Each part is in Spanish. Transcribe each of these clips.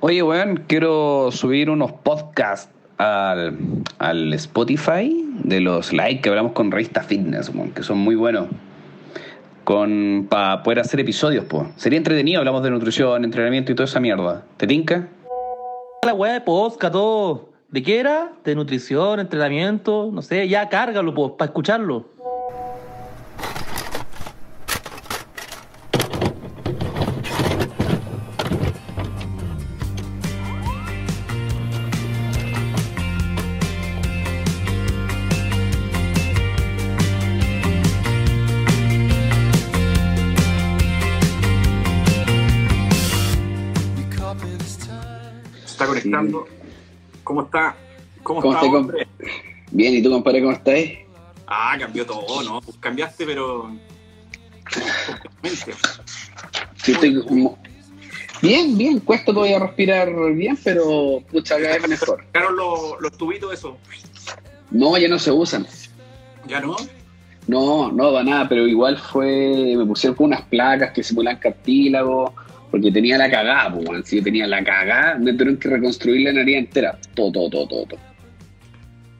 Oye, weón, quiero subir unos podcasts al, al Spotify de los likes que hablamos con Revista Fitness, weón, que son muy buenos. Con, para poder hacer episodios, pues. Sería entretenido, hablamos de nutrición, entrenamiento y toda esa mierda. ¿Te tinca? La weá de podcast, todo. ¿De qué era? De nutrición, entrenamiento, no sé, ya cárgalo, pues, para escucharlo. ¿Cómo, ¿Cómo está, está, hombre? Bien, ¿y tú, compadre, cómo estás? Ah, cambió todo, ¿no? Pues cambiaste, pero. Sí, estoy como- Bien, bien, cuesta todavía respirar bien, pero pucha, cada vez mejor. Sacaron los, los tubitos, eso. No, ya no se usan. ¿Ya no? No, no da nada, pero igual fue. Me pusieron con unas placas que simulan cartílago, porque tenía la cagada, pues. Si tenía la cagada, me tuvieron que reconstruir la nariz entera. Todo, todo, todo, todo. todo.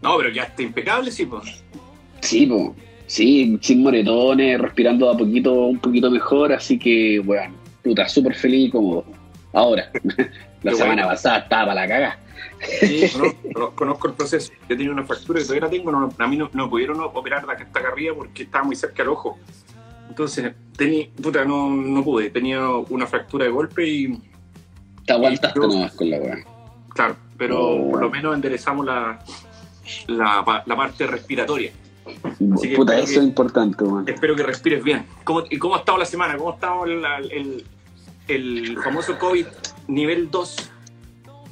No, pero ya está impecable, sí, pues. Sí, pues. Sí, sin moretones, respirando a poquito, un poquito mejor, así que, weón, puta, súper feliz y cómodo. Ahora, la Qué semana bueno. pasada estaba para la cagada. Sí, conozco, conozco el proceso. Yo tenía una fractura que todavía la tengo. no- a mí no, no pudieron operar acá hasta acá arriba porque estaba muy cerca del ojo. Entonces, tenía, puta, no, no pude. Tenía una fractura de golpe y, Te aguantaste yo- nomás con la weón. claro, pero Oh. por lo menos enderezamos la, la, pa- la parte respiratoria. Así que Puta, eso que- es importante. Espero que respires bien. ¿Cómo, ¿Y cómo ha estado la semana? ¿Cómo ha estado el, el, el famoso COVID nivel 2?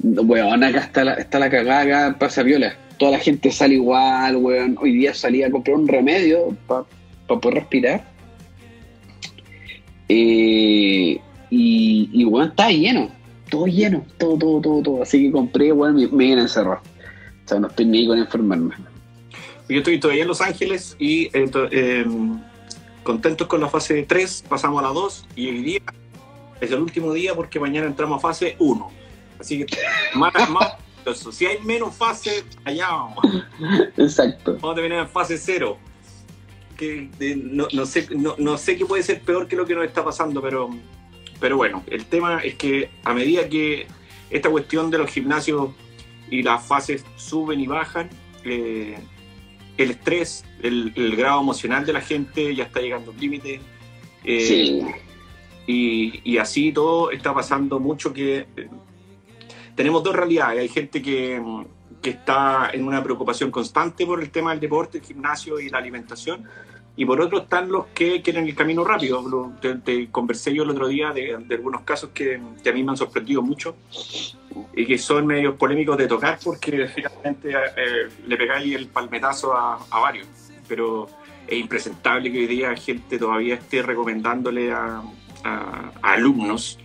Weón, acá está la, está la cagada, acá pasa viola. Toda la gente sale igual, weón. Hoy día salí a comprar un remedio para poder respirar. Eh, y, y, weón, estaba lleno. Todo lleno, todo, todo, todo, todo. Así que compré, weón, me, me encerrar. O sea, no estoy ni con enfermarme. Yo estoy todavía en Los Ángeles y eh, eh, contentos con la fase 3, pasamos a la 2 y hoy día es el último día porque mañana entramos a fase 1. Así que más, más si hay menos fase, allá vamos. Exacto. Vamos a terminar en fase 0. Que, de- no, no sé, no, no sé qué puede ser peor que lo que nos está pasando, pero, pero bueno, el tema es que a medida que esta cuestión de los gimnasios y las fases suben y bajan, eh, el estrés, el, el grado emocional de la gente ya está llegando a un límite. eh, Sí. y, y así todo está pasando mucho que eh, tenemos dos realidades. Hay gente que, mm, que está en una preocupación constante por el tema del deporte, el gimnasio y la alimentación. Y por otro están los que quieren el camino rápido. Te, te conversé yo el otro día de, de algunos casos que, que a mí me han sorprendido mucho y que son medios polémicos de tocar porque finalmente eh, le pegáis el palmetazo a, a varios. Pero es impresentable que hoy día gente todavía esté recomendándole a, a- a alumnos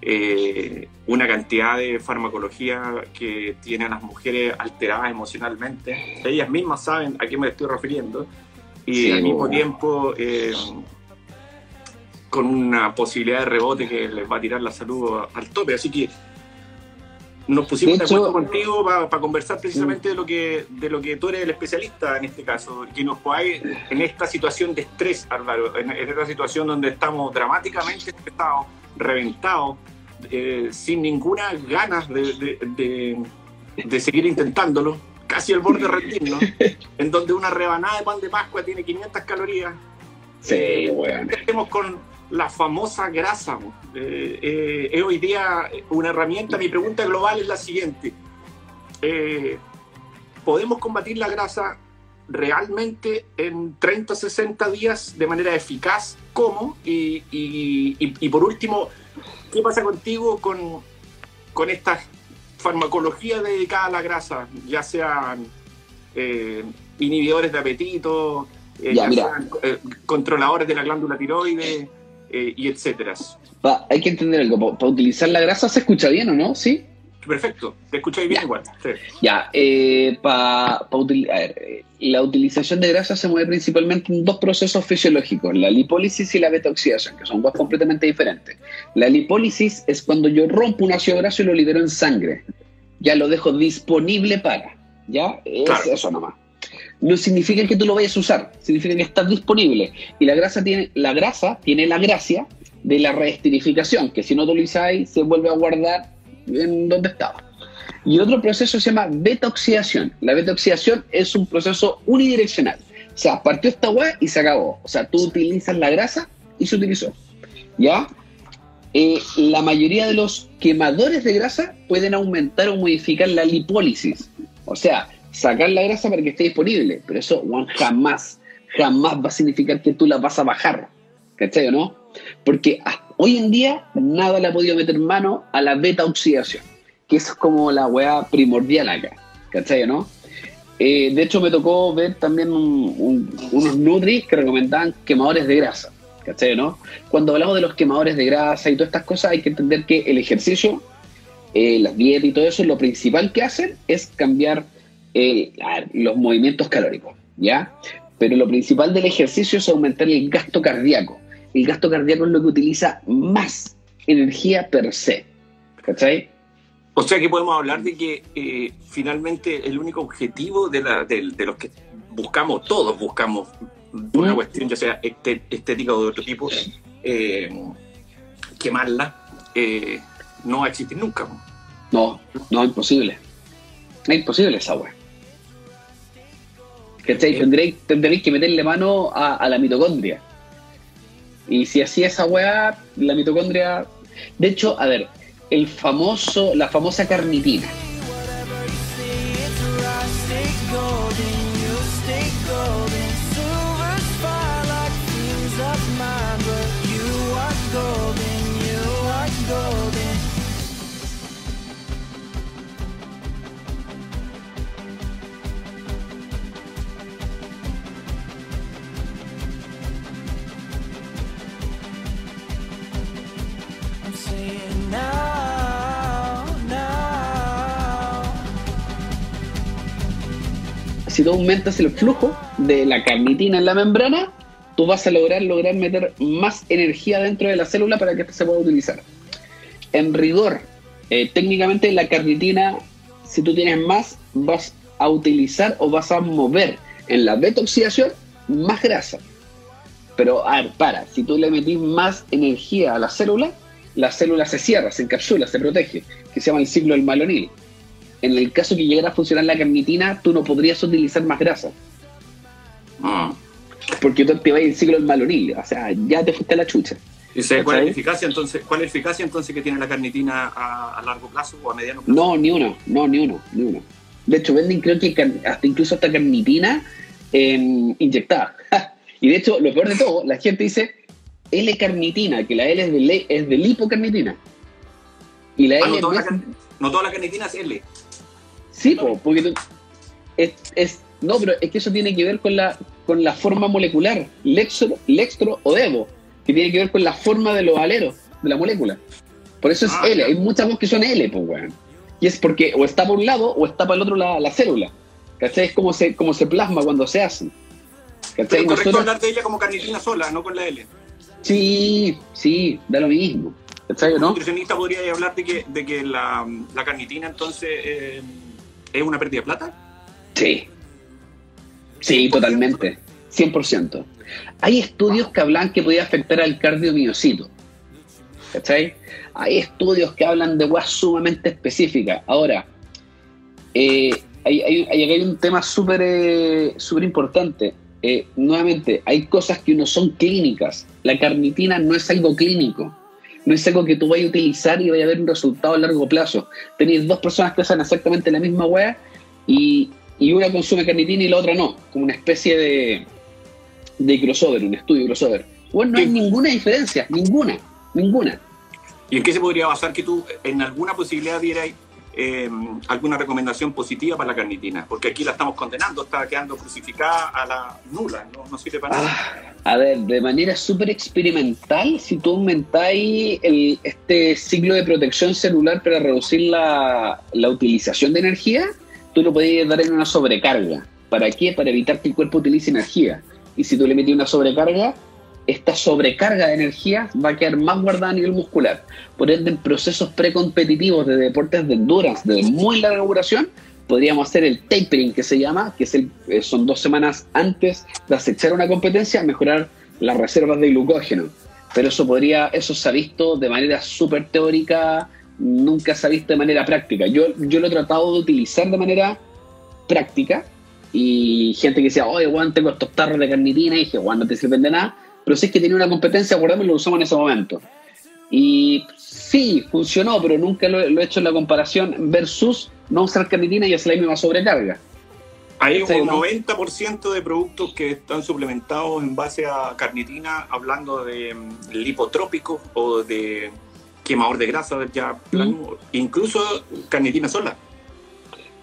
eh, una cantidad de farmacología que tiene a las mujeres alteradas emocionalmente. Ellas mismas saben a qué me estoy refiriendo y Sí, al mismo tiempo eh, con una posibilidad de rebote que les va a tirar la salud al tope. Así que nos pusimos De de, acuerdo contigo para conversar precisamente de lo que de lo que tú eres el especialista en este caso, que nos podáis en esta situación de estrés, Álvaro, en, en esta situación donde estamos dramáticamente estresados, reventados, eh, sin ninguna ganas de, de- seguir intentándolo, casi al borde de rendirnos, en donde una rebanada de pan de Pascua tiene 500 calorías. Sí, Eh. ¿qué hacemos con la famosa grasa? Eh, eh, es hoy día una herramienta. Mi pregunta global es la siguiente. Eh, ¿Podemos combatir la grasa realmente en 30, 60 días de manera eficaz? ¿Cómo? Y, y- y- y por último, ¿qué pasa contigo con, con esta farmacología dedicada a la grasa? Ya sean inhibidores de apetito, Ya, ya mira. sean controladores de la glándula tiroides eh, y etcétera. Pa- hay que entender algo. Para utilizar la grasa se escucha bien o no, ¿sí? Perfecto, te escucháis bien Ya. igual. sí. Ya, eh, pa- pa util- a ver, eh, la utilización de grasa se mueve principalmente en dos procesos fisiológicos, la lipólisis y la beta-oxidación, que son dos completamente diferentes. La lipólisis es cuando yo rompo un ácido graso y lo libero en sangre. Ya lo dejo disponible para. ¿Ya? Es Claro. eso nomás. No significa que tú lo vayas a usar, significa que estás disponible. Y la grasa tiene la, grasa tiene la gracia de la reestilificación, que si no lo usáis, se vuelve a guardar en donde estaba. Y otro proceso se llama beta-oxidación. La beta-oxidación es un proceso unidireccional. O sea, partió esta weá y se acabó. O sea, tú utilizas la grasa y se utilizó. ¿Ya? Eh, la mayoría de los quemadores de grasa pueden aumentar o modificar la lipólisis. O sea, sacar la grasa para que esté disponible. Pero eso, jamás, jamás va a significar que tú la vas a bajar. ¿Cachai o no? Porque hoy en día nada le ha podido meter mano a la beta-oxidación que es como la weá primordial acá, ¿cachai o no? Eh, de hecho, me tocó ver también un- un- unos Nutri que recomendaban quemadores de grasa, ¿cachai no? Cuando hablamos de los quemadores de grasa y todas estas cosas, hay que entender que el ejercicio, eh, las dietas y todo eso, lo principal que hacen es cambiar eh, los movimientos calóricos, ¿ya? Pero lo principal del ejercicio es aumentar el gasto cardíaco. El gasto cardíaco es lo que utiliza más energía per se, ¿cachai? O sea que podemos hablar de que eh, finalmente el único objetivo de, la, de, de los que buscamos, todos buscamos, una cuestión ya sea este- estética o de otro tipo, eh, quemarla, eh, no va a existir nunca. No, no, imposible. Es imposible esa weá. ¿Cachai? Tendréis, tendréis que meterle mano a, a la mitocondria. Y si así esa weá, la mitocondria. De hecho, a ver, el famoso, la famosa carnitina. Si tú aumentas el flujo de la carnitina en la membrana, tú vas a lograr, lograr meter más energía dentro de la célula para que se pueda utilizar. En rigor, eh, técnicamente la carnitina, si tú tienes más, vas a utilizar o vas a mover en la beta-oxidación más grasa. Pero, a ver, para, si tú le metís más energía a la célula, la célula se cierra, se encapsula, se protege, que se llama el ciclo del malonil. En el caso que llegara a funcionar la carnitina, tú no podrías utilizar más grasa, Ah. porque tú activas el ciclo del malonil, o sea, ya te fuiste a la chucha. ¿Y sabes cuál es la eficacia entonces? ¿Cuál es la eficacia entonces que tiene la carnitina a, a largo plazo o a mediano plazo? No, ni uno, no, ni uno, ni uno. De hecho, venden creo que hasta incluso hasta carnitina inyectada. y de hecho, lo peor de todo, la gente dice L-carnitina, que la L es de, es de lipocarnitina. Y la Ah, L no, no toda la, es- no toda la carnitina es L. Sí, po, porque es, es- no, pero es que eso tiene que ver con la, con la forma molecular, lextro, lextro o devo, que tiene que ver con la forma de los aleros de la molécula. Por eso es Ah, L, hay muchas voces que son L, pues, weón. Y es porque o está por un lado o está para el otro la, la célula. ¿Cachai? Es como se, como se plasma cuando se hace. Pero ¿Cachai? es correcto Nosotros- hablar de ella como carnitina sola, no con la L. sí, sí, da lo mismo. ¿Cachai o Un no? nutricionista podría hablar de que, de que la, la carnitina entonces eh, es una pérdida de plata. Sí. Sí, totalmente. 100%. Hay estudios que hablan que podía afectar al cardiomiocito. ¿Cachai? Hay estudios que hablan de weas sumamente específicas. Ahora, eh, hay, hay- un tema súper eh, súper importante. Eh, nuevamente, hay cosas que no son clínicas. La carnitina no es algo clínico. No es algo que tú vayas a utilizar y vaya a ver un resultado a largo plazo. Tenéis dos personas que hacen exactamente la misma wea y, y una consume carnitina y la otra no. Como una especie de, de crossover, un estudio crossover. Bueno, no hay ninguna diferencia. Ninguna. Ninguna. ¿Y en qué se podría basar que tú en alguna posibilidad vieras eh, alguna recomendación positiva para la carnitina, porque aquí la estamos condenando, está quedando crucificada a la nula, no, no sirve para nada. Ah, a ver, de manera súper experimental, si tú aumentáis este ciclo de protección celular para reducir la, la utilización de energía, tú lo podías dar en una sobrecarga. ¿Para qué? Para evitar que el cuerpo utilice energía. Y si tú le metes una sobrecarga, esta sobrecarga de energía va a quedar más guardada a nivel muscular. Por ende, en procesos precompetitivos de deportes de endurance de muy larga duración, podríamos hacer el tapering que se llama, que es el- eh, son dos semanas antes de acechar una competencia, mejorar las reservas de glucógeno. Pero eso podría, eso se ha visto de manera súper teórica, nunca se ha visto de manera práctica. Yo, yo lo he tratado de utilizar de manera práctica y gente que decía, oye, Juan, tengo estos tarros de carnitina, y dije, Juan, no te sirven de nada, pero si es que tenía una competencia, guardamos y lo usamos en ese momento. Y sí, funcionó, pero nunca lo, lo he hecho en la comparación versus no usar carnitina y hacer la misma sobrecarga. Hay un ¿no? 90% de productos que están suplementados en base a carnitina, hablando de mm, lipotrópicos o de quemador de grasa, ya incluso carnitina sola.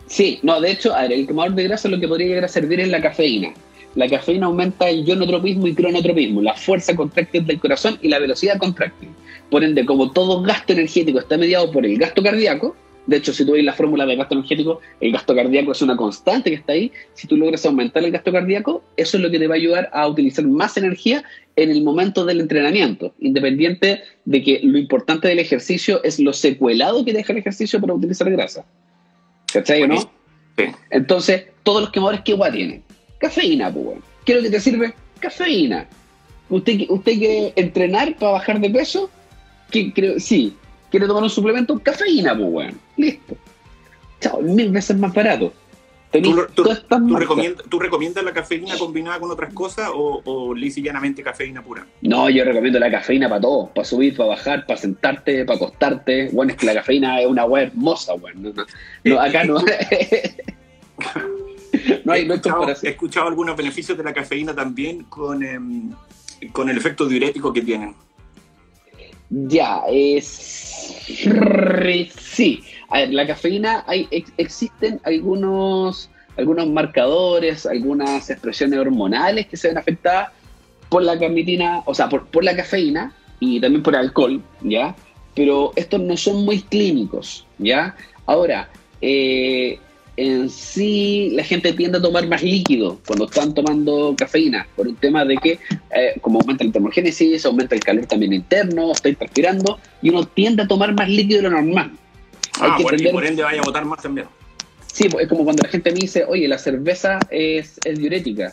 Sí, no, de hecho, a ver, el quemador de grasa lo que podría llegar a servir es la cafeína. La cafeína aumenta el ionotropismo y cronotropismo, la fuerza contráctil del corazón y la velocidad contráctil. Por ende, como todo gasto energético está mediado por el gasto cardíaco, de hecho, si tú ves la fórmula de gasto energético, el gasto cardíaco es una constante que está ahí. Si tú logras aumentar el gasto cardíaco, eso es lo que te va a ayudar a utilizar más energía en el momento del entrenamiento, independiente de que lo importante del ejercicio es lo secuelado que deja el ejercicio para utilizar grasa. ¿Cachai o no? Sí. Entonces, todos los quemadores, ¿qué guay tienen? Cafeína, pues, weón. ¿Qué es lo que te sirve? Cafeína. ¿Usted, usted quiere entrenar para bajar de peso? ¿Qué, creo, sí. ¿Quiere tomar un suplemento? Cafeína, pues, weón. Listo. Chao, mil veces más barato. ¿Tú, recomiendas, tú recomiendas la cafeína combinada con otras cosas o, o lisa y llanamente cafeína pura? No, yo recomiendo la cafeína para todo, para subir, para bajar, para sentarte, para acostarte. Bueno, es que la cafeína es una weá hermosa, weón. No, no- no, acá no. no hay, he, no escuchado, he comparación. escuchado algunos beneficios de la cafeína también con, em, con el efecto diurético que tienen. Ya, es. Sí. A ver, la cafeína, hay, ex- existen algunos, algunos marcadores, algunas expresiones hormonales que se ven afectadas por la carnitina, o sea, por, por la cafeína y también por el alcohol, ¿ya? Pero estos no son muy clínicos, ¿ya? Ahora, eh, en sí la gente tiende a tomar más líquido cuando están tomando cafeína, por un tema de que eh, como aumenta la termogénesis, aumenta el calor también interno, estoy transpirando y uno tiende a tomar más líquido de lo normal. Ah, por, y por ende vaya a votar más también. Sí, pues, es como cuando la gente me dice, oye, la cerveza es, es diurética.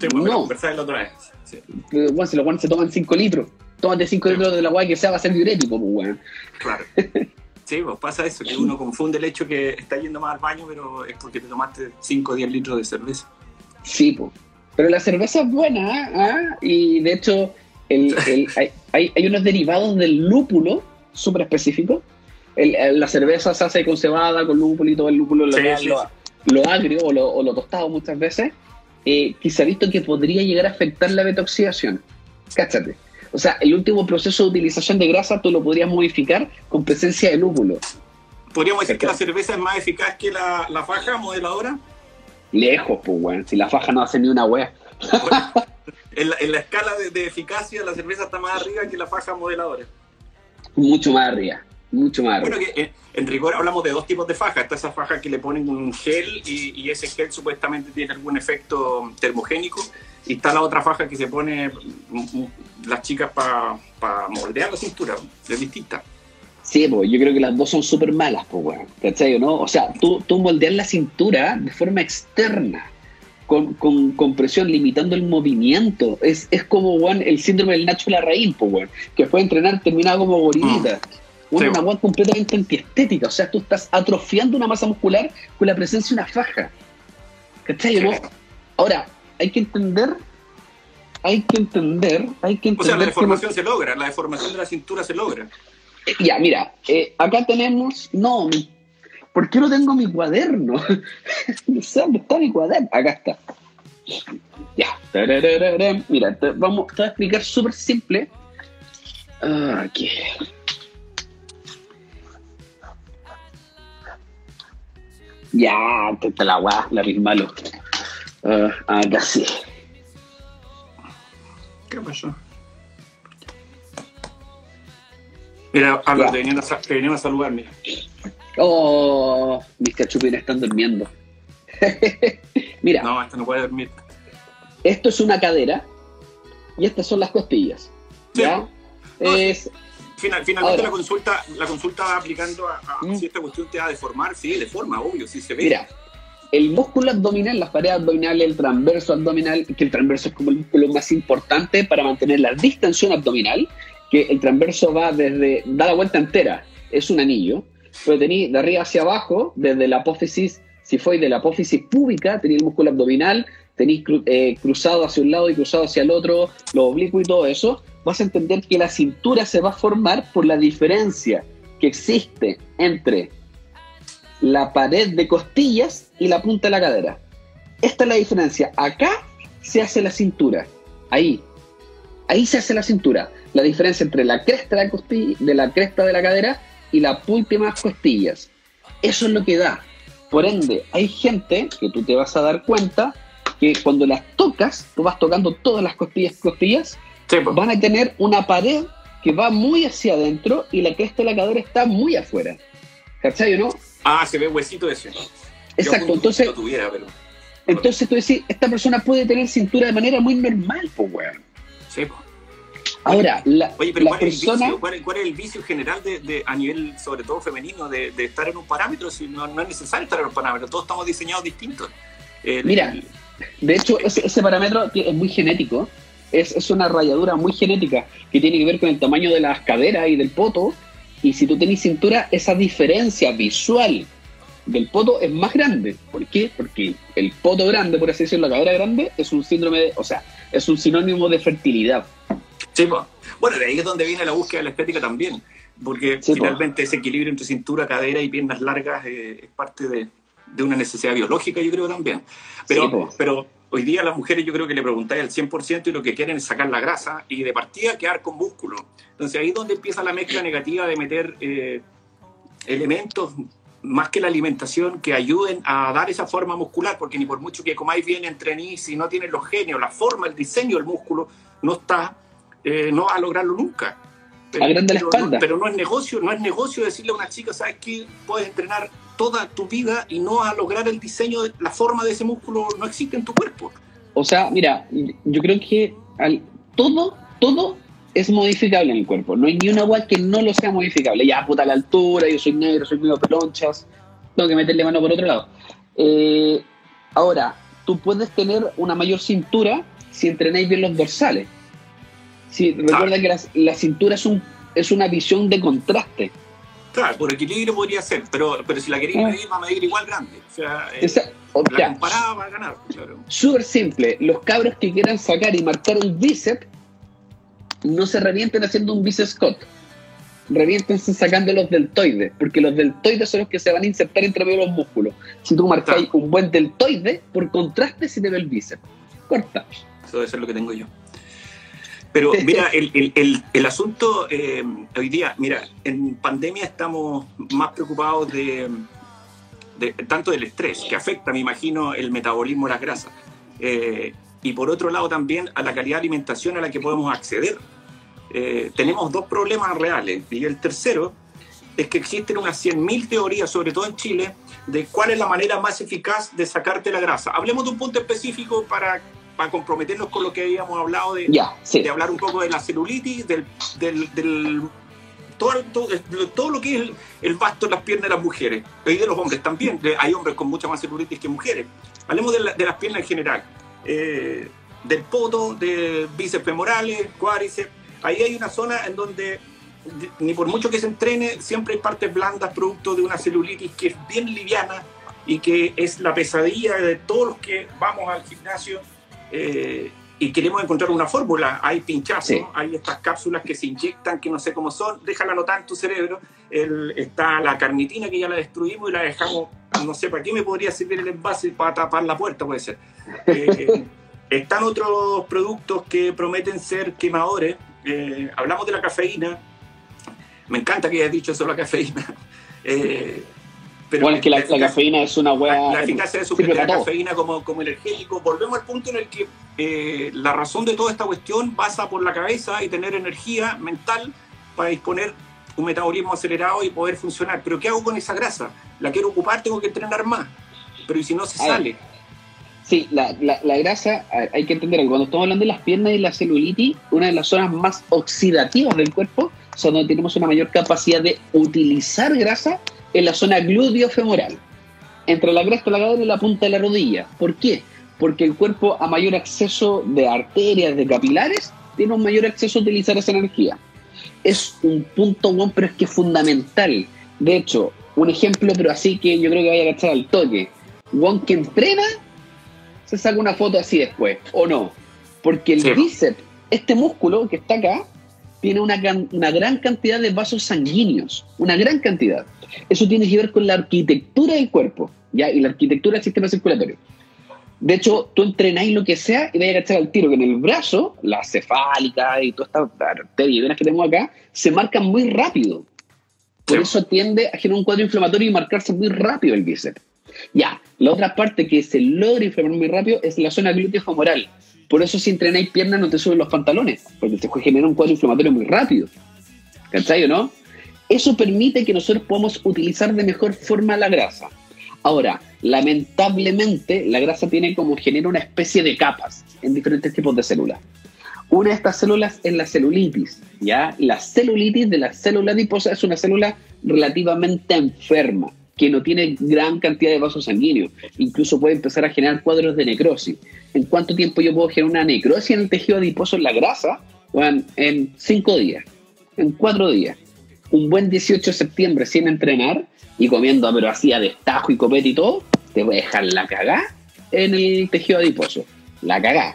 Sí, pues, No. la otra vez. Sí, Pero, Bueno, si los guanes se toman 5 litros, tómate 5 Sí. litros de la guay que sea, va a ser diurético, pues, claro. Sí, pues pasa eso, que uno confunde el hecho que está yendo más al baño, pero es porque te tomaste 5 o 10 litros de cerveza. Sí, pues. Pero la cerveza es buena, ¿ah? ¿Ah? Y de hecho, el- el- hay, unos derivados del lúpulo súper específicos. La cerveza se hace con cebada, con lúpulo y todo el lúpulo lo, Sí, lo- sí, lo- lo agrio o lo, o lo tostado muchas veces, eh, que se ha visto que podría llegar a afectar la beta-oxidación. Cáchate. O sea, el último proceso de utilización de grasa tú lo podrías modificar con presencia de lúpulo. ¿Podríamos decir que la cerveza es más eficaz que la, la faja modeladora? Lejos, pues, weón. Si la faja no hace ni una wea. En la, en la escala de, de eficacia, la cerveza está más arriba que la faja modeladora. Mucho más arriba. Mucho más. Bueno, que eh, en rigor hablamos de dos tipos de faja. Está esa faja que le ponen un gel y, y ese gel supuestamente tiene algún efecto termogénico. Y está la otra faja que se pone mm, mm, las chicas para moldear la cintura. Es distinta. Sí, pues yo creo que las dos son súper malas, pues, weón. ¿Cachai o no? O sea, tú, tú moldear la cintura de forma externa, con, con, con presión, limitando el movimiento. Es, es como, weón, el síndrome del Nacho Larraín, pues, weón. Que fue a entrenar terminaba como gorilita. Sí, una weón completamente antiestética. O sea, tú estás atrofiando una masa muscular con la presencia de una faja. ¿Cachai no? Ahora, hay que entender... Hay que entender, hay que O sea, la entender que deformación se logra, la deformación de la cintura se logra. Eh, Ya, mira, eh, acá tenemos. No, mi- ¿por qué no tengo mi cuaderno? no sé dónde está mi cuaderno. Acá está. Ya. Mira, te, vamos, te voy a explicar súper simple. Ah, Aquí. Ya, te la guá, la malo. Uh, acá sí. ¿Qué pasó? Mira, Álvaro, Ya. te venían, a, te venían a saludar, mira. Oh, mis cachupines están durmiendo. Mira, No, esta no puede dormir. esto es una cadera y estas son las costillas. ¿Ya? Es, Final- finalmente Ahora. la consulta, la consulta va aplicando a, a Mm. si esta cuestión te va a deformar, sí, deforma, obvio, sí se ve. mira, el músculo abdominal, las paredes abdominales, el transverso abdominal, que el transverso es como el músculo más importante para mantener la distensión abdominal, que el transverso va desde, da la vuelta entera, es un anillo, pero tenéis de arriba hacia abajo, desde la apófisis, si fue de la apófisis púbica, tenéis el músculo abdominal, tenéis eh, cruzado hacia un lado y cruzado hacia el otro, los oblicuos y todo eso, vas a entender que la cintura se va a formar por la diferencia que existe entre la pared de costillas y la punta de la cadera. Esta es la diferencia. Acá se hace la cintura. Ahí. Ahí se hace la cintura. La diferencia entre la cresta de la, costilla, de la, cresta de la cadera y las últimas costillas. Eso es lo que da. Por ende, hay gente que tú te vas a dar cuenta que cuando las tocas, tú vas tocando todas las costillas, costillas, Sí, pues. van a tener una pared que va muy hacia adentro y la cresta de la cadera está muy afuera. ¿Cachai o no? Ah, se ve huesito ese. Exacto, entonces, no tuviera, pero. entonces tú decís, esta persona puede tener cintura de manera muy normal, pues, weón. Sí, pues. Ahora, la, Oye, pero la ¿cuál, es el vicio? ¿Cuál, es- cuál es el vicio general de, de- a nivel, sobre todo femenino, de, de estar en un parámetro? Si no, no es necesario estar en un parámetro, todos estamos diseñados distintos. El- Mira. el- de hecho, ese, ese parámetro es muy genético, es, es una rayadura muy genética que tiene que ver con el tamaño de las caderas y del poto, y si tú tenés cintura, esa diferencia visual del poto es más grande. ¿Por qué? Porque el poto grande, por así decirlo, la cadera grande, es un síndrome, de, o sea, es un sinónimo de fertilidad. Sí. Bueno, de ahí es donde viene la búsqueda de la estética también, porque Sí, po. finalmente ese equilibrio entre cintura, cadera y piernas largas eh, es parte de, de una necesidad biológica, yo creo también. Pero, Sí, po. pero hoy día las mujeres yo creo que le preguntáis al 100% y lo que quieren es sacar la grasa y de partida quedar con músculo. Entonces ahí es donde empieza la mezcla negativa de meter eh, elementos más que la alimentación que ayuden a dar esa forma muscular, porque ni por mucho que comáis bien, entrenís, si no tienes los genios, la forma, el diseño del músculo, no está, eh, no va a lograrlo nunca. La pero espalda. No, pero no es negocio, no es negocio decirle a una chica, sabes que puedes entrenar toda tu vida y no a lograr el diseño, de- la forma de ese músculo no existe en tu cuerpo. O sea, mira, yo creo que al- todo, todo es modificable en el cuerpo. No hay ni una agua que no lo sea modificable. Ya, puta, la altura, yo soy negro, soy medio pelonchas, tengo que meterle mano por otro lado. Eh, ahora, tú puedes tener una mayor cintura si entrenáis bien los dorsales. Si, recuerda que las- la, cintura es, un, es una visión de contraste. Claro, por equilibrio podría ser, pero, pero si la queréis medir, va a medir igual grande. O sea, eh, Esa- o la sea, comparada va a ganar. Claro. Súper simple. Los cabros que quieran sacar y marcar el bíceps no se revienten haciendo un bíceps Scott. Reviéntense sacando los deltoides, porque los deltoides son los que se van a insertar entre medio de los músculos. Si tú marcáis un buen deltoide, por contraste se te ve el bíceps. Corta. Eso debe ser lo que tengo yo. Pero mira, el, el- el- el asunto eh, hoy día, mira, en pandemia estamos más preocupados de, de- tanto del estrés, que afecta, me imagino, el metabolismo de las grasas. Eh, y por otro lado también a la calidad de alimentación a la que podemos acceder. Eh, tenemos dos problemas reales. Y el tercero es que existen unas 100.000 teorías, sobre todo en Chile, de cuál es la manera más eficaz de sacarte la grasa. Hablemos de un punto específico para, para comprometernos con lo que habíamos hablado de, Ya, sí. de hablar un poco de la celulitis, del, del, del- todo, todo, todo lo que es el, el vasto en las piernas de las mujeres y de los hombres también. Hay hombres con mucha más celulitis que mujeres. Hablemos de, la- de las piernas en general. Eh, del poto, de bíceps femorales, cuádriceps. Ahí hay una zona en donde de- ni por mucho que se entrene, siempre hay partes blandas producto de una celulitis que es bien liviana y que es la pesadilla de todos los que vamos al gimnasio eh, y queremos encontrar una fórmula. Hay pinchazos, Sí. hay estas cápsulas que se inyectan que no sé cómo son, déjala anotar en tu cerebro. El- está la carnitina que ya la destruimos y la dejamos, no sé, ¿para qué me podría servir el envase? Para tapar la puerta, puede ser. Eh, están otros productos que prometen ser quemadores. Eh, hablamos de la cafeína. Me encanta que hayas dicho eso, la cafeína. Eh, pero bueno, es que la, cafeína es una hueá. la eficacia de suplir la cafeína como, como energético. Volvemos al punto en el que eh, la razón de toda esta cuestión pasa por la cabeza y tener energía mental para disponer un metabolismo acelerado y poder funcionar. Pero ¿qué hago con esa grasa? La quiero ocupar, tengo que entrenar más. Pero ¿y si no se sale? Sí, la, la, la grasa, hay que entender algo. Cuando estamos hablando de las piernas y la celulitis, una de las zonas más oxidativas del cuerpo son donde tenemos una mayor capacidad de utilizar grasa en la zona glúteo-femoral. Entre la cresta de la cadera y la punta de la rodilla. ¿Por qué? Porque el cuerpo, a mayor acceso de arterias, de capilares, tiene un mayor acceso a utilizar esa energía. Es un punto, bueno, pero es que es fundamental. De hecho, un ejemplo, pero así que yo creo que vaya a cachar al toque. One que entrena se saca una foto así después, ¿o no? Porque el Sí. bíceps, este músculo que está acá, tiene una, una gran cantidad de vasos sanguíneos, una gran cantidad. Eso tiene que ver con la arquitectura del cuerpo, ¿ya? Y la arquitectura del sistema circulatorio. De hecho, tú entrenáis lo que sea y vais a cachar al tiro que en el brazo, la cefálica y todas estas arterias y venas que tenemos acá, se marcan muy rápido. Por Sí. eso tiende a generar un cuadro inflamatorio y marcarse muy rápido el bíceps. Ya, la otra parte que se logra inflamar muy rápido es la zona glúteo femoral. Por eso si entrenáis piernas no te suben los pantalones, porque te genera un cuadro inflamatorio muy rápido. ¿Cachai o no? Eso permite que nosotros podamos utilizar de mejor forma la grasa. Ahora, lamentablemente, la grasa tiene como genera una especie de capas en diferentes tipos de células. Una de estas células es la celulitis, ¿ya? La celulitis de la célula adiposa es una célula relativamente enferma, que no tiene gran cantidad de vasos sanguíneos. Incluso puede empezar a generar cuadros de necrosis. ¿En cuánto tiempo yo puedo generar una necrosis en el tejido adiposo en la grasa? En cinco días, en cuatro días. Un buen 18 de septiembre sin entrenar y comiendo, pero así a destajo y copete y todo, te voy a dejar la cagá en el tejido adiposo. La cagá.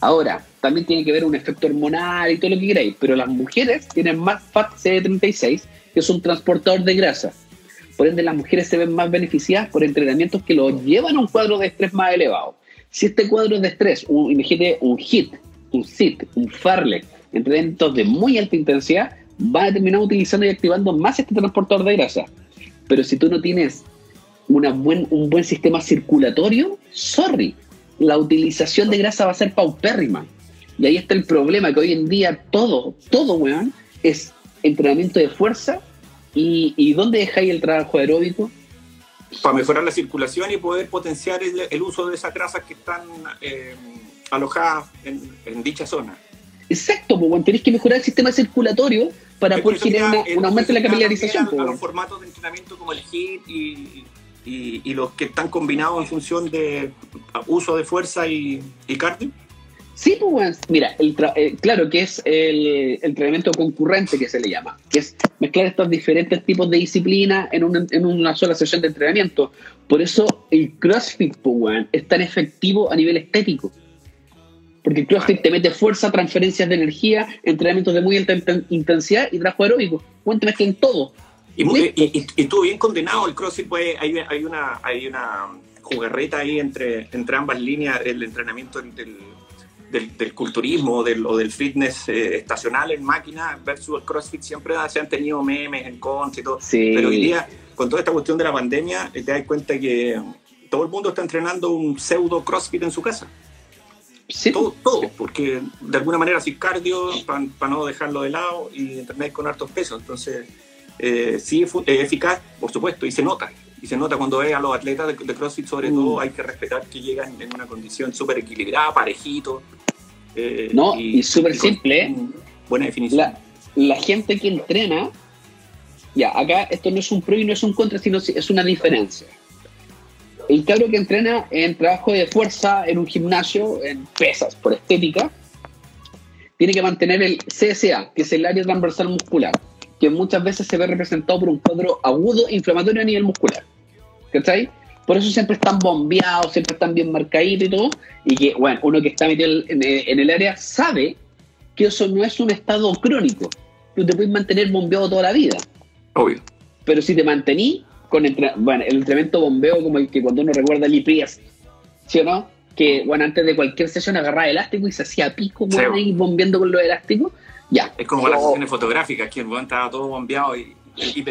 Ahora, también tiene que ver un efecto hormonal y todo lo que queráis, pero las mujeres tienen más FAT-CD36, que es un transportador de grasa. Por ende, las mujeres se ven más beneficiadas por entrenamientos que los llevan a un cuadro de estrés más elevado. Si este cuadro de estrés, un, imagínate un HIT, un SIT, un FARLE, entrenamientos de muy alta intensidad, van a terminar utilizando y activando más este transportador de grasa. Pero si tú no tienes una buen, un buen sistema circulatorio, sorry, la utilización de grasa va a ser paupérrima. Y ahí está el problema, que hoy en día todo, todo, weón, es entrenamiento de fuerza. ¿Y, y dónde dejáis el trabajo aeróbico? Para mejorar la circulación y poder potenciar el, el uso de esas grasas que están eh, alojadas en, en dicha zona. Exacto, pues, weón, tenéis que mejorar el sistema circulatorio para Es poder generar un aumento en la capilarización. A, a los formatos de entrenamiento como el HIIT y, y, y los que están combinados en función de uso de fuerza y, y cardio. Sí, pues, mira, el tra- eh, claro que es el, el entrenamiento concurrente que se le llama, que es mezclar estos diferentes tipos de disciplinas en, un- en una sola sesión de entrenamiento. Por eso el CrossFit, pues, es tan efectivo a nivel estético. Porque el CrossFit te mete fuerza, transferencias de energía, entrenamientos de muy alta inten- intensidad y trabajo aeróbico. Weón, te mezclan todo. Y, y, y- y estuvo bien condenado el CrossFit, pues hay, hay una hay una jugarreta ahí entre, entre ambas líneas, el entrenamiento del, del, del culturismo del, o del fitness eh, estacional en máquina versus el CrossFit. Siempre se han tenido memes en contra y todo. Sí. Pero hoy día, con toda esta cuestión de la pandemia, eh, te das cuenta que todo el mundo está entrenando un pseudo CrossFit en su casa. Sí, Todo, todo, porque de alguna manera así cardio para no dejarlo de lado y entrenar con hartos pesos. Entonces, eh, sí es eficaz, por supuesto, y se nota. Y se nota cuando ves a los atletas de, de CrossFit, sobre Mm. todo, hay que respetar que llegan en una condición súper equilibrada, parejito. eh, No, y súper con simple, ¿eh? Buena definición. la, la gente que entrena, ya, acá esto no es un pro y no es un contra, sino es una diferencia. El cabro que entrena en trabajo de fuerza, en un gimnasio, en pesas, por estética, tiene que mantener el CSA, que es el área transversal muscular, que muchas veces se ve representado por un cuadro agudo inflamatorio a nivel muscular. ¿Cachai? Por eso siempre están bombeados, siempre están bien marcaditos y todo, y que, bueno, uno que está metido en, en el área sabe que eso no es un estado crónico. Tú te puedes mantener bombeado toda la vida. Obvio. Pero si te mantení con entre- bueno, el entrenamiento bombeo como el que cuando uno recuerda el IPS, ¿sí o no? Que bueno, antes de cualquier sesión agarraba elástico y se hacía pico Sí. bueno, ahí bombeando con los elásticos. Ya. Es como las Oh, sesiones fotográficas, que el weón estaba todo bombeado y, y.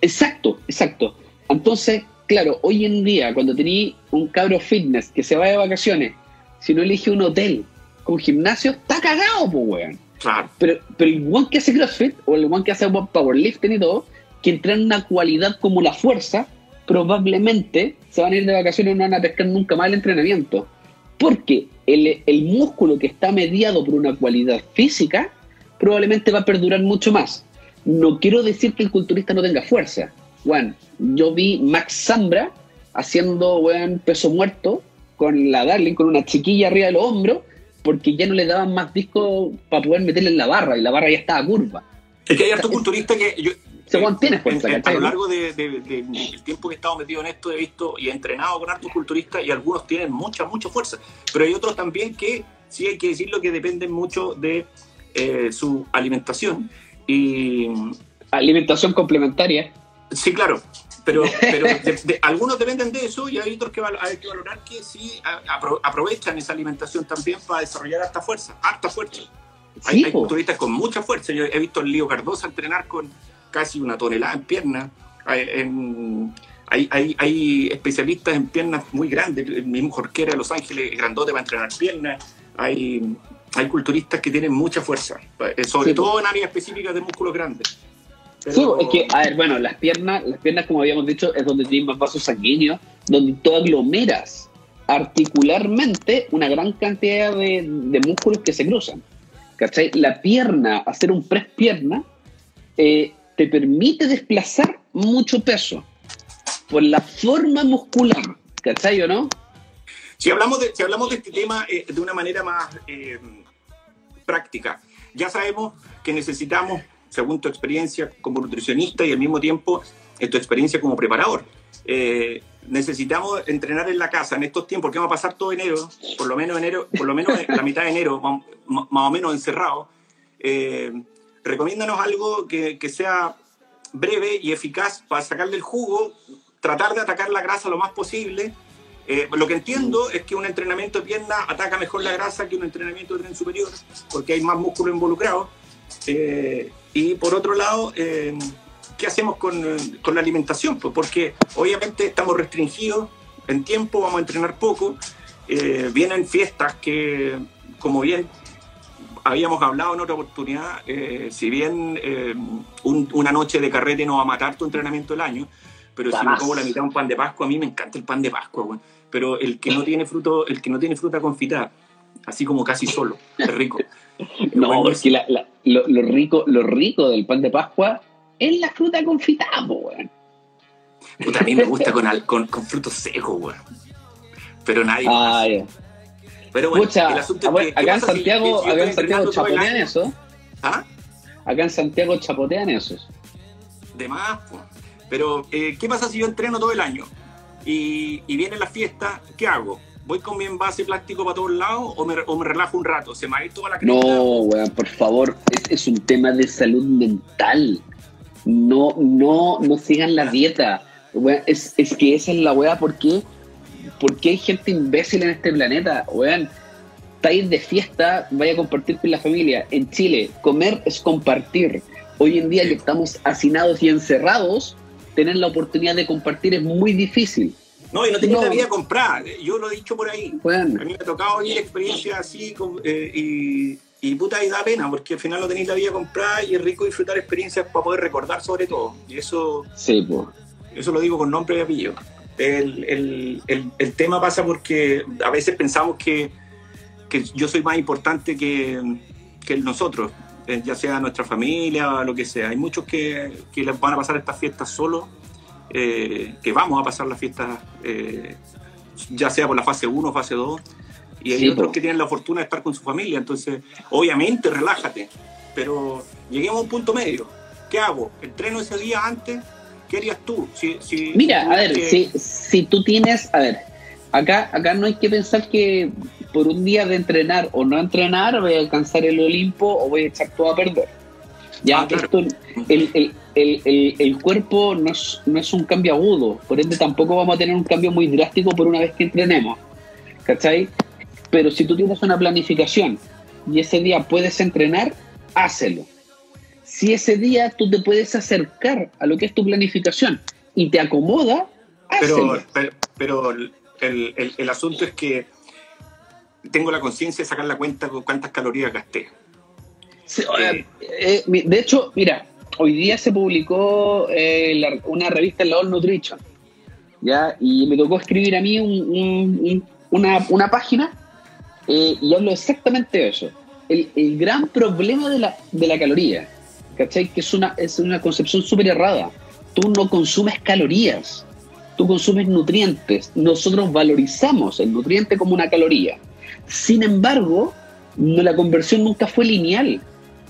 Exacto, exacto. Entonces, claro, hoy en día, cuando tenéis un cabro fitness que se va de vacaciones, si no elige un hotel con gimnasio, está cagado, pues, weón. Claro. Pero, pero el one que hace CrossFit o el one que hace powerlifting y todo, que entrena una cualidad como la fuerza, probablemente se van a ir de vacaciones y no van a pescar nunca más el entrenamiento. Porque el, el músculo que está mediado por una cualidad física probablemente va a perdurar mucho más. No quiero decir que el culturista no tenga fuerza. Bueno, yo vi Max Zambra haciendo weón, peso muerto con la Darling, con una chiquilla arriba del hombro, porque ya no le daban más disco para poder meterle en la barra y la barra ya estaba curva. Es que hay harto culturista que yo, Se mantiene fuerza, en- en- a ¿cachai, lo largo de- de- de- del tiempo que he estado metido en esto he visto y he entrenado con hartos culturistas y algunos tienen mucha, mucha fuerza, pero hay otros también que sí hay que decirlo que dependen mucho de eh, su alimentación y Alimentación complementaria. Sí, claro, pero, pero de- de- algunos dependen de eso y hay otros que val- hay que valorar que sí a- apro- aprovechan esa alimentación también para desarrollar harta fuerza, harta fuerza. Hay, Sí, hay po. culturistas con mucha fuerza. Yo he visto a Lío Cardosa entrenar con casi una tonelada en piernas. Hay, hay, hay- hay especialistas en piernas muy grandes. El mismo Jorquera de Los Ángeles, grandote para entrenar piernas. Hay, hay culturistas que tienen mucha fuerza, eh, sobre Sí, todo en áreas específicas de músculos grandes. Sí, es que, a ver, bueno, las piernas, las piernas, como habíamos dicho, es donde tienes más vasos sanguíneos, donde tú aglomeras articularmente una gran cantidad de, de músculos que se cruzan. ¿Cachai? La pierna, hacer un press pierna, eh, te permite desplazar mucho peso por la forma muscular. ¿Cachai o no? Si hablamos de, si hablamos de este tema eh, de una manera más eh, práctica, ya sabemos que necesitamos, según tu experiencia como nutricionista y al mismo tiempo en tu experiencia como preparador, eh, necesitamos entrenar en la casa en estos tiempos, porque vamos a pasar todo enero, por lo menos enero, por lo menos la mitad de enero, más, más o menos encerrado. Eh, recomiéndanos algo que, sea breve y eficaz para sacarle el jugo, tratar de atacar la grasa lo más posible. Eh, lo que entiendo es que un entrenamiento de pierna ataca mejor la grasa que un entrenamiento de tren superior, porque hay más músculo involucrado. Eh, y por otro lado, eh, ¿qué hacemos con, con la alimentación? Pues porque obviamente estamos restringidos en tiempo, vamos a entrenar poco. Eh, vienen fiestas que, como bien habíamos hablado en otra oportunidad, eh, si bien eh, un- una noche de carrete no va a matar tu entrenamiento del año, pero si me como la mitad de un pan de Pascua, a mí me encanta el pan de Pascua, weón. Pero el que no tiene fruto, el que no tiene fruta confitada, así como casi solo, es rico. No, Bueno, porque la- la- lo, lo rico, lo rico del pan de Pascua es la fruta confitada, weón. puta, a mí me gusta con, al- con, con frutos secos, weón. Pero nadie. Ah, ya. Pero bueno, el asunto es que, ¿qué acá en si- Santiago, si acá en Santiago chapotean eso. ¿Ah? Acá en Santiago chapotean esos. de más. Pero, eh, ¿qué pasa si yo entreno todo el año y, y viene la fiesta? ¿Qué hago? ¿Voy con mi envase plástico para todos lados o me, o me relajo un rato? ¿Se me va a ir toda la crema? No, weón, por favor, es, es un tema de salud mental. No, no, no sigan la dieta. Weón, es, es que esa es la weá, ¿por qué? Porque hay gente imbécil en este planeta, weón. Estáis de fiesta, vaya a compartir con la familia. En Chile, comer es compartir. Hoy en día que estamos hacinados y encerrados, tener la oportunidad de compartir es muy difícil. No, y no tenía No. la vida comprar. Yo lo he dicho por ahí. Weón, A mí me ha tocado vivir experiencias así con- eh, y, y puta, y da pena porque al final no tenéis la vida comprada y es rico disfrutar experiencias para poder recordar sobre todo. Y eso, sí, po. eso lo digo con nombre y apellido. El, el- el- el tema pasa porque a veces pensamos que, que yo soy más importante que, que nosotros, eh, ya sea nuestra familia o lo que sea. Hay muchos que, que les van a pasar estas fiestas solos, eh, que vamos a pasar las fiestas eh, ya sea por la fase 1 o fase 2. Y hay Sí, otros po. que tienen la fortuna de estar con su familia. Entonces, obviamente, relájate. Pero lleguemos a un punto medio. ¿Qué hago? ¿Entreno ese día antes? ¿Qué harías tú? Si, si- Mira, a ver, que- si, si tú tienes, a ver, acá, acá no hay que pensar que por un día de entrenar o no entrenar voy a alcanzar el Olimpo o voy a echar todo a perder. Ya, Ah, claro. esto, el, el- el- el- el cuerpo no es, no es un cambio agudo, por ende tampoco vamos a tener un cambio muy drástico por una vez que entrenemos. ¿Cachai? Pero si tú tienes una planificación y ese día puedes entrenar, hácelo. si ese día tú te puedes acercar a lo que es tu planificación y te acomoda, Pero, hazlo. pero, pero el, el- asunto es que tengo la conciencia de sacar la cuenta con cuántas calorías gasté. Sí, eh, eh, de hecho, mira, hoy día se publicó eh, una revista en la All Nutrition, ¿ya? Y me tocó escribir a mí un- un- un- una, una página eh, y hablo exactamente de eso. El, el gran problema de la, de la caloría, ¿cachai? Que es una, es una concepción súper errada. Tú no consumes calorías, tú consumes nutrientes. Nosotros valorizamos el nutriente como una caloría. Sin embargo, no, la conversión nunca fue lineal.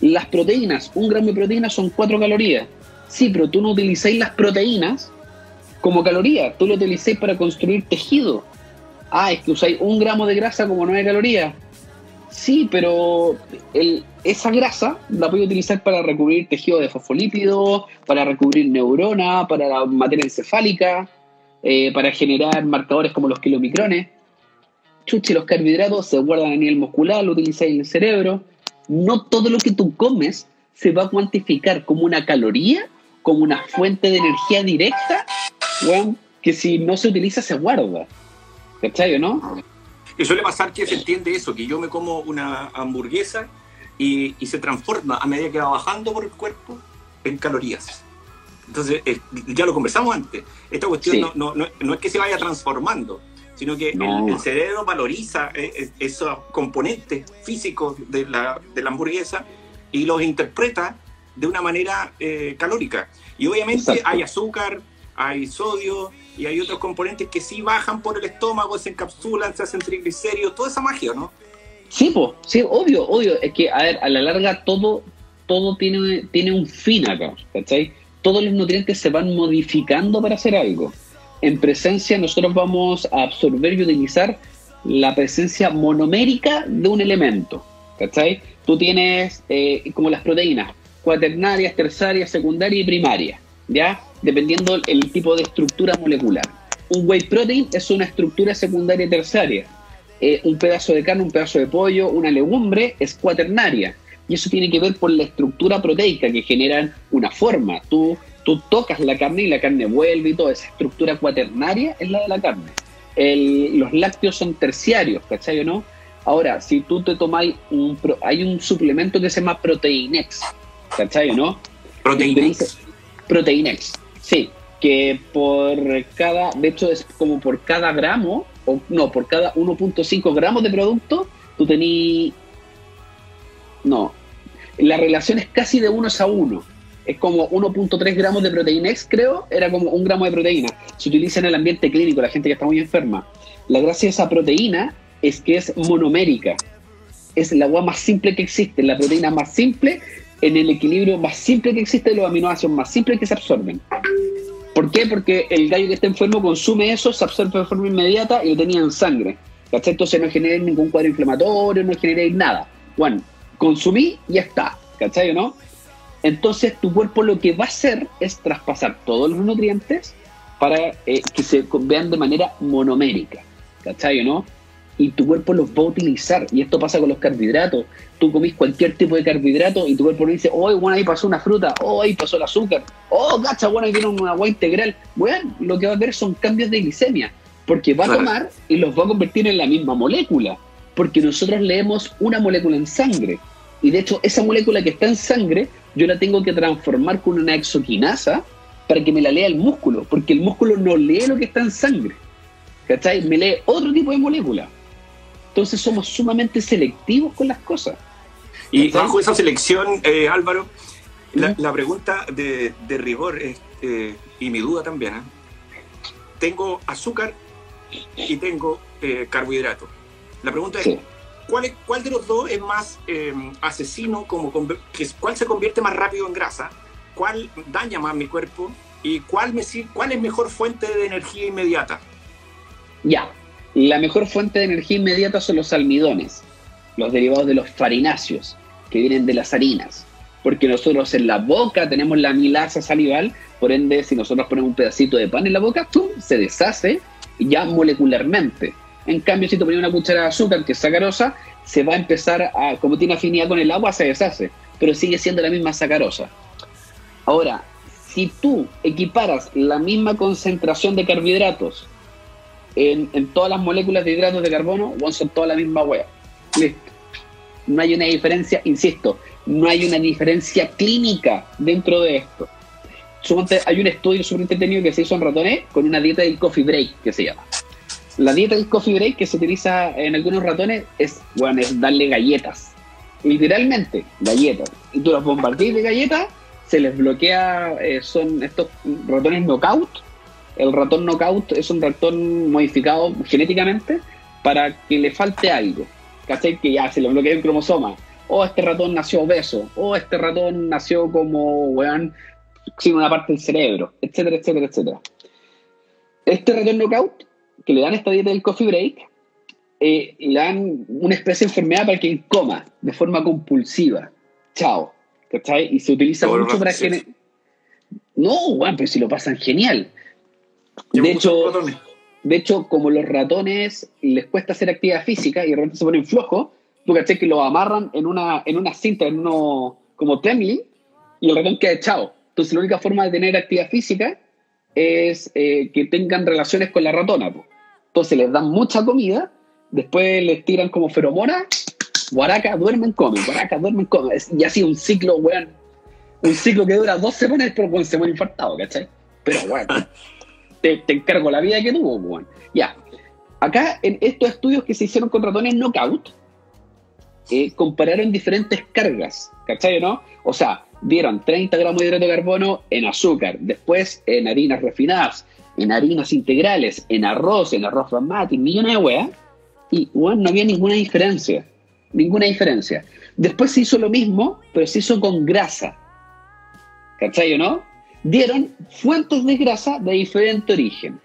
Las proteínas, un gramo de proteína son 4 calorías. Sí, pero tú no utilizáis las proteínas como calorías, tú lo utilizáis para construir tejido. Ah, es que usáis un gramo de grasa como 9 calorías. Sí, pero esa grasa la a utilizar para recubrir tejido de fosfolípidos, para recubrir neurona, para la materia encefálica, eh, para generar marcadores como los kilomicrones. Chuchi, los carbohidratos se guardan a nivel muscular, lo utilizáis en el cerebro. No todo lo que tú comes se va a cuantificar como una caloría, como una fuente de energía directa, weón, que si no se utiliza se guarda. ¿Cachai o no? Y suele pasar que se entiende eso, que yo me como una hamburguesa y, y se transforma a medida que va bajando por el cuerpo en calorías. Entonces, eh, ya lo conversamos antes, esta cuestión Sí. no, no- no- no es que se vaya transformando, sino que el- No. el, cerebro valoriza eh, eh, esos componentes físicos de la, de la hamburguesa y los interpreta de una manera eh, calórica. Y obviamente Exacto. hay azúcar, hay sodio y hay otros componentes que sí bajan por el estómago, se encapsulan, se hacen triglicéridos, toda esa magia, ¿no? Sí, po, sí, obvio, obvio. Es que, a ver, a la larga todo, todo tiene, tiene un fin acá, ¿cachai? Todos los nutrientes se van modificando para hacer algo. En presencia nosotros vamos a absorber y utilizar la presencia monomérica de un elemento, ¿cachai? Tú tienes eh, como las proteínas, cuaternarias, terciarias, secundarias y primarias, ¿ya? Dependiendo el tipo de estructura molecular. Un whey protein es una estructura secundaria y terciaria eh, un pedazo de carne, un pedazo de pollo, una legumbre es cuaternaria. Y eso tiene que ver por la estructura proteica que generan una forma. Tú, tú tocas la carne y la carne vuelve y toda esa estructura cuaternaria es la de la carne. El- los lácteos son terciarios, ¿cachai o no? Ahora, si tú te tomáis un... pro- hay un suplemento que se llama Proteinex, ¿cachai o no? Proteínas. Proteinex, sí, que por cada, de hecho es como por cada gramo, o no, por cada 1.5 gramos de producto, tú tení, no, la relación es casi de 1 a 1. Es como 1.3 gramos de Proteinex, creo, era como un gramo de proteína. Se utiliza en el ambiente clínico, la gente que está muy enferma. La gracia de esa proteína es que es monomérica. Es la agua más simple que existe, la proteína más simple en el equilibrio más simple que existe de los aminoácidos más simples que se absorben. ¿Por qué? Porque el gallo que está enfermo consume eso, se absorbe de forma inmediata y lo tenía en sangre. ¿Cachai? Entonces no genera ningún cuadro inflamatorio, no genera nada. Bueno, consumí y ya está. ¿Cachai o no? Entonces tu cuerpo lo que va a hacer es traspasar todos los nutrientes para eh, que se vean de manera monomérica. ¿Cachai o no? Y tu cuerpo los va a utilizar. Y esto pasa con los carbohidratos. Tú comís cualquier tipo de carbohidrato y tu cuerpo no dice, oh, bueno, ahí pasó una fruta, oh, ahí pasó el azúcar, oh, gacha, bueno, ahí tiene una agua integral. Bueno, lo que va a ver son cambios de glicemia, porque va a tomar y los va a convertir en la misma molécula, porque nosotros leemos una molécula en sangre. Y de hecho, esa molécula que está en sangre, yo la tengo que transformar con una exoquinasa para que me la lea el músculo, porque el músculo no lee lo que está en sangre. ¿Cachai? Me lee otro tipo de molécula. Entonces somos sumamente selectivos con las cosas. Y bajo esa selección, eh, Álvaro, la, pregunta de, de rigor es, eh, y mi duda también, ¿eh? tengo azúcar y tengo eh, carbohidratos. La pregunta es, Sí. ¿Cuál, es- ¿cuál de los dos es más eh, asesino, como cuál se convierte más rápido en grasa? ¿Cuál daña más mi cuerpo? ¿Y cuál, me, cuál es mejor fuente de energía inmediata? Ya. La mejor fuente de energía inmediata son los almidones, los derivados de los farináceos, que vienen de las harinas. Porque nosotros en la boca tenemos la amilasa salival, por ende, si nosotros ponemos un pedacito de pan en la boca, ¡pum! se deshace ya molecularmente. En cambio, si tú pones una cuchara de azúcar que es sacarosa, se va a empezar a, como tiene afinidad con el agua, se deshace, pero sigue siendo la misma sacarosa. Ahora, si tú equiparas la misma concentración de carbohidratos en, todas las moléculas de hidratos de carbono, son toda la misma wea. Listo. No hay una diferencia, insisto, no hay una diferencia clínica dentro de esto. Hay un estudio súper entretenido que se hizo en ratones con una dieta del coffee break, que se llama. La dieta del coffee break que se utiliza en algunos ratones es, bueno, es darle galletas. Literalmente, galletas. Y tú los bombardeas de galletas, se les bloquea, eh, son estos ratones knockout. El ratón knockout es un ratón modificado genéticamente para que le falte algo. ¿Cachai? Que ya se le bloquea un cromosoma. O este ratón nació obeso. O este ratón nació como, weón, sin una parte del cerebro, etcétera, etcétera, etcétera. Este ratón knockout, que le dan esta dieta del coffee break, eh, le dan una especie de enfermedad para que coma de forma compulsiva. Chao. ¿Cachai? Y se utiliza Todo mucho para rato, sí. gener- No, weón, pero si lo pasan genial. Yo De hecho, de hecho, como los ratones les cuesta hacer actividad física y de repente se ponen flojos, tú caché que los amarran en una, en una cinta, en uno como trembling, y el ratón queda echado. Entonces la única forma de tener actividad física es eh, que tengan relaciones con la ratona. po. Entonces les dan mucha comida, después les tiran como feromonas, guaraca, duermen, comen, guaraca, duermen, comen. Y así un ciclo, weón. Un ciclo que dura dos semanas, pero weón, se muere infartado, ¿cachai? Pero weón, te, te encargo la vida que tuvo, weón. Ya. Acá, en estos estudios que se hicieron con ratones knockout, eh, compararon diferentes cargas, ¿cachai o no? O sea, dieron 30 gramos de hidrato de carbono en azúcar, después en harinas refinadas, en harinas integrales, en arroz, en arroz basmati, millones de weas, y bueno, no había ninguna diferencia, ninguna diferencia. Después se hizo lo mismo, pero se hizo con grasa, ¿cachai o no? Dieron fuentes de grasa de diferente origen.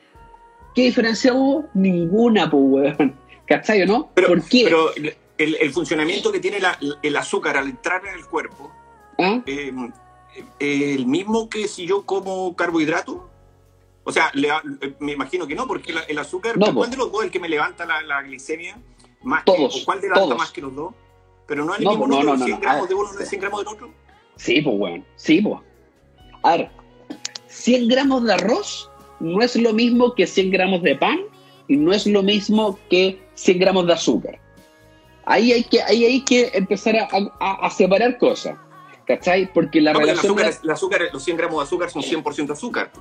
¿Qué diferencia hubo? Ninguna, pues, weón. ¿Cachai o no? Pero, ¿Por qué? pero el, el funcionamiento que tiene la- el azúcar al entrar en el cuerpo, ¿Ah? eh, eh, el mismo que si yo como carbohidrato. O sea, le- eh, me imagino que no, porque la- el azúcar, No, ¿cuál de los dos es el que me levanta la, la glicemia? Más que- Todos, o ¿Cuál levanta todos. más que los dos? Pero no es el No, mismo no, número, no, no, 100 no. gramos Ah, de uno, no sí. es 100 gramos del otro. Sí, pues, weón. Sí, pues. A ver, 100 gramos de arroz no es lo mismo que 100 gramos de pan y no es lo mismo que 100 gramos de azúcar. Ahí hay que, ahí hay que empezar a, a- a separar cosas. ¿Cachai? Porque la No, porque el relación. azúcar, de- el azúcar, los 100 gramos de azúcar son 100% azúcar.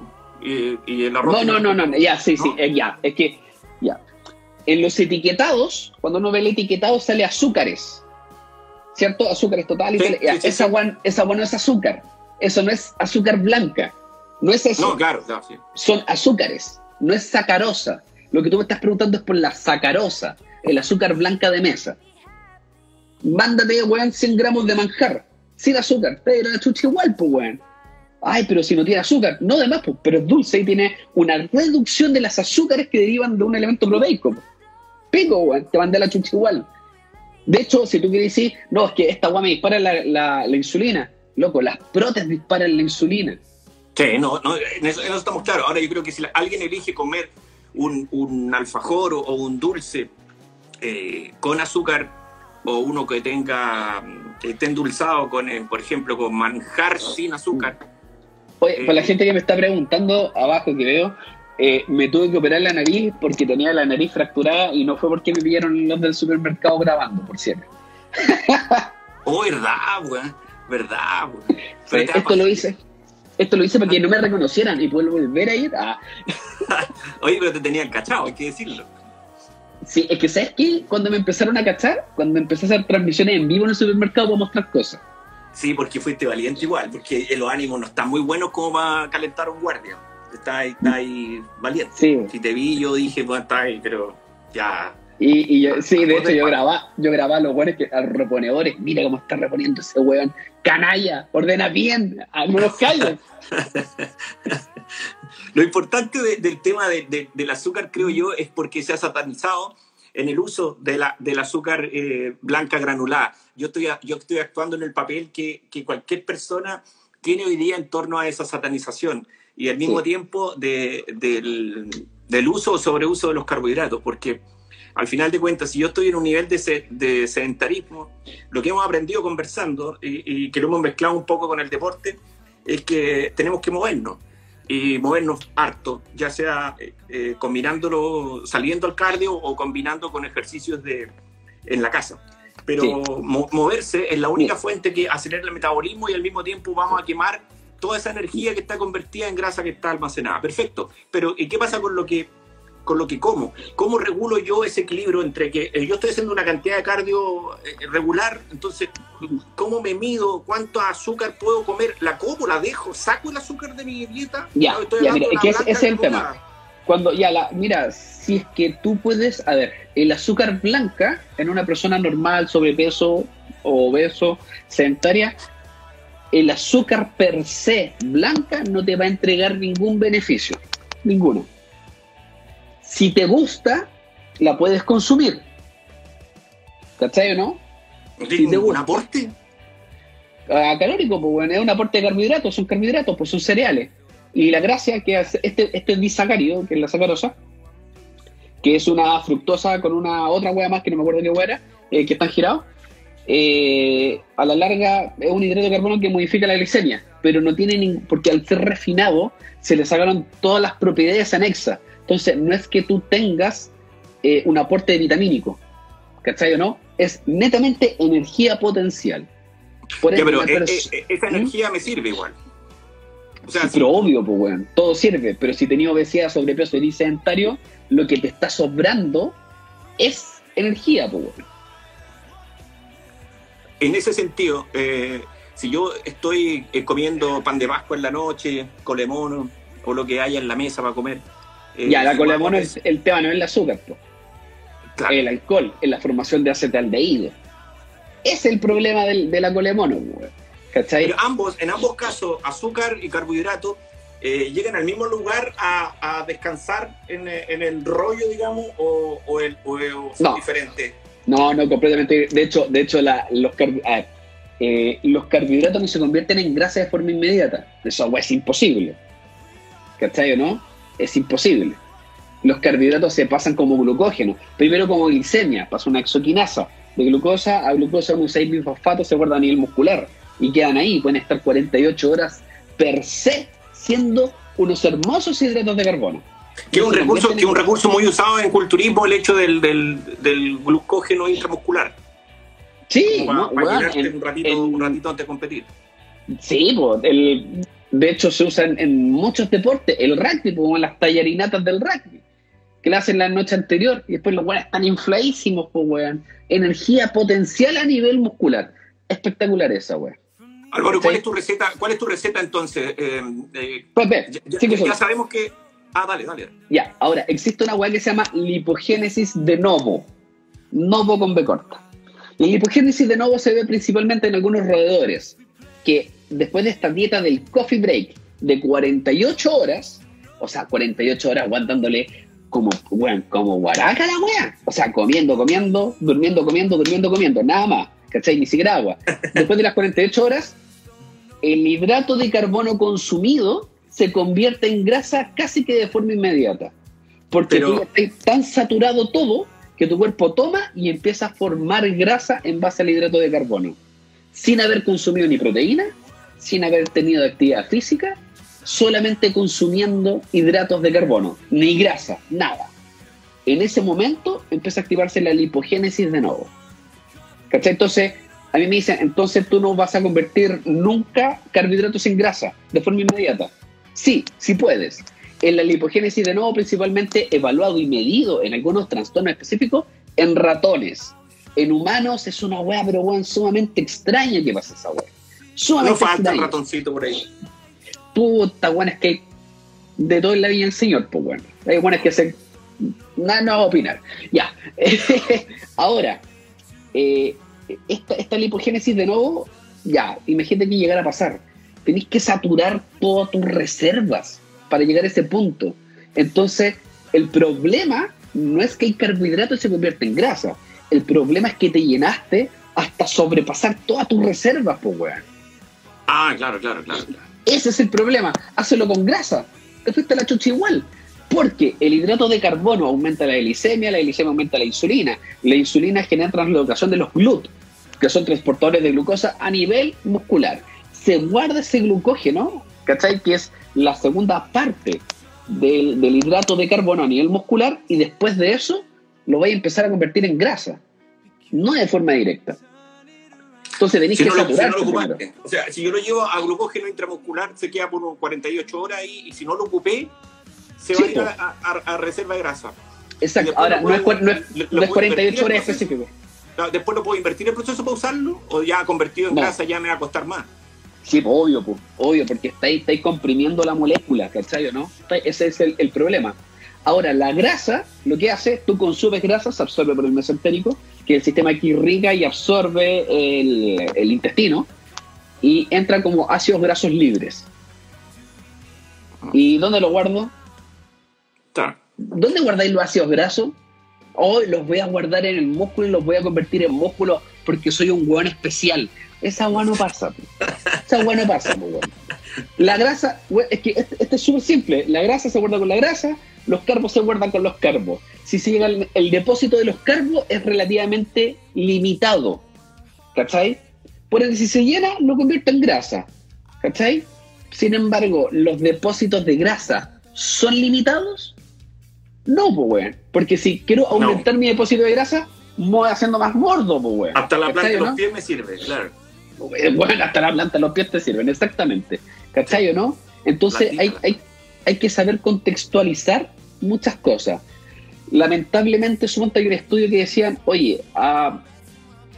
Y. No, no, no, no, no, ya, sí, sí, eh, ya, es que, ya. En los etiquetados, cuando uno ve el etiquetado, sale azúcares, ¿cierto? Azúcares total y Sí, sale- ya, sí, sí, esa guan- esa guan no es azúcar, eso no es azúcar blanca, no es eso, No, claro, claro, sí. son azúcares, no es sacarosa. Lo que tú me estás preguntando es por la sacarosa, el azúcar blanca de mesa. Mándate, weón, 100 gramos de manjar, sin azúcar, te la chucha igual, pues, weón. Ay, pero si no tiene azúcar, no de más, pues, pero es dulce y tiene una reducción de las azúcares que derivan de un elemento proteico. Pico, weón, te mandé la chucha igual. De hecho, si tú quieres decir, no, es que esta weá me dispara la, insulina, loco, las protes disparan la insulina. Sí, no, no, en eso, estamos claros. Ahora yo creo que si alguien elige comer un, un alfajor o, o un dulce eh, con azúcar o uno que tenga que esté endulzado con, eh, por ejemplo, con manjar sin azúcar. Oye, Eh, para la gente que me está preguntando abajo que veo, eh, me tuve que operar la nariz porque tenía la nariz fracturada y no fue porque me pillaron los del supermercado grabando, por cierto. Oh, verdad, weón. Verdad, weón. Esto lo hice. Esto lo hice para que no me reconocieran y poder volver a ir a... Oye, pero te tenían cachado, hay que decirlo. Sí, es que ¿sabes qué? Cuando me empezaron a cachar, cuando empecé a hacer transmisiones en vivo en el supermercado para mostrar cosas. Sí, porque fuiste valiente igual, porque los ánimos no están muy buenos como para calentar a un guardia. Está ahí, está ahí valiente. Sí. Si te vi, yo dije, bueno, está ahí, pero ya. Y, y yo, sí, de hecho yo grababa, yo grababa a los buenos que, a los reponedores, mira cómo está reponiendo ese weón, canalla, ordena bien, no los calles. Lo importante de- del tema de- de- del azúcar, creo yo, es porque se ha satanizado en el uso de la, del azúcar eh, blanca granulada. Yo estoy, yo estoy actuando en el papel que, que cualquier persona tiene hoy día en torno a esa satanización y al mismo Sí. tiempo de- del, del uso o sobreuso de los carbohidratos, porque al final de cuentas, si yo estoy en un nivel de, se- de sedentarismo, lo que hemos aprendido conversando y, y que lo hemos mezclado un poco con el deporte, es que tenemos que movernos y movernos harto, ya sea eh, eh, combinándolo, saliendo al cardio o combinando con ejercicios de, en la casa. Pero Sí. mo- moverse es la única Sí. fuente que acelera el metabolismo y al mismo tiempo vamos a quemar toda esa energía que está convertida en grasa que está almacenada. Perfecto. Pero ¿y qué pasa con lo que con lo que como? ¿Cómo regulo yo ese equilibrio entre que eh, yo estoy haciendo una cantidad de cardio eh, regular, entonces cómo me mido, cuánto azúcar puedo comer, la como, la dejo, saco el azúcar de mi dieta? Ya, No, ya, mira, es que ese- es el tema. Cuando ya la, mira, si es que tú puedes, a ver, el azúcar blanca en una persona normal, sobrepeso, obeso, sedentaria, el azúcar per se blanca no te va a entregar ningún beneficio, ninguno. Si te gusta, la puedes consumir. ¿Cachai o no? ¿No si tiene te gusta. aporte? Ah, calórico, pues bueno, es un aporte de carbohidratos, son carbohidratos, pues son cereales. Y la gracia que hace este, este disacárido, que es la sacarosa, que es una fructosa con una otra hueá más que no me acuerdo qué hueá era, eh, que están girados, eh, a la larga es un hidrato de carbono que modifica la glicemia, pero no tiene ningún, porque al ser refinado se le sacaron todas las propiedades anexas. Entonces, no es que tú tengas eh, un aporte vitamínico, ¿cachai o no? Es netamente energía potencial. Por Ya, pero eh, eh, esa energía me sirve igual. O sea, Sí, pero obvio, pues, weón. Todo sirve, pero si tenías obesidad, sobrepeso y sedentario, lo que te está sobrando es energía, pues, weón. en ese sentido, eh, si yo estoy eh, comiendo pan de Pascua en la noche, colemono o lo que haya en la mesa para comer. Eh, ya, la igual colemono, es- el tema no es el azúcar, claro. El alcohol, es la formación de acetaldehído. Es el problema del- de la colemono. ¿Cachai? Pero ambos, en ambos casos, azúcar y carbohidrato eh, llegan al mismo lugar a, a descansar en, eh, en el rollo, digamos, o, o, el, o, o son No. diferentes. No, no, completamente. De hecho, de hecho la- los, ver, eh, los carbohidratos no se convierten en grasa de forma inmediata. Eso es imposible. ¿Cachai o no? Es imposible. Los carbohidratos se pasan como glucógeno. Primero como glicemia, pasa una exoquinasa. De glucosa a glucosa 1,6 bifosfato se guarda a nivel muscular y quedan ahí. Pueden estar 48 horas per se siendo unos hermosos hidratos de carbono. Que es un recurso, que un recurso muy usado en culturismo, el hecho del, del, del glucógeno intramuscular. Sí, no, para, en- un, ratito, en- un ratito antes de competir. Sí, pues, el, de hecho se usa en, muchos deportes. El rugby, como las tallarinatas del rugby, que la hacen la noche anterior y después los weones están infladísimos, pues, weón. Energía potencial a nivel muscular. Espectacular esa, weón. Álvaro, ¿cuál Sí. es tu receta? ¿Cuál es tu receta entonces? Eh, eh, Pues ve, ya, sabemos que. Ah, dale, dale. Ya, ahora, existe una weá que se llama lipogénesis de novo. Novo con B corta. La lipogénesis de novo se ve principalmente en algunos roedores, que después de esta dieta del coffee break de 48 horas, o sea, 48 horas aguantándole como, weón, como guaraca la weá. O sea, comiendo, comiendo, durmiendo, comiendo, durmiendo, comiendo, nada más. ¿Cachai? Ni siquiera agua. Después de las 48 horas, el hidrato de carbono consumido se convierte en grasa casi que de forma inmediata. Porque Pero- tú estás tan saturado todo que tu cuerpo toma y empieza a formar grasa en base al hidrato de carbono. Sin haber consumido ni proteína, sin haber tenido actividad física, solamente consumiendo hidratos de carbono, ni grasa, nada. En ese momento empieza a activarse la lipogénesis de nuevo. ¿Cachai? Entonces, a mí me dicen, entonces tú no vas a convertir nunca carbohidratos en grasa de forma inmediata. Sí, sí puedes. En la lipogénesis de nuevo, principalmente evaluado y medido en algunos trastornos específicos en ratones. En humanos es una wea, pero weón, sumamente extraña que pasa esa wea. No falta el ratoncito por ahí. Puta, weón, es que de todo en la vida el señor, pues bueno. Hay buenas que se. Nada, no va a opinar. Ya. Ahora, eh, esta, esta lipogénesis de nuevo, ya, imagínate que llegara a pasar. Tenés que saturar todas tus reservas para llegar a ese punto. Entonces, el problema no es que el carbohidrato se convierta en grasa. El problema es que te llenaste hasta sobrepasar todas tus reservas, pues, weón. Ah, claro, claro, claro. Ese es el problema. Hazlo con grasa. Te la chucha igual. Porque el hidrato de carbono aumenta la glicemia, la glicemia aumenta la insulina. La insulina genera translocación de los GLUT, que son transportadores de glucosa a nivel muscular. se guarda ese glucógeno, ¿cachai? Que es la segunda parte del, del hidrato de carbono a nivel muscular y después de eso lo vais a empezar a convertir en grasa. No de forma directa. Entonces tenéis Si que no, lo, si no. O sea, si yo lo llevo a glucógeno intramuscular, se queda por unos 48 horas ahí, y si no lo ocupé, se Sí, va a ir a, a- a reserva de grasa. Exacto. Ahora, no es, no es- lo- no es puedo 48 invertir horas específico. Después lo puedo invertir en el proceso para usarlo, o ya convertido en grasa ya me va a costar más. Sí, pues, obvio, pues, obvio, porque estáis, estáis comprimiendo la molécula, ¿cachai no? Ese es el, el problema. Ahora, la grasa, lo que hace, tú consumes grasa, se absorbe por el mesentérico, que el sistema que irriga y absorbe el, el intestino, y entra como ácidos grasos libres. ¿Y dónde lo guardo? ¿Dónde guardáis los ácidos grasos? Hoy los voy a guardar en el músculo y los voy a convertir en músculo porque soy un hueón especial. Esa hueá no pasa. Esa hueá no pasa. La grasa, es que este, este es súper simple. La grasa se guarda con la grasa, los carbos se guardan con los carbos. Si se llega el, el depósito de los carbos es relativamente limitado. ¿Cachai? Por ende, si se llena, lo convierto en grasa. ¿Cachai? Sin embargo, los depósitos de grasa son limitados. No, pues, weón. Porque si quiero aumentar mi depósito de grasa, me voy haciendo más gordo, pues, weón. Hasta la planta ¿Cachai, de los no? pies me sirve, claro. Eh, Bueno, hasta la planta de los pies te sirven, exactamente. ¿Cachai o no? Entonces hay, hay, hay que saber contextualizar muchas cosas. Lamentablemente, suponte hay un estudio que decían, oye, ah,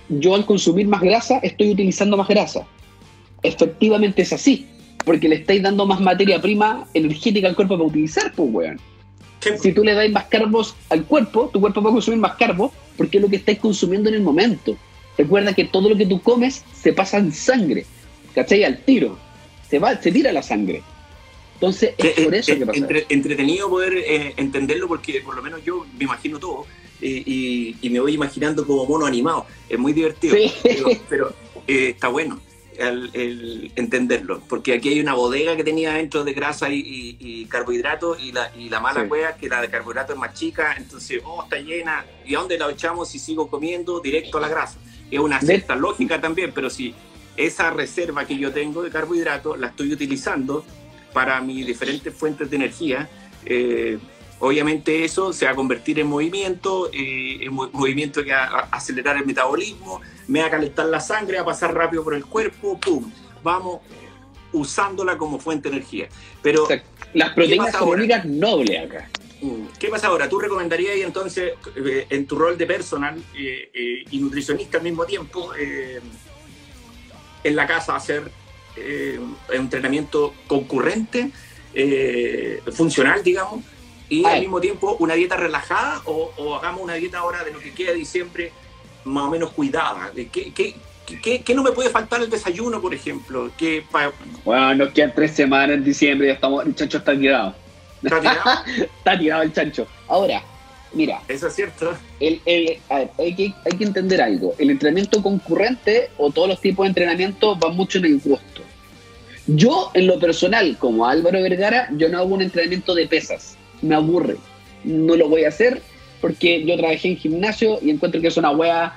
yo al consumir más grasa estoy utilizando más grasa. Efectivamente es así, porque le estáis dando más materia prima energética al cuerpo para utilizar, pues, weón. ¿Qué? Si tú le das más carbos al cuerpo, tu cuerpo va a consumir más carbos porque es lo que estáis consumiendo en el momento. Recuerda que todo lo que tú comes se pasa en sangre, ¿cachai? Al tiro. Se, va, se tira la sangre. Entonces, es Eh, por eh, eso eh, que pasa. entre- entretenido poder eh, entenderlo porque por lo menos yo me imagino todo eh, y, y me voy imaginando como mono animado. Es muy divertido, Sí. pero, pero, eh, está bueno el, el entenderlo porque aquí hay una bodega que tenía dentro de grasa y, y- y carbohidratos y la, y la mala Sí. cueva que la de carbohidratos es más chica, entonces, oh, está llena. ¿Y a dónde la echamos si sigo comiendo directo a la grasa? Es una De- cierta lógica también, pero si esa reserva que yo tengo de carbohidratos la estoy utilizando para mis diferentes fuentes de energía, eh, obviamente eso se va a convertir en movimiento, eh, en mo- movimiento que va a acelerar el metabolismo, me va a calentar la sangre, va a pasar rápido por el cuerpo, ¡pum! Vamos usándola como fuente de energía. Pero, O sea, las proteínas únicas nobles acá. mm, ¿qué pasa ahora? ¿Tú recomendarías entonces, eh, en tu rol de personal eh, eh, y nutricionista al mismo tiempo, eh, en la casa hacer eh, un entrenamiento concurrente, eh, funcional, digamos, y al mismo tiempo una dieta relajada o, o hagamos una dieta ahora de lo que queda de diciembre más o menos cuidada? ¿De ¿Qué, qué, qué- qué no me puede faltar el desayuno, por ejemplo? ¿Qué pa- Bueno, nos quedan tres semanas en diciembre y ya estamos, el chancho está tirado. ¿está tirado? Está tirado el chancho. Ahora, mira, Eso es cierto. el, el- a ver, hay, que, hay que entender algo. El entrenamiento concurrente o todos los tipos de entrenamiento van mucho en el gusto. Yo, en lo personal, como Álvaro Vergara, yo no hago un entrenamiento de pesas. Me aburre. No lo voy a hacer porque yo trabajé en gimnasio y encuentro que es una wea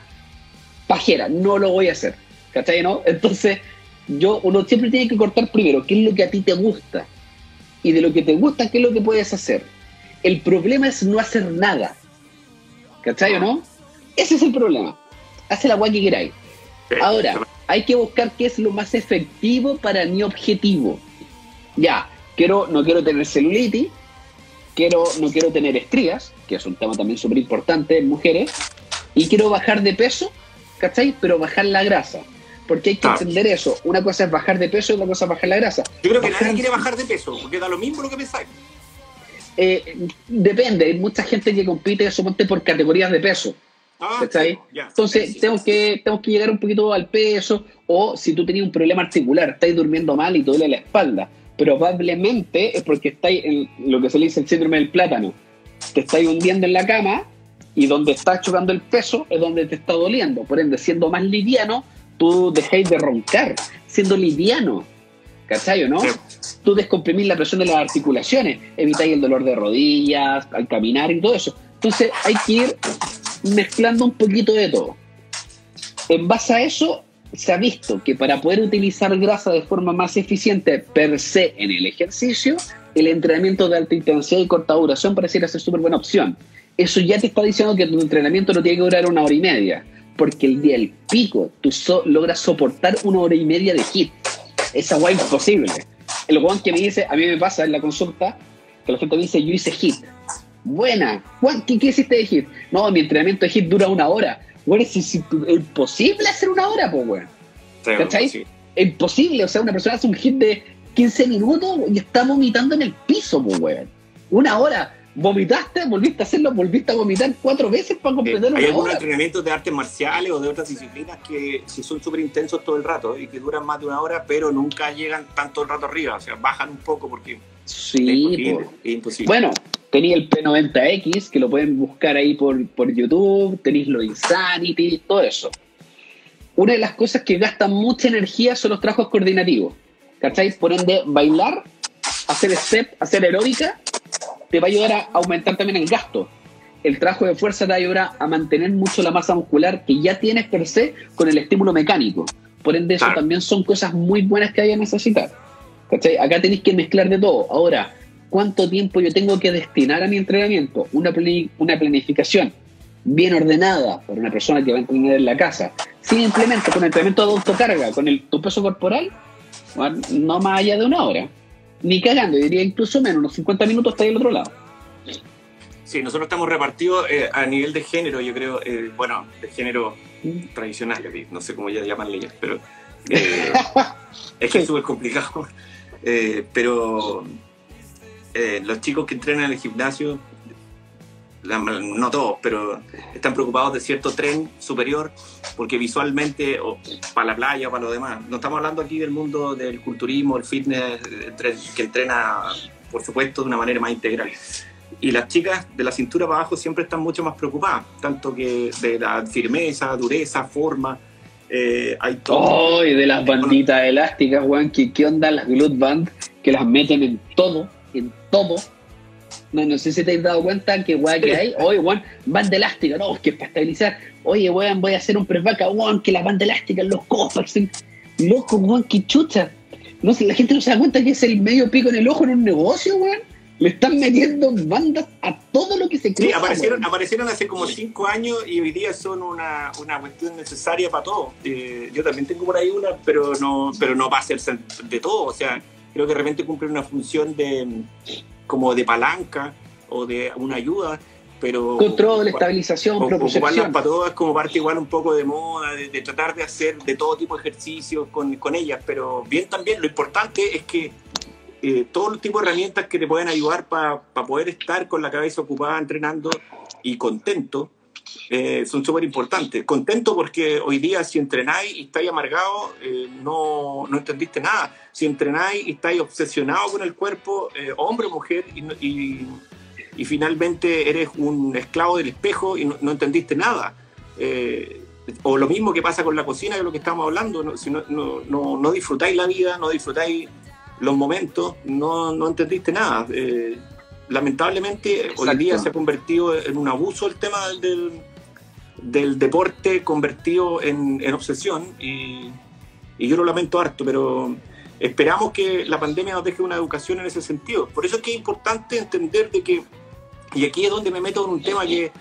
pajera. No lo voy a hacer. ¿Cachai, no? Entonces, yo, uno siempre tiene que cortar primero qué es lo que a ti te gusta. Y de lo que te gusta, qué es lo que puedes hacer. El problema es no hacer nada. ¿Cachai o no? Ese es el problema. Hace la guay que queráis. Ahora, hay que buscar qué es lo más efectivo para mi objetivo. Ya, quiero, no quiero tener celulitis, quiero, no quiero tener estrías, que es un tema también súper importante en mujeres, y quiero bajar de peso, ¿cachai? Pero bajar la grasa. Porque hay que Claro. entender eso. Una cosa es bajar de peso y otra cosa es bajar la grasa. Yo creo que Bajar- nadie quiere bajar de peso, porque da lo mismo lo que pensáis. Eh, depende, hay mucha gente que compite, suponte, por categorías de peso. Ah, ¿Cachai? Entonces, Sí, tenemos, que, tenemos que llegar un poquito al peso, o si tú tenías un problema articular, estáis durmiendo mal y te duele la espalda, probablemente es porque estáis en lo que se le dice el síndrome del plátano. Te estáis hundiendo en la cama y donde está chocando el peso es donde te está doliendo. Por ende, siendo más liviano, tú dejáis de roncar, siendo liviano. ¿Cachai o no? Sí. Tú descomprimís la presión de las articulaciones, evitáis el dolor de rodillas, al caminar y todo eso. Entonces hay que ir mezclando un poquito de todo. En base a eso, se ha visto que para poder utilizar grasa de forma más eficiente per se en el ejercicio, el entrenamiento de alta intensidad y corta duración pareciera ser súper buena opción. Eso ya te está diciendo que tu entrenamiento no tiene que durar una hora y media, porque el día del pico tú logras soportar una hora y media de hit. Esa guay es imposible. El guan que me dice, a mí me pasa en la consulta, que la gente me dice, yo hice hit. Buena. Juan, ¿qué, qué hiciste de hit? No, mi entrenamiento de hit dura una hora. Bueno, es, es imposible hacer una hora, pues, weón. ¿Cachai? Sí. Imposible. O sea, una persona hace un hit de 15 minutos y está vomitando en el piso, pues, weón. Una hora. Vomitaste, volviste a hacerlo, volviste a vomitar cuatro veces para Eh, completar hay una algunos hora. entrenamientos de artes marciales o de otras disciplinas que sí son súper intensos todo el rato y que duran más de una hora, pero nunca llegan tanto el rato arriba. O sea, bajan un poco porque es Sí, imposible. es imposible. Bueno, tenéis el P90X, que lo pueden buscar ahí por, por YouTube, tenéis lo de Insanity, todo eso. Una de las cosas que gastan mucha energía son los trabajos coordinativos. ¿Cachai? Por ende, bailar, hacer step, hacer aeróbica, te va a ayudar a aumentar también el gasto. El trabajo de fuerza te va a ayudar a mantener mucho la masa muscular que ya tienes per se con el estímulo mecánico. Por ende, eso Claro. también son cosas muy buenas que hay a necesitar. ¿Cachai? Acá tenéis que mezclar de todo. Ahora, ¿cuánto tiempo yo tengo que destinar a mi entrenamiento? Una, una planificación bien ordenada por una persona que va a entrenar en la casa, sin con entrenamiento de autocarga, con el, tu peso corporal, no más allá de una hora. Ni cagando, diría incluso menos, unos 50 minutos está ahí al otro lado. Sí, nosotros estamos repartidos eh, a nivel de género, yo creo, eh, bueno, de género tradicional, no sé cómo ya llaman ellas, pero eh, es que es súper complicado. Pero eh, los chicos que entrenan en el gimnasio, la- no todos, pero están preocupados de cierto tren superior, porque visualmente, o para la playa o para lo demás, no estamos hablando aquí del mundo del culturismo, el fitness, que entrena, por supuesto, de una manera más integral. Y las chicas de la cintura para abajo siempre están mucho más preocupadas, tanto que de la firmeza, dureza, forma. eh, hay todo. ¡Oh! y de las banditas elásticas, weón, ¿qué, ¿qué onda las glute band? Que las meten en todo, en todo. No, no sé si te has dado cuenta que weón que hay. Oye, weón, banda elástica, no, es que para estabilizar. Oye, weón, voy a hacer un press back, weón, que la banda elástica, los copas, loco, weón, qué chucha. No sé, la gente no se da cuenta que es el medio pico en el ojo en un negocio, weón. Le están metiendo bandas a todo lo que se Sí, cruza, aparecieron, weón. aparecieron hace como cinco años y hoy día son una, una cuestión necesaria para todo. Eh, yo también tengo por ahí una, pero no, pero no va a ser de todo. O sea, creo que de repente cumplen una función de como de palanca o de una ayuda, pero Control, estabilización, o- ocuparlas para todo es como parte igual un poco de moda, de, de tratar de hacer de todo tipo de ejercicios con, con ellas, pero bien también lo importante es que eh, todo el tipo de herramientas que te pueden ayudar para poder estar con la cabeza ocupada entrenando y contento eh, son súper importantes. Contento porque hoy día si entrenáis y estáis amargados, eh, no, no entendiste nada. Si entrenáis y estáis obsesionados con el cuerpo, eh, hombre o mujer, y, y- finalmente eres un esclavo del espejo y no, no entendiste nada. O lo mismo que pasa con la cocina, que es lo que estamos hablando, no, si no, disfrutáis la vida, no disfrutáis los momentos, no entendiste nada. Eh, lamentablemente hoy Exacto. día se ha convertido en un abuso el tema del, del deporte convertido en, en obsesión y, y yo lo lamento harto, pero esperamos que la pandemia nos deje una educación en ese sentido. Por eso es que es importante entender de que, y aquí es donde me meto en un tema que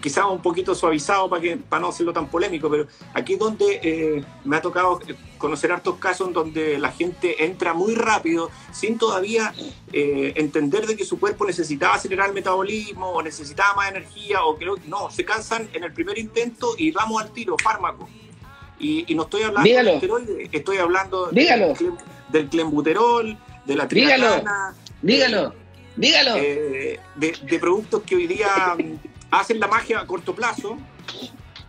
quizás un poquito suavizado para, que, para no hacerlo tan polémico, pero aquí es donde eh, me ha tocado conocer hartos casos en donde la gente entra muy rápido sin todavía eh, entender de que su cuerpo necesitaba acelerar el metabolismo o necesitaba más energía o que no, se cansan en el primer intento y vamos al tiro, fármaco. Y, y no estoy hablando Dígalo. de esteroides, estoy hablando Dígalo. del, del clembuterol, de la Dígalo. triacana, Dígalo, dígalo. eh, de, de productos que hoy día mm, hacen la magia a corto plazo,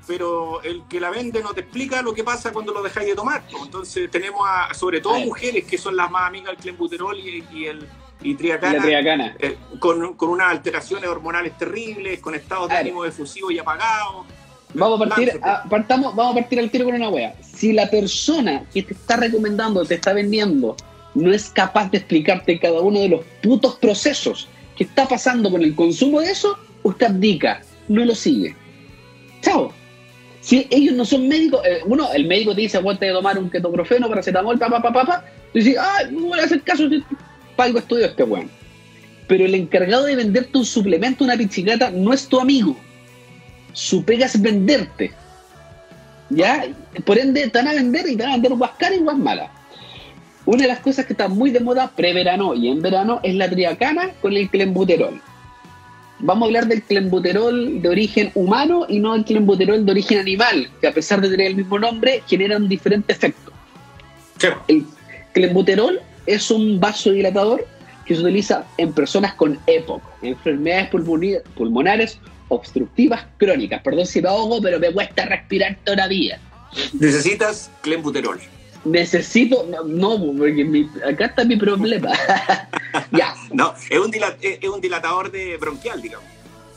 pero el que la vende no te explica lo que pasa cuando lo dejáis de tomar. Entonces tenemos a, sobre todo mujeres que son las más amigas del clenbuterol y, y el y triacana, triacana. eh, con, con unas alteraciones hormonales terribles, con estados de ánimo efusivos y apagados. Vamos a partir, a- partamos, vamos a partir al tiro con una wea. Si la persona que te está recomendando, te está vendiendo, no es capaz de explicarte cada uno de los putos procesos que está pasando con el consumo de eso, usted abdica, no lo sigue. Chao. Si ellos no son médicos, eh, uno, el médico te dice, aguanta de tomar un ketoprofeno, paracetamol, papá, papá, papá, dices, ah, no voy a hacer caso, para algo estudio este weón. Pero el encargado de venderte un suplemento, una pichicata, no es tu amigo. Su pega es venderte. ¿Ya? Por ende, te van a vender y te van a vender guas caras y guas malas. Una de las cosas que está muy de moda pre-verano y en verano es la triacana con el clenbuterol. Vamos a hablar del clenbuterol de origen humano y no del clenbuterol de origen animal, que a pesar de tener el mismo nombre, generan diferentes efectos. Sí. El clenbuterol es un vasodilatador que se utiliza en personas con EPOC, enfermedades pulmonares obstructivas crónicas. Perdón si me ahogo, pero me cuesta respirar todavía. Necesitas clenbuterol. Necesito, no, no, porque mi- acá está mi problema. ya, No, es un, dila- es es un dilatador de bronquial, digamos.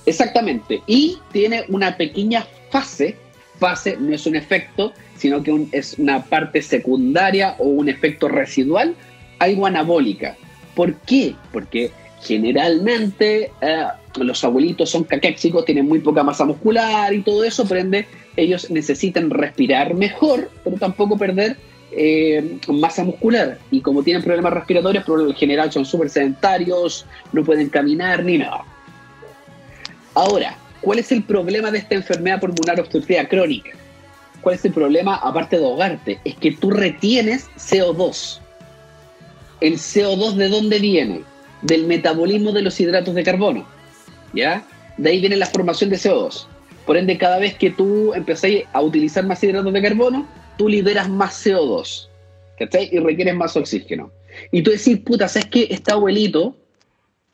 exactamente. Y tiene una pequeña fase, fase no es un efecto, sino que un- es una parte secundaria o un efecto residual, algo anabólica. ¿Por qué? Porque generalmente eh, los abuelitos son caquéxicos, tienen muy poca masa muscular y todo eso, por ende ellos necesitan respirar mejor, pero tampoco perder eh, masa muscular. Y como tienen problemas respiratorios, por lo general son súper sedentarios, no pueden caminar ni nada. Ahora, ¿cuál es el problema de esta enfermedad pulmonar obstructiva crónica? ¿Cuál es el problema, aparte de ahogarte? Es que tú retienes CO2. ¿El CO2 de dónde viene? Del metabolismo de los hidratos de carbono. ¿Ya? De ahí viene la formación de CO2. Por ende, cada vez que tú empezás a utilizar más hidratos de carbono, tú liberas más CO2. ¿Cachai? Y requieres más oxígeno. Y tú decís, puta, ¿sabes qué? Este abuelito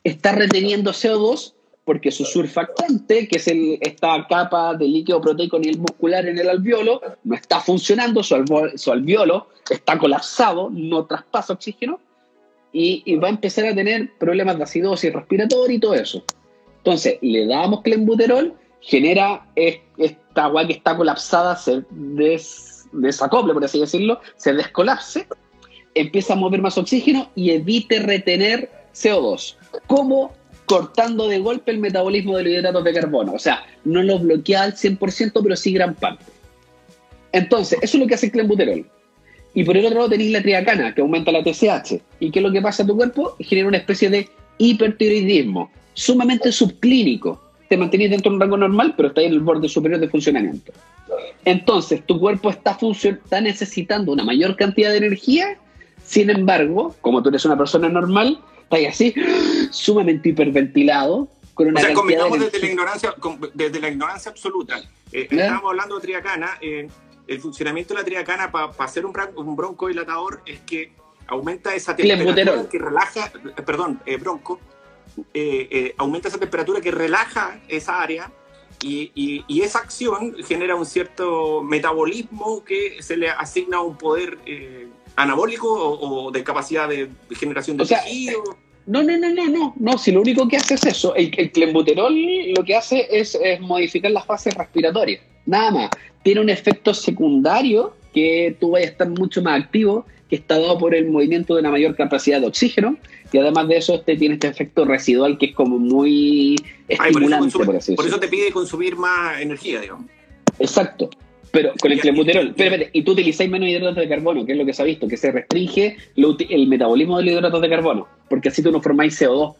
está reteniendo CO2 porque su surfactante, que es esta capa de líquido proteico nivel muscular en el alveolo, no está funcionando, su, alveolo está colapsado, no traspasa oxígeno, y, va a empezar a tener problemas de acidosis respiratoria y todo eso. Entonces, le damos clenbuterol, genera es- esta agua que está colapsada, se des- desacople, por así decirlo, se descolapse, empieza a mover más oxígeno y evite retener CO2. ¿Cómo? Cortando de golpe el metabolismo de los hidratos de carbono. O sea, no lo bloquea al 100%, pero sí gran parte. Entonces, eso es lo que hace el clenbuterol. Y por el otro lado tenéis la triacana, que aumenta la TSH. ¿Y qué es lo que pasa a tu cuerpo? Genera una especie de hipertiroidismo, sumamente subclínico. Te mantenís dentro de un rango normal, pero está en el borde superior de funcionamiento. Entonces, tu cuerpo está, funcion- está necesitando una mayor cantidad de energía, sin embargo, como tú eres una persona normal, estás así, sumamente hiperventilado, con una O sea, cantidad de combinamos desde la ignorancia, desde la ignorancia absoluta. Eh, ¿Ya? estábamos hablando de triacana. eh, el funcionamiento de la triacana para hacer un, un broncodilatador es que aumenta esa temperatura que relaja, eh, perdón, eh, bronco, eh, eh, aumenta esa temperatura que relaja esa área y, y- y esa acción genera un cierto metabolismo que se le asigna un poder eh, anabólico o, o de capacidad de generación de O sea. No, no, no, no, no, no, si lo único que hace es eso, el, el clenbuterol lo que hace es, es modificar las fases respiratorias, nada más. Tiene un efecto secundario que tú vayas a estar mucho más activo, que está dado por el movimiento de una mayor capacidad de oxígeno, y además de eso este tiene este efecto residual que es como muy Ay, por, eso estimulante, consume- por así por eso te pide consumir más energía, digamos. Exacto. Pero con el clenbuterol, espérate, y tú utilizáis menos hidratos de carbono, que es lo que se ha visto, que se restringe lo el metabolismo de los hidratos de carbono, porque así tú no formáis CO2.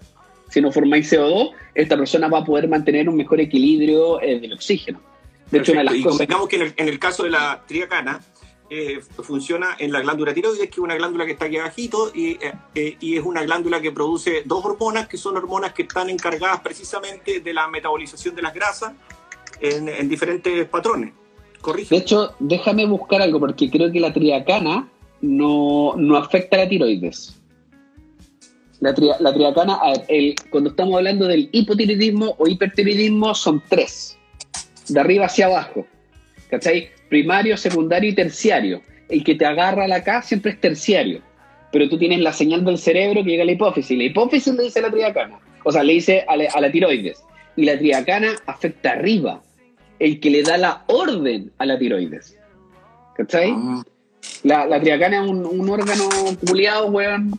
Si no formáis CO2, esta persona va a poder mantener un mejor equilibrio eh, del oxígeno. De hecho, una de las y cosas... que en el, en el caso de la triacana, eh, funciona en la glándula tiroides, que es una glándula que está aquí abajito, y, eh, eh, y es una glándula que produce dos hormonas, que son hormonas que están encargadas precisamente de la metabolización de las grasas en, en diferentes patrones. De Corrige. hecho, déjame buscar algo, porque creo que la triacana no, no afecta a la tiroides. La, tria- la triacana, a ver, el- cuando estamos hablando del hipotiroidismo o hipertiroidismo, son tres. De arriba hacia abajo. ¿Cachai? Primario, secundario y terciario. El que te agarra la K siempre es terciario. Pero tú tienes la señal del cerebro que llega a la hipófisis. La hipófisis le dice a la triacana. O sea, le dice a la, a la tiroides. Y la triacana afecta arriba. El que le da la orden a la tiroides. ¿Cachai? Mm. La, la triacana es un, un órgano culiado, weón.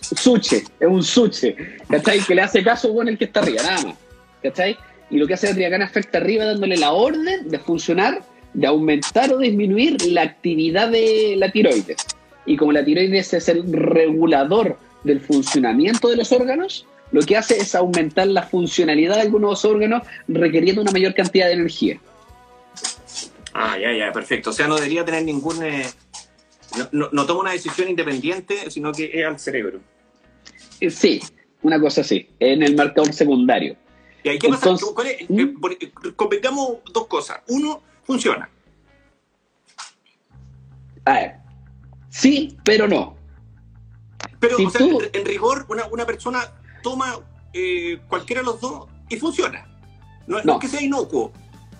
Suche, es un suche. ¿Cachai? Que le hace caso, weón, el que está arriba, nada más. ¿Cachai? Y lo que hace la triacana afecta arriba dándole la orden de funcionar de aumentar o disminuir la actividad de la tiroides. Y como la tiroides es el regulador del funcionamiento de los órganos, lo que hace es aumentar la funcionalidad de algunos órganos requiriendo una mayor cantidad de energía. Ah, ya, ya, perfecto. O sea, no debería tener ningún... eh, no, no- no toma una decisión independiente, sino que es al cerebro. Eh, Sí, una cosa así, en el marcador secundario. ¿Y ahí qué pasa? Entonces- ¿Cuál es? ¿Mm? Eh, eh, convengamos dos cosas. Uno, funciona. A ver, sí, pero no. Pero, Si o sea, tú- en, en rigor, una, una persona toma eh, cualquiera de los dos y funciona. No, no No. es que sea inocuo.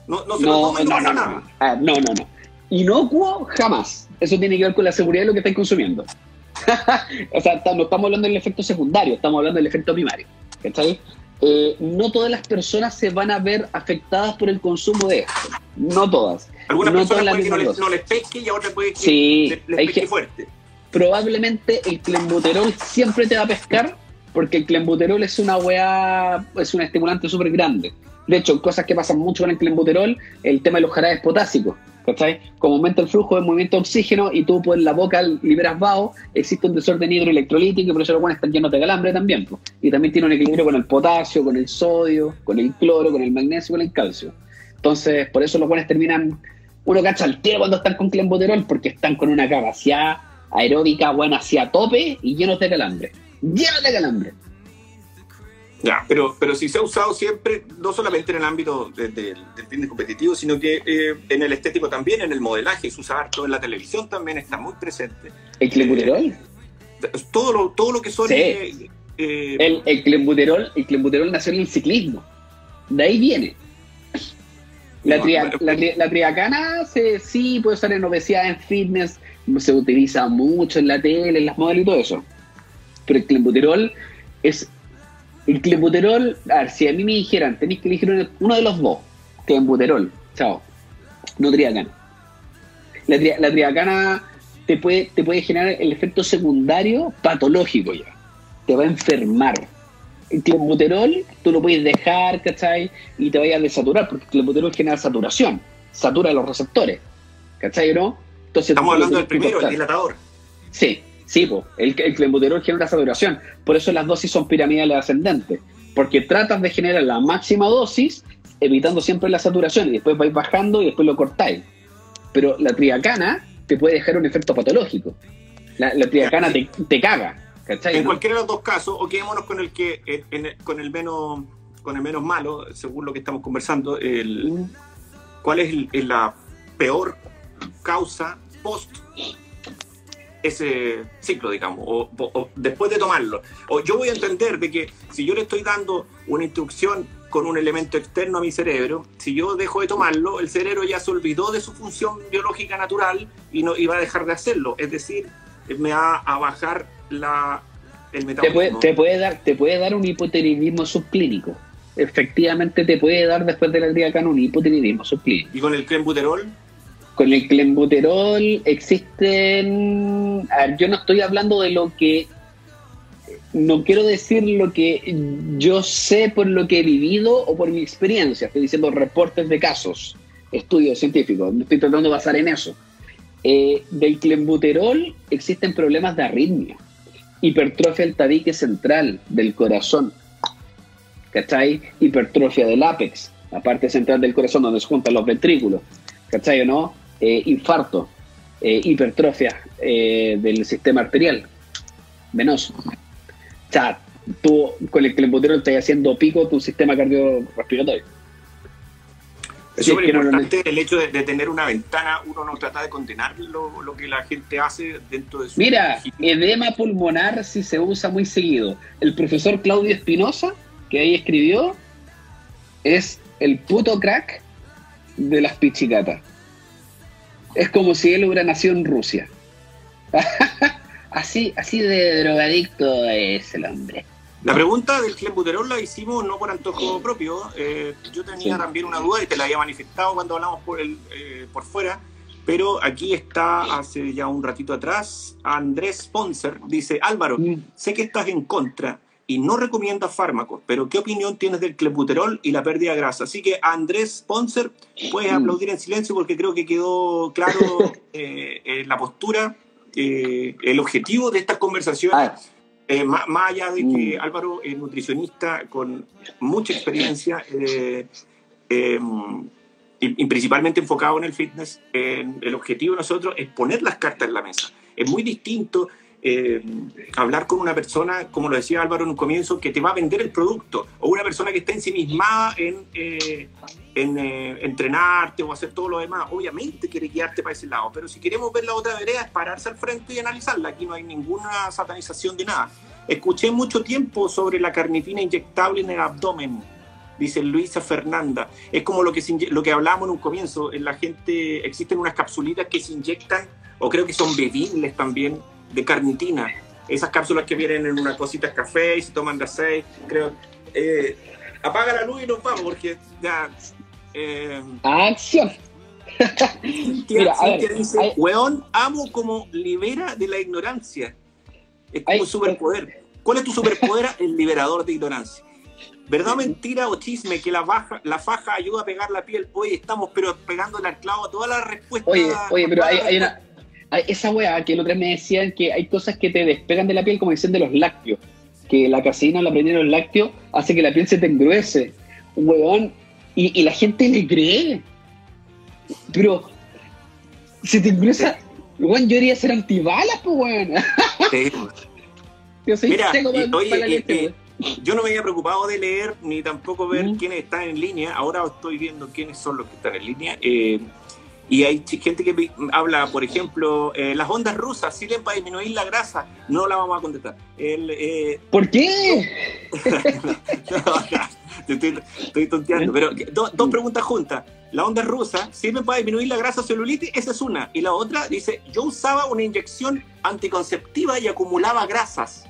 No, no se lo No, toma y no, no, nada. no. A ver, no, no, no. Inocuo, jamás. Eso tiene que ver con la seguridad de lo que estáis consumiendo. o sea, no estamos hablando del efecto secundario, estamos hablando del efecto primario. ¿Cachai? Eh, no todas las personas se van a ver afectadas por el consumo de esto. No todas. Algunas no personas puede que no les, no les pesque y a otras puede que Sí, les, les pesque que- fuerte. probablemente el clenbuterol siempre te va a pescar porque el clenbuterol es una weá, es un estimulante súper grande. De hecho, cosas que pasan mucho con el clenbuterol, el tema de los jarabes potásicos. ¿Cachai? Como aumenta el flujo de movimiento de oxígeno y tú por la boca liberas vaho, existe un desorden hidroelectrolítico y por eso los buenos están llenos de calambre también. Y también tiene un equilibrio con el potasio, con el sodio, con el cloro, con el magnesio, con el calcio. Entonces, por eso los buenos terminan, uno cacha al tiro cuando están con clenbuterol porque están con una capacidad aeróbica buena hacia tope y llenos de calambre. Llenos de calambre. Ya, pero, pero si se ha usado siempre, no solamente en el ámbito de- de- del fitness competitivo, sino que eh, en el estético también, en el modelaje, se usa harto, en la televisión también está muy presente. ¿El clenbuterol? Todo lo, todo lo que son... Sí. eh, eh, El, el clenbuterol, el clenbuterol nació en el ciclismo. De ahí viene. La, No, tria- bueno, la, tri- la triacana se, sí puede usar en obesidad, en fitness, se utiliza mucho en la tele, en las modelos y todo eso. Pero el clenbuterol es. El clenbuterol, a ver, si a mí me dijeran, tenéis que elegir uno, de los dos, clenbuterol, chao, no triacana. La, tri- la triacana te puede, te puede generar el efecto secundario patológico ya te va a enfermar. El clenbuterol tú lo puedes dejar, ¿cachai? Y te vayas a desaturar, porque el clenbuterol genera saturación, satura los receptores, ¿cachai o no? Entonces, estamos hablando del primero, el dilatador. Sí, sí, po. El, el clenbuterol genera saturación. Por eso las dosis son piramidales ascendentes. Porque tratas de generar la máxima dosis, evitando siempre la saturación, y después vais bajando y después lo cortáis. Pero la triacana te puede dejar un efecto patológico. La, la triacana te, te caga. ¿cachai? En no? cualquiera de los dos casos, o quedémonos con el que en- en- con el menos con el menos malo, según lo que estamos conversando, el, Mm. ¿cuál es el- el- la peor causa post ese ciclo, digamos, o, después de tomarlo? O yo voy a entender de que si yo le estoy dando una instrucción con un elemento externo a mi cerebro, si yo dejo de tomarlo, el cerebro ya se olvidó de su función biológica natural y no y va a dejar de hacerlo. Es decir, me va a bajar la, el te puede, metabolismo. te puede dar te puede dar un hipotiroidismo subclínico efectivamente te puede dar después de la triacana un hipotiroidismo subclínico Y con el clenbuterol, con el clenbuterol existen yo no estoy hablando de lo que no quiero decir lo que yo sé por lo que he vivido o por mi experiencia estoy diciendo reportes de casos estudios científicos me estoy tratando de basar en eso Eh, del clenbuterol existen problemas de arritmia hipertrofia del tabique central del corazón, ¿cachai? Hipertrofia del ápex, la parte central del corazón donde se juntan los ventrículos, ¿cachai o no? Eh, infarto, eh, hipertrofia eh, del sistema arterial, venoso. O sea, tú con el clenbuterol estás haciendo pico tu sistema cardiorrespiratorio. es Sí, súper no lo el hecho de, de tener una ventana, uno no trata de condenar lo, lo que la gente hace dentro de su... Mira, edema pulmonar si se usa muy seguido. El profesor Claudio Espinosa, que ahí escribió, es el puto crack de las pichicatas. Es como si él hubiera nacido en Rusia. así, así de drogadicto es el hombre. La pregunta del clenbuterol la hicimos no por antojo propio. eh, yo tenía Sí. también una duda y te la había manifestado cuando hablamos por, el, eh, por fuera. Pero aquí está, hace ya un ratito atrás, Andrés Poncer dice, Álvaro, Mm. sé que estás en contra, y no recomienda fármacos. Pero, ¿qué opinión tienes del clebuterol y la pérdida de grasa? Así que, Andrés Sponsor, puedes Mm. aplaudir en silencio porque creo que quedó claro eh, eh, la postura, eh, el objetivo de estas conversaciones. Ah, Eh, más, más allá de que Mm. Álvaro es nutricionista con mucha experiencia eh, eh, y, y principalmente enfocado en el fitness, el objetivo de nosotros es poner las cartas en la mesa. Es muy distinto eh, hablar con una persona, como lo decía Álvaro en un comienzo, que te va a vender el producto, o una persona que está ensimismada en, eh, en eh, entrenarte o hacer todo lo demás. Obviamente quiere guiarte para ese lado, pero si queremos ver la otra vereda es pararse al frente y analizarla. Aquí no hay ninguna satanización de nada. Escuché mucho tiempo sobre la carnitina inyectable en el abdomen, dice Luisa Fernanda. Es como lo que, lo que hablábamos en un comienzo. En la gente existen unas capsulitas que se inyectan, o creo que son bebibles también, de carnitina. Esas cápsulas que vienen en una cosita de café y se toman de seis. Creo. Eh, apaga la luz y nos vamos, porque ya. Eh, acción. Cintia, Mira, Cintia ver, dice, hay- weón, amo como libera de la ignorancia. Es como un superpoder. ¿Cuál es tu superpoder? El liberador de ignorancia. ¿Verdad, mentira o chisme que la, baja, la faja ayuda a pegar la piel? Hoy estamos pero pegándole al clavo a todas las respuestas. Oye, oye, pero hay, hay una. Esa weá que el otro día me decían que hay cosas que te despegan de la piel, como dicen de los lácteos. Que la caseína la proteína de los lácteos hace que la piel se te engruese. Weón. Y, y la gente le cree. Pero. Se te engruesa. Weón, yo debería ser antibalas, pues, weón. Yo soy Mira, seco y- para, oye, para la y- leche, y- weón. Yo no me había preocupado de leer ni tampoco ver Mm. quiénes están en línea. Ahora estoy viendo quiénes son los que están en línea. Eh, y hay gente que habla, por ejemplo, eh, las ondas rusas sirven para disminuir la grasa. No la vamos a contestar. El, eh, ¿Por qué? estoy, estoy tonteando. Pero do- dos preguntas juntas. La onda rusa sirve para disminuir la grasa celulitis, esa es una. Y la otra dice, yo usaba una inyección anticonceptiva y acumulaba grasas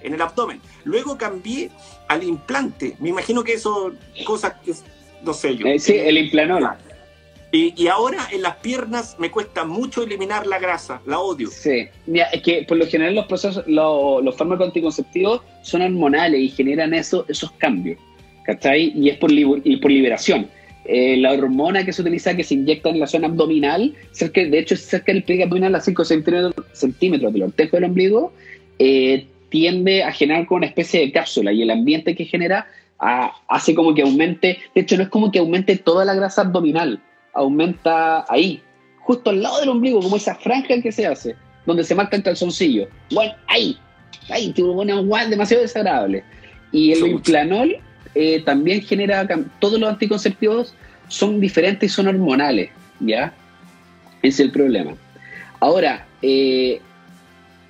en el abdomen. Luego cambié al implante. Me imagino que eso, cosas que, no sé yo. Eh, sí, el implanol. Y, y ahora en las piernas me cuesta mucho eliminar la grasa, la odio. Sí, Mira, es que por lo general los procesos, lo- los fármacos anticonceptivos son hormonales y generan eso, esos cambios, ¿cachai? Y es por, y por liberación. Eh, la hormona que se utiliza, que se inyecta en la zona abdominal, cerca, de hecho cerca del pliegue abdominal a 5 centímetros, centímetros del ortejo del ombligo, eh, tiende a generar como una especie de cápsula y el ambiente que genera ah, hace como que aumente, de hecho no es como que aumente toda la grasa abdominal, aumenta ahí, justo al lado del ombligo, como esa franja que se hace, donde se marca el calzoncillo. Bueno, ahí, ahí, una guay demasiado desagradable. Y el implanol eh, también genera, todos los anticonceptivos son diferentes y son hormonales, ¿ya? Ese es el problema. Ahora, eh,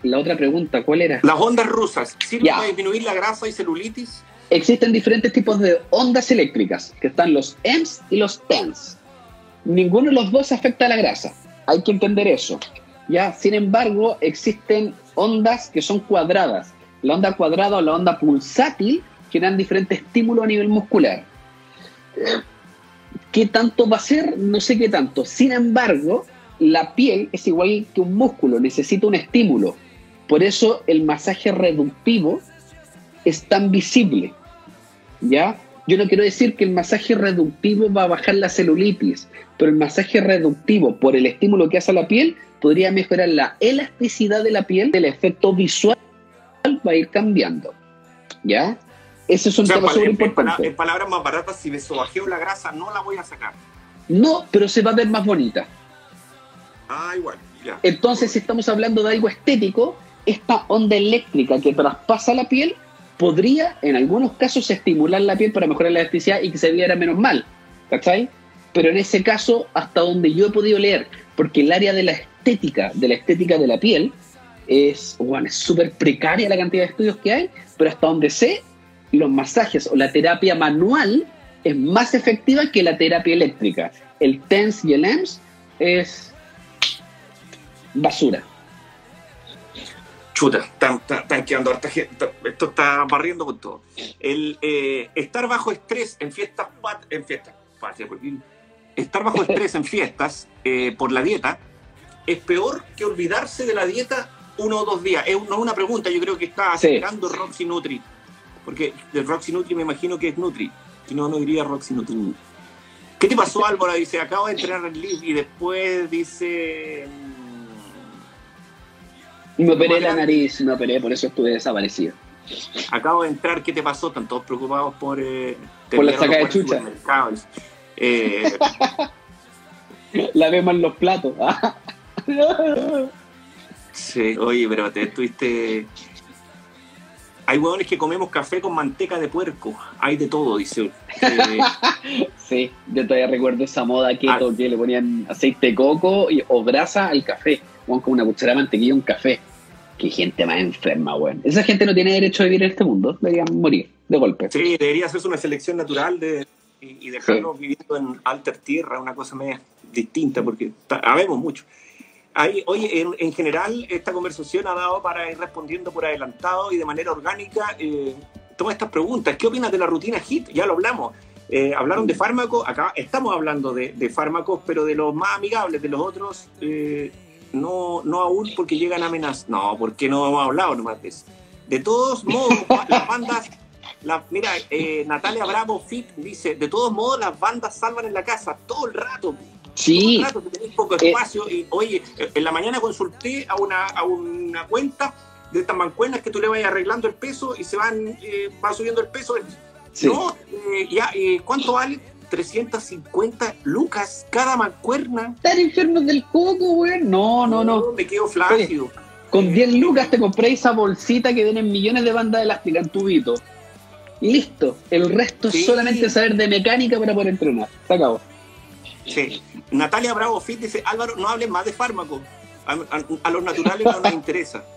la otra pregunta, ¿cuál era? Las ondas rusas sirven Ya. para disminuir la grasa y celulitis. Existen diferentes tipos de ondas eléctricas, que están los EMS y los TENS. Ninguno de los dos afecta a la grasa. Hay que entender eso. ¿ya? Sin embargo, existen ondas que son cuadradas. La onda cuadrada o la onda pulsátil generan diferentes estímulos a nivel muscular. Eh, ¿Qué tanto va a ser? No sé qué tanto. Sin embargo, la piel es igual que un músculo, necesita un estímulo. Por eso el masaje reductivo es tan visible. ¿Ya? Yo no quiero decir que el masaje reductivo va a bajar la celulitis, pero el masaje reductivo, por el estímulo que hace a la piel, podría mejorar la elasticidad de la piel, el efecto visual va a ir cambiando. ¿Ya? Ese es un O sea, tema en, súper en pala- importante. en palabras más baratas, si me sobajeo la grasa, no la voy a sacar. No, pero se va a ver más bonita. Ah, igual, ya. Entonces, si estamos hablando de algo estético, esta onda eléctrica que traspasa la piel podría, en algunos casos, estimular la piel para mejorar la elasticidad y que se viera menos mal. ¿Cachai? Pero en ese caso, hasta donde yo he podido leer, porque el área de la estética, de la estética de la piel, es bueno, es súper precaria la cantidad de estudios que hay, pero hasta donde sé, los masajes o la terapia manual es más efectiva que la terapia eléctrica. El TENS y el EMS es basura. Chuta, están, están- están quedando harta gente. Esto está barriendo con todo. El eh, estar bajo estrés en fiestas, en fiestas, estar bajo estrés en fiestas eh, por la dieta es peor que olvidarse de la dieta uno o dos días. Es no es una pregunta, yo creo que está Sí. acercando Roxy Nutri. Porque del Roxy Nutri me imagino que es Nutri. Si no, no diría Roxy Nutri. ¿Qué te pasó, Álvaro? Dice, acabo de entrenar en Leaf y después dice... Me operé la nariz, me operé, por eso estuve desaparecido. Acabo de entrar, ¿qué te pasó? Están todos preocupados por... eh, Por la saca de chucha. Eh, La vemos en los platos. sí, oye, pero te estuviste... Hay huevones que comemos café con manteca de puerco. Hay de todo, dice. Eh, sí, yo todavía recuerdo esa moda keto que le ponían aceite de coco y, o grasa al café. Weón, con una cuchara de mantequilla un café. Qué gente más enferma, weón. Esa gente no tiene derecho a vivir en este mundo. Deberían morir de golpe. sí, debería hacerse una selección natural de, y, y dejarlos viviendo en alter tierra, una cosa media distinta, porque habemos mucho. Ahí, oye, en, en general, esta conversación ha dado para ir respondiendo por adelantado y de manera orgánica eh, todas estas preguntas. ¿Qué opinas de la rutina HIT? Ya lo hablamos. Eh, hablaron de fármacos, acá estamos hablando de, de fármacos, pero de los más amigables, de los otros, eh, no, no aún porque llegan amenazas. No, porque no hemos hablado nomás de eso. De todos modos, las bandas, la- mira, eh, Natalia Bravo Fit dice, de todos modos las bandas salvan en la casa todo el rato. Sí, Todo el rato que tenéis poco Eh. espacio. Y, oye, en la mañana consulté a una, a una cuenta de estas mancuernas que tú le vas arreglando el peso y se van, eh, va subiendo el peso. sí. No, eh, ya, eh, ¿cuánto vale? 350 lucas cada mancuerna. Están enfermos del coco, weón. No, no, no. Me quedo flácido. Con 10 lucas te compré esa bolsita que vienen millones de bandas elásticas en tubito. Listo. El resto Sí. es solamente saber de mecánica para poder entrenar. Se acabó. Sí. Natalia Bravo Fit dice, Álvaro, no hables más de fármacos. A, a- a los naturales no nos interesa.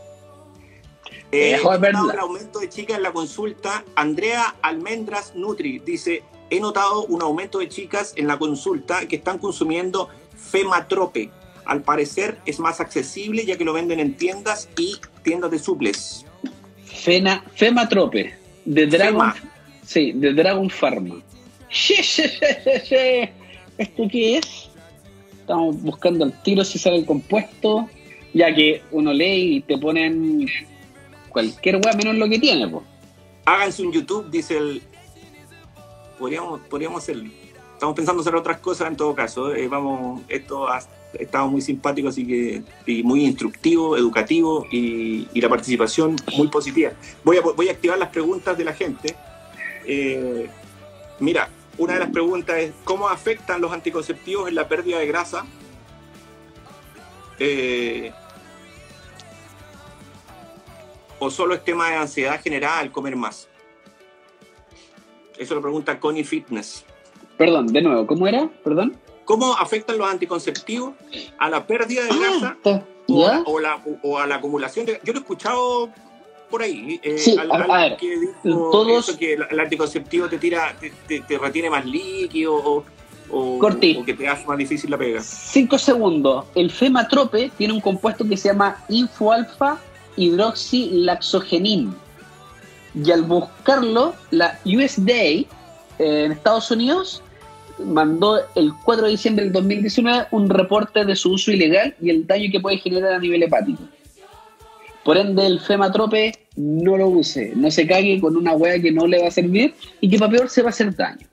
Eh, el aumento de chicas en la consulta. Andrea Almendras Nutri dice, he notado un aumento de chicas en la consulta que están consumiendo Fematrope. Al parecer es más accesible ya que lo venden en tiendas y tiendas de suples. Fena, Fematrope. De Dragon. Fema. Sí, de Dragon Pharma. ¿Esto qué es? Estamos buscando al tiro si sale el compuesto. Ya que uno lee y te ponen cualquier weá menos lo que tiene, pues. Háganse un YouTube, dice el... Podríamos, podríamos hacerlo. Estamos pensando hacer otras cosas en todo caso. eh, vamos, esto ha estado muy simpático, así que y muy instructivo, educativo y, y la participación muy positiva. Voy a, voy a activar las preguntas de la gente. Eh, mira, una de las preguntas es ¿cómo afectan los anticonceptivos en la pérdida de grasa? Eh, ¿O solo es tema de ansiedad general, comer más? Eso lo pregunta Connie Fitness. Perdón, de nuevo, ¿cómo era? Perdón. ¿Cómo afectan los anticonceptivos a la pérdida de grasa Está- o, a, o la, o a la acumulación de... Yo lo he escuchado por ahí. eh, Sí, al- a- ver, que dijo todos- eso, que el, el anticonceptivo te tira, te, te- te retiene más líquido o, o- Corti. o que te hace más difícil la pega. Cinco segundos. El fematrope tiene un compuesto que se llama infoalfa hidroxilaxogenin. Y al buscarlo, la USDA eh, en Estados Unidos mandó el 4 de diciembre del 2019 un reporte de su uso ilegal y el daño que puede generar a nivel hepático. Por ende, el fematrope no lo use, no se cague con una hueá que no le va a servir y que para peor se va a hacer daño.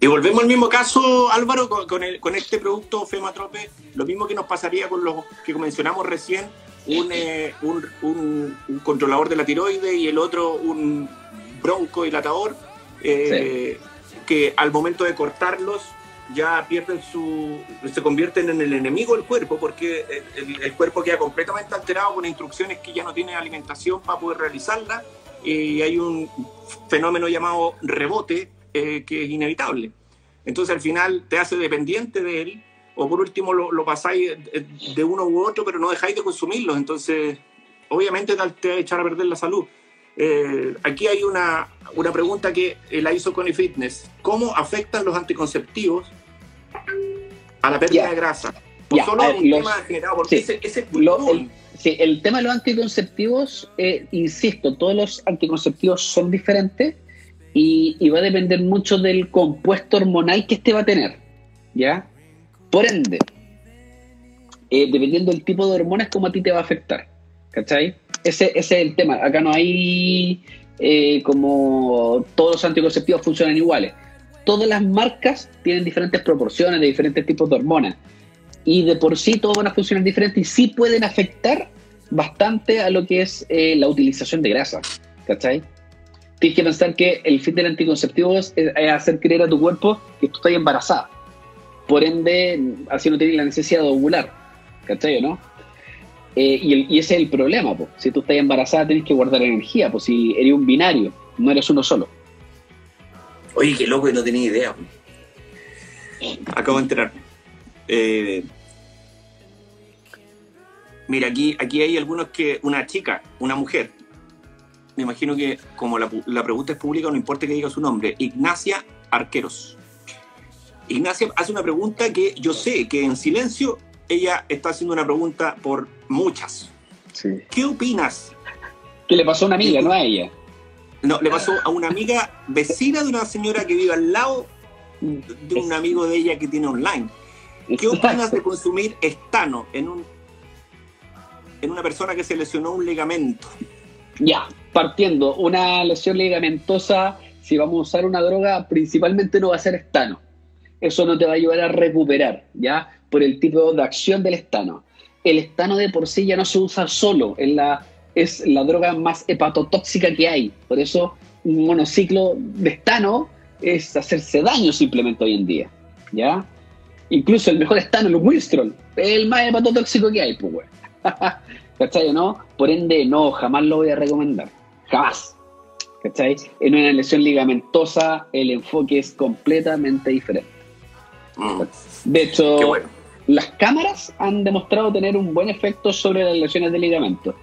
Y volvemos al mismo caso, Álvaro, con, el- con este producto Fematrope, lo mismo que nos pasaría con los que mencionamos recién, un, eh, un, un- un controlador de la tiroide y el otro un broncodilatador, eh, que al momento de cortarlos ya pierden su, se convierten en el enemigo del cuerpo, porque el, el cuerpo queda completamente alterado con instrucciones que ya no tiene alimentación para poder realizarla, y hay un fenómeno llamado rebote eh, que es inevitable. Entonces al final te hace dependiente de él, o por último lo, lo pasáis de- de uno u otro, pero no dejáis de consumirlos. Entonces, obviamente te va a echar a perder la salud. Eh, aquí hay una, una pregunta que eh, la hizo Connie Fitness. ¿Cómo afectan los anticonceptivos a la pérdida de grasa? ¿O Ya, solo ver, un los- tema generado? Porque sí. ese, ese Lo- el, sí, el tema de los anticonceptivos, eh, insisto, todos los anticonceptivos son diferentes y, y va a depender mucho del compuesto hormonal que este va a tener. ¿Ya? Por ende, eh, dependiendo del tipo de hormonas, cómo a ti te va a afectar. ¿Cachai? ese, es el tema. Acá no hay eh, como todos los anticonceptivos funcionan iguales. Todas las marcas tienen diferentes proporciones de diferentes tipos de hormonas. Y de por sí todos van a funcionar diferente y sí pueden afectar bastante a lo que es eh, la utilización de grasa. ¿Cachai? Tienes que pensar que el fin del anticonceptivo es, es hacer creer a tu cuerpo que tú estás embarazada. Por ende, así no tienes la necesidad de ovular. ¿Cachai no? Eh, y, y ese es el problema, po. si tú estás embarazada tienes que guardar energía, pues si eres un binario, no eres uno solo. Oye, qué loco, y no tenía idea. Acabo de enterarme. Eh, mira, aquí, aquí hay algunos que. Una chica, una mujer. Me imagino que, como la, la pregunta es pública, no importa que diga su nombre. Ignacia Arqueros. Ignacia hace una pregunta que yo sé que en silencio ella está haciendo una pregunta por muchas. ¿Qué opinas? Que le pasó a una amiga, no a ella. No, le pasó a una amiga vecina de una señora que vive al lado de un amigo de ella que tiene online. ¿Qué opinas de consumir estano en un en una persona que se lesionó un ligamento? Ya, partiendo, una lesión ligamentosa, si vamos a usar una droga, principalmente no va a ser estano. Eso no te va a ayudar a recuperar, ¿ya? Por el tipo de acción del estano. El estano de por sí ya no se usa solo, es la droga más hepatotóxica que hay. Por eso un monociclo de estano es hacerse daño simplemente hoy en día, ¿ya? Incluso el mejor estano, el Winstrol, el más hepatotóxico que hay, pues, güey. ¿Cachai no? Por ende, no, jamás lo voy a recomendar. Jamás. ¿Cachai? En una lesión ligamentosa, el enfoque es completamente diferente. Mm, De hecho, bueno. las cámaras han demostrado tener un buen efecto sobre las lesiones de ligamento.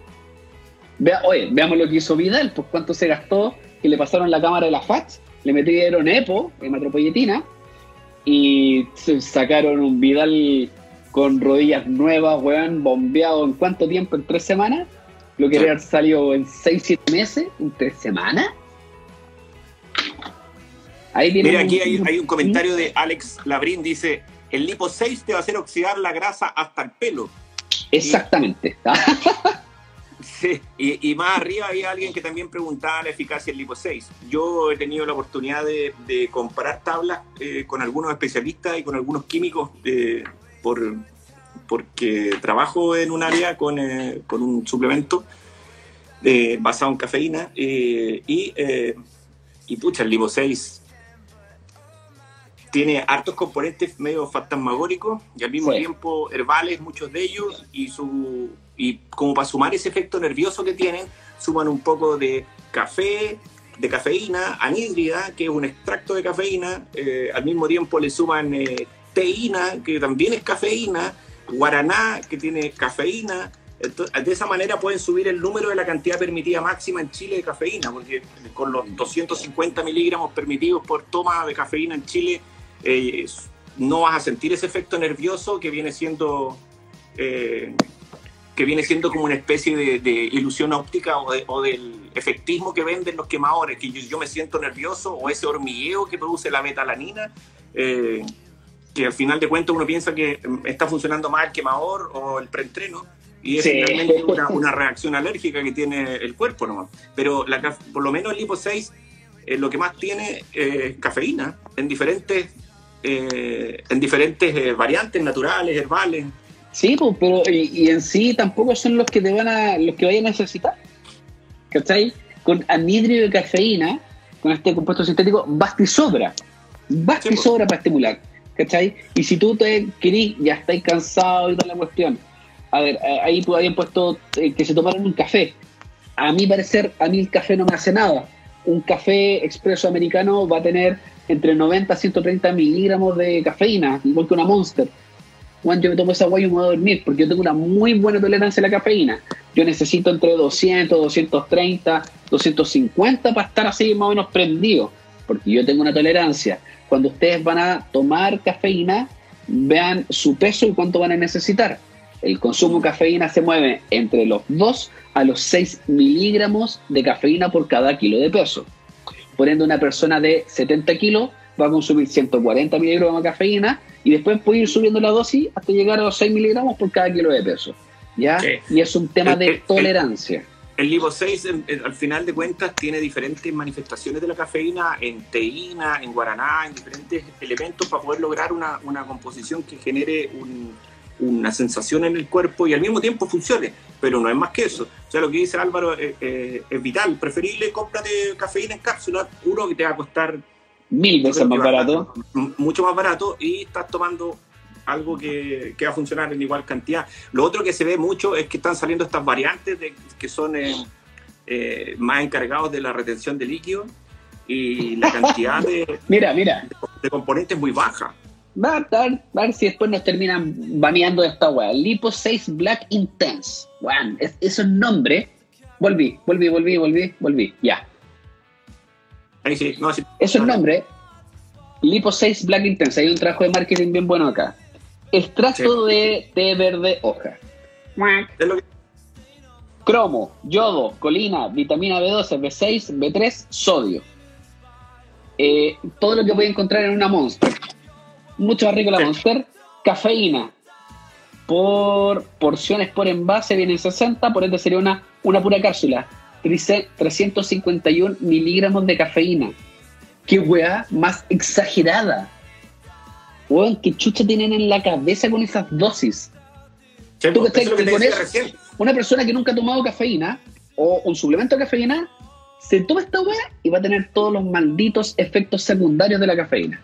Vea, oye, veamos lo que hizo Vidal, pues cuánto se gastó, que le pasaron la cámara de la FATS, le metieron EPO, hematopoyetina, y se sacaron un Vidal con rodillas nuevas, weón, bombeado en cuánto tiempo, en tres semanas, lo que Sí. haber salido en seis, siete meses, en tres semanas. Ahí Mira, un- aquí hay, hay un comentario de Alex Labrín, dice, el lipo 6 te va a hacer oxidar la grasa hasta el pelo. Exactamente. Sí, y, y más arriba había alguien que también preguntaba la eficacia del lipo 6. Yo he tenido la oportunidad de, de comparar tablas eh, con algunos especialistas y con algunos químicos eh, por, porque trabajo en un área con, eh, con un suplemento eh, basado en cafeína y, y pucha, el lipo 6 tiene hartos componentes medio fantasmagóricos y al mismo Sí. tiempo herbales, muchos de ellos, y su y como para sumar ese efecto nervioso que tienen, suman un poco de café, de cafeína, anhídrida, que es un extracto de cafeína, eh, al mismo tiempo le suman eh, teína, que también es cafeína, guaraná, que tiene cafeína. Entonces, de esa manera pueden subir el número de la cantidad permitida máxima en Chile de cafeína, porque con los 250 miligramos permitidos por toma de cafeína en Chile, eh, no vas a sentir ese efecto nervioso que viene siendo eh, que viene siendo como una especie de, de ilusión óptica o, de- o del efectismo que venden los quemadores, que yo, yo me siento nervioso o ese hormigueo que produce la betalanina, eh, que al final de cuentas uno piensa que mm, está funcionando más el quemador o el preentreno y es Sí. finalmente una, una reacción alérgica que tiene el cuerpo nomás. Pero la, por lo menos el lipo 6 eh, lo que más tiene es cafeína en diferentes, eh, en diferentes eh, variantes naturales, herbales. Sí, pues, pero y, y en sí tampoco son los que te van a, los que vayan a necesitar. ¿Cachai? Con anhídrido de cafeína, con este compuesto sintético, basta y sobra. Basta Sí, y pues. sobra para estimular. ¿Cachai? Y si tú te querís, ya estáis cansado y toda la cuestión. A ver, eh, ahí pues habían puesto eh, que se tomaran un café. A mi parecer, a mí el café no me hace nada. Un café expreso americano va a tener entre 90 a 130 miligramos de cafeína, igual que una Monster. Juan, yo me tomo esa guay y me voy a dormir porque yo tengo una muy buena tolerancia a la cafeína. Yo necesito entre 200, 230, 250 para estar así más o menos prendido, porque yo tengo una tolerancia. Cuando ustedes van a tomar cafeína, vean su peso y cuánto van a necesitar. El consumo de cafeína se mueve entre los 2 a los 6 miligramos de cafeína por cada kilo de peso. Por ende, una persona de 70 kilos va a consumir 140 miligramos de cafeína y después puede ir subiendo la dosis hasta llegar a los 6 miligramos por cada kilo de peso. ¿Ya? Sí. Y es un tema El- de el- el- tolerancia. El Lipo 6, en- en- al final de cuentas, tiene diferentes manifestaciones de la cafeína en teína, en guaraná, en diferentes elementos para poder lograr una, una composición que genere un- una sensación en el cuerpo y al mismo tiempo funcione. Pero no es más que eso. O sea, lo que dice Álvaro eh, eh, es vital. Preferible, cómprate cafeína en cápsula, uno que te va a costar Mil veces más barato. mucho más barato y estás tomando algo que, que va a funcionar en igual cantidad. Lo otro que se ve mucho es que están saliendo estas variantes de, que son eh, eh, más encargados de la retención de líquido y la cantidad de, Mira, mira. de componentes muy baja. Va a, ver, va a ver si después nos terminan baneando de esta weá. Lipo 6 Black Intense. Weón, es, esos nombres. Volví, volví, volví, volví, volví. Ya. Ahí sí, no, sí. Esos nombres. Lipo 6 Black Intense. Hay un trabajo de marketing bien bueno acá. Extracto de té verde hoja. Es lo que- Cromo, yodo, colina, vitamina B12, B6, B3, sodio. Eh, todo lo que voy a encontrar en una Monster. Mucho más rico la Sí. Monster. Cafeína. Por porciones por envase vienen 60, por ende sería una, una pura cápsula. Trice- 351 miligramos de cafeína. Qué weá más exagerada. Weón, qué chucha tienen en la cabeza con esas dosis. Sí, ¿Tú pues, lo que te con eso- recién. una persona que nunca ha tomado cafeína o un suplemento de cafeína se toma esta weá y va a tener todos los malditos efectos secundarios de la cafeína.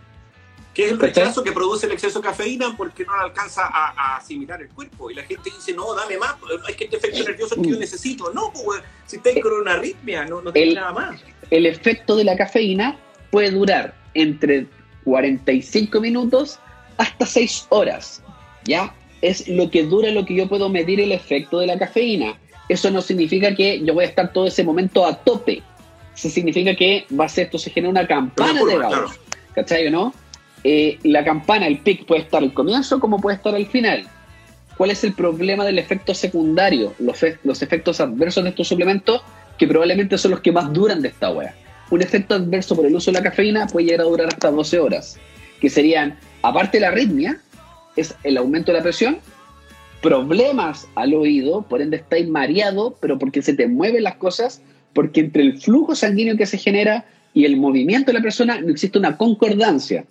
Que es el rechazo que produce el exceso de cafeína porque no alcanza a, a asimilar el cuerpo. Y la gente dice, no, dame más, es que este efecto nervioso es que yo necesito. No, pues, si estáis con una arritmia, no, no nada más. El efecto de la cafeína puede durar entre 45 minutos hasta 6 horas. ¿Ya? Es lo que dura lo que yo puedo medir el efecto de la cafeína. Eso no significa que yo voy a estar todo ese momento a tope. Eso significa que va a ser, esto se genera una campana de claro. ¿Cachai o no? Eh, la campana, el pic puede estar al comienzo como puede estar al final. ¿Cuál es el problema del efecto secundario? Los, fe- los efectos adversos de estos suplementos, que probablemente son los que más duran de esta wea. Un efecto adverso por el uso de la cafeína puede llegar a durar hasta 12 horas, que serían, aparte de la arritmia, es el aumento de la presión, problemas al oído, por ende estáis mareado, pero porque se te mueven las cosas, porque entre el flujo sanguíneo que se genera y el movimiento de la persona no existe una concordancia.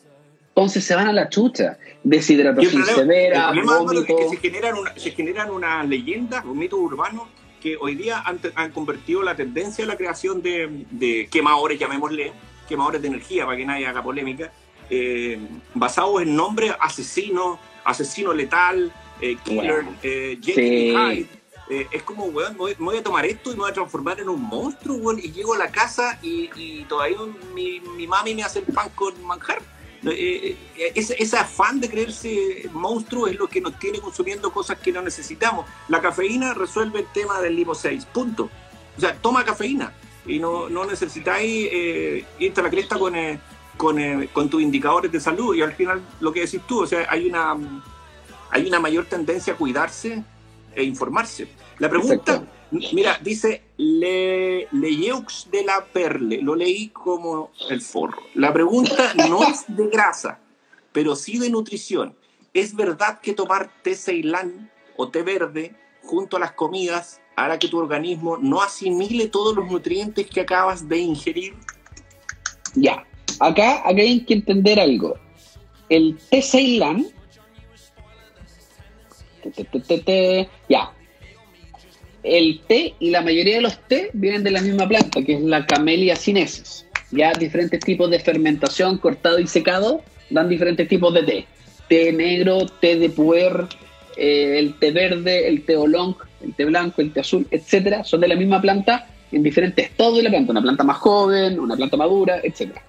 Entonces se van a la chucha. El Deshidratación problema, severa, el problema, es que se generan, una, se generan unas leyendas, un mito urbano, que hoy día han, han convertido la tendencia a la creación de, de quemadores, llamémosle, quemadores de energía, para que nadie haga polémica, eh, basados en nombres asesino, asesino letal, eh, killer, Wow. eh, Sí. Hyde. Eh, es como, weón, me voy, me voy a tomar esto y me voy a transformar en un monstruo, weón, y llego a la casa y, y todavía mi, mi mami me hace el pan con manjar. Eh, eh, ese, afán de creerse monstruo es lo que nos tiene consumiendo cosas que no necesitamos. La cafeína resuelve el tema del lipo 6, punto. O sea, toma cafeína y no, no necesitáis eh, irte a la cresta con, eh, con, eh, con tus indicadores de salud. Y al final, lo que decís tú, o sea, hay una, hay una mayor tendencia a cuidarse e informarse. La pregunta. Mira, dice Le, de la Perle, lo leí como el forro. La pregunta no es de grasa, pero sí de nutrición. ¿Es verdad que tomar té ceilán o té verde junto a las comidas hará que tu organismo no asimile todos los nutrientes que acabas de ingerir? Ya, acá, acá hay que entender algo. El té Ceilán. ya. El té y la mayoría de los té vienen de la misma planta, que es la Camellia sinensis. Ya diferentes tipos de fermentación, cortado y secado, dan diferentes tipos de té. Té negro, té de puer, eh, el té verde, el té oolong, el té blanco, el té azul, etcétera, son de la misma planta en diferentes estados de la planta, una planta más joven, una planta madura, etcétera.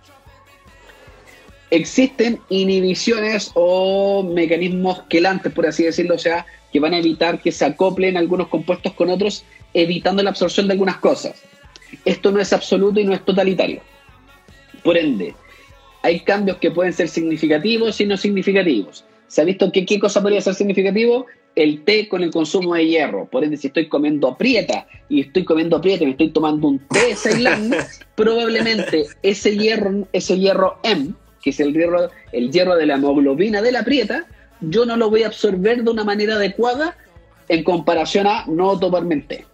Existen inhibiciones o mecanismos quelantes, por así decirlo, o sea, que van a evitar que se acoplen algunos compuestos con otros, evitando la absorción de algunas cosas. Esto no es absoluto y no es totalitario. Por ende, hay cambios que pueden ser significativos y no significativos. ¿Se ha visto que qué cosa podría ser significativo? El té con el consumo de hierro. Por ende, si estoy comiendo aprieta y estoy comiendo aprieta y me estoy tomando un té Ceilán, probablemente ese hierro, ese hierro M, que es el hierro, el hierro de la hemoglobina de la aprieta, yo no lo voy a absorber de una manera adecuada en comparación a no tomarme té.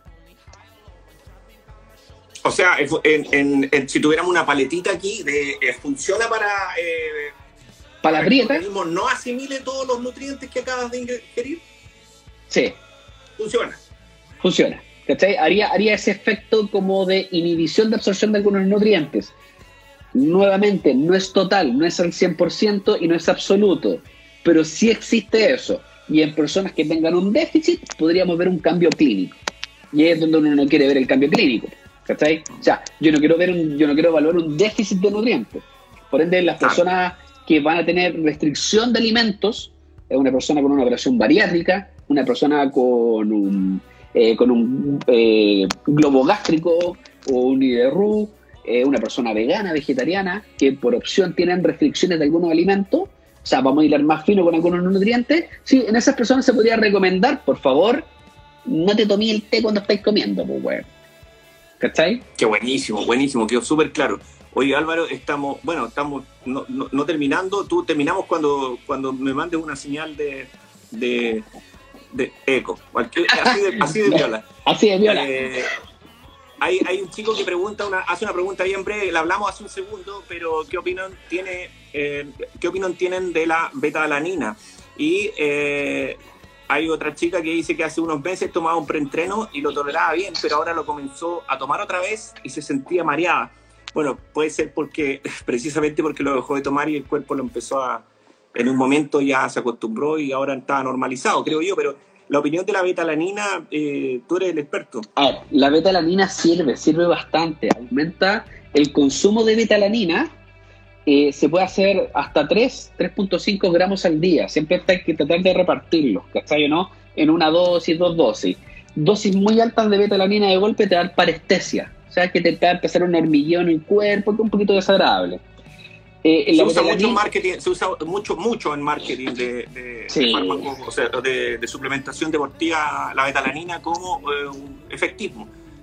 O sea, en- en- en- si tuviéramos una paletita aquí, de, eh, funciona para eh, Para la que el prieta, organismo no asimile todos los nutrientes que acabas de ingerir. sí, Funciona. funciona. ¿Cachai? Haría, haría ese efecto como de inhibición de absorción de algunos nutrientes. Nuevamente, no es total, no es al 100% y no es absoluto, pero sí existe eso. Y en personas que tengan un déficit, podríamos ver un cambio clínico. Y ahí es donde uno no quiere ver el cambio clínico. ¿Cachai? O sea, yo no quiero ver un, yo no quiero evaluar un déficit de nutrientes. Por ende, las personas que van a tener restricción de alimentos, es una persona con una operación bariátrica, una persona con un, eh, con un eh, globo gástrico o un IDRU, eh, una persona vegana, vegetariana, que por opción tienen restricciones de algunos alimentos, o sea, vamos a hilar más fino con algunos nutrientes, sí, en esas personas se podría recomendar, por favor, no te tomes el té cuando estáis comiendo, pues, weón. ¿Cachai? Qué buenísimo, buenísimo, quedó súper claro. Oye Álvaro, estamos, bueno, estamos no, no- no terminando, tú terminamos cuando, cuando me mandes una señal de, de, de eco, así de, así de viola. Así es, viola. Eh, hay, hay un chico que pregunta una, hace una pregunta bien breve, la hablamos hace un segundo, pero ¿qué opinión tiene eh, qué opinión tienen de la beta-alanina? Y eh, hay otra chica que dice que hace unos meses tomaba un preentreno y lo toleraba bien, pero ahora lo comenzó a tomar otra vez y se sentía mareada. Bueno, puede ser porque precisamente porque lo dejó de tomar y el cuerpo lo empezó a en un momento ya se acostumbró y ahora está normalizado, creo yo, pero la opinión de la beta-alanina, eh, tú eres el experto. A ver, la betalanina sirve, sirve bastante. Aumenta el consumo de betalanina. eh, se puede hacer hasta 3, 3.5 gramos al día. Siempre hay que tratar de repartirlos, ¿cachai o no? En una dosis, dos dosis. Dosis muy altas de betalanina de golpe te dan parestesia. O sea, que te va a empezar un hormigueo en el cuerpo, que es un poquito desagradable. Eh, Se usa mucho en marketing, se usa mucho, mucho en marketing de, de, Sí. de fármacos, o sea, de, de suplementación deportiva, la betalanina como eh.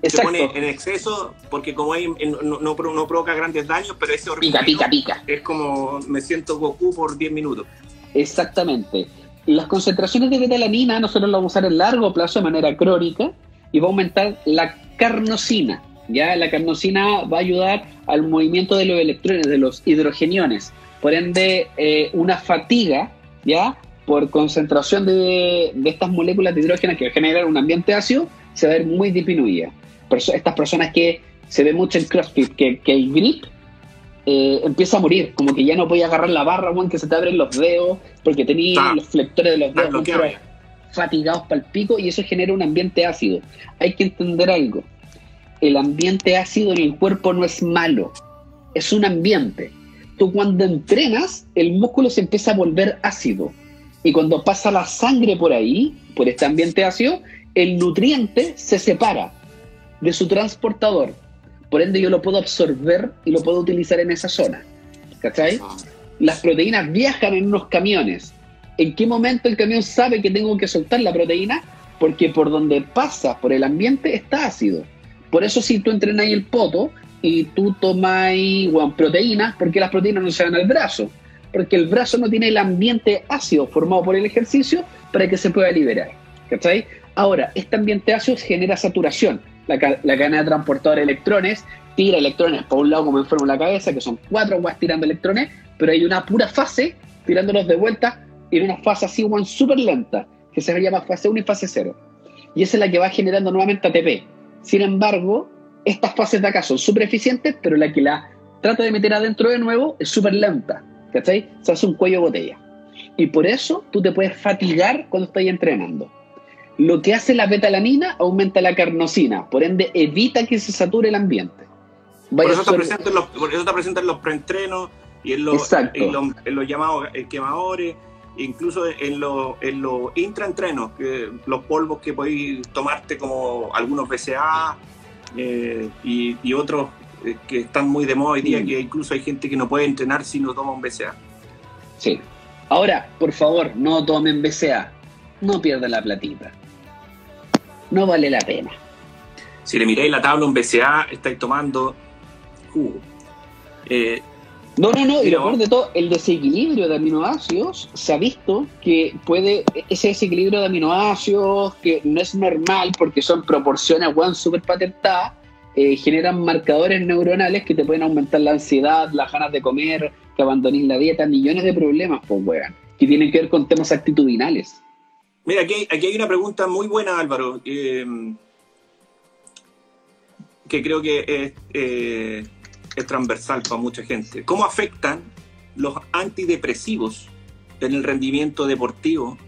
Se pone en exceso porque como hay, en- no, no provoca grandes daños, pero ese Pica, pica, pica. es como me siento Goku por 10 minutos. Exactamente. Las concentraciones de betalanina nosotros las vamos a usar en largo plazo de manera crónica y va a aumentar la carnosina. Ya la carnosina va a ayudar al movimiento de los electrones, de los hidrogeniones. Por ende, eh, una fatiga, ya por concentración de, de estas moléculas de hidrógeno que generan un ambiente ácido, se va a ver muy disminuida. Perso- estas personas que se ve mucho en CrossFit, que, que el grip eh, empieza a morir, como que ya no podía agarrar la barra, weón, que se te abren los dedos, porque tenía Ah, los flectores de los dedos fatigados para el pico y eso genera un ambiente ácido. Hay que entender algo. El ambiente ácido en el cuerpo no es malo, es un ambiente. Tú cuando entrenas, el músculo se empieza a volver ácido. Y cuando pasa la sangre por ahí, por este ambiente ácido, el nutriente se separa de su transportador. Por ende, yo lo puedo absorber y lo puedo utilizar en esa zona. ¿Cachai? Las proteínas viajan en unos camiones. ¿En qué momento el camión sabe que tengo que soltar la proteína? Porque por donde pasa, por el ambiente, está ácido. Por eso si tú entrenas ahí el poto y tú tomas bueno, proteínas, ¿por qué las proteínas no se van al brazo? Porque el brazo no tiene el ambiente ácido formado por el ejercicio para que se pueda liberar. ¿Cachai? Ahora, este ambiente ácido genera saturación. La, ca- la cadena de transportador de electrones tira electrones por un lado como en la cabeza, que son cuatro guas tirando electrones, pero hay una pura fase tirándolos de vuelta en una fase así, súper lenta, que se llama fase 1 y fase 0. Y esa es la que va generando nuevamente ATP. Sin embargo, estas fases de acá son súper eficientes, pero la que la trata de meter adentro de nuevo es súper lenta. ¿Cachai? Se hace un cuello de botella. Y por eso tú te puedes fatigar cuando estás entrenando. Lo que hace la betalanina aumenta la carnosina, por ende evita que se sature el ambiente. Por eso, está presente en los, por eso está presente en los preentrenos y en los, Exacto. en los, en los llamados eh, quemadores, incluso en los, en los intraentrenos, que los polvos que podéis tomarte como algunos BCA eh, y, y otros eh, que están muy de moda hoy día, Mm. que incluso hay gente que no puede entrenar si no toma un BCA. Sí. Ahora, por favor, no tomen BCA. No pierdan la platita. No vale la pena. Si le miráis la tabla un BCA, estáis tomando jugo. Eh, No, no, no, y lo peor de todo, el desequilibrio de aminoácidos se ha visto que puede, ese desequilibrio de aminoácidos que no es normal porque son proporciones, weón, súper patentadas, eh, generan marcadores neuronales que te pueden aumentar la ansiedad, las ganas de comer, que abandones la dieta, millones de problemas, pues, weón, que tienen que ver con temas actitudinales. Mira, aquí, hay- aquí hay una pregunta muy buena, Álvaro, eh, que creo que es, eh, es transversal para mucha gente. ¿Cómo afectan los antidepresivos en el rendimiento deportivo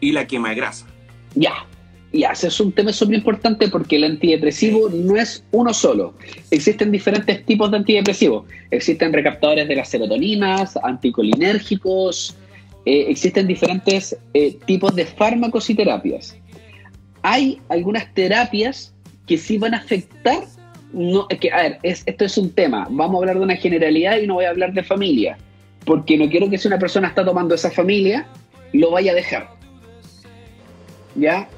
y la quema de grasa? Ya, ya, ese es un tema súper importante porque el antidepresivo no es uno solo. Existen diferentes tipos de antidepresivos. Existen recaptadores de las serotoninas, anticolinérgicos, eh, existen diferentes eh, tipos de fármacos y terapias. Hay algunas terapias que sí van a afectar. No, es que, a ver, es- esto es un tema. Vamos a hablar de una generalidad y no voy a hablar de familia. Porque no quiero que si una persona está tomando esa familia, lo vaya a dejar. ¿Ya?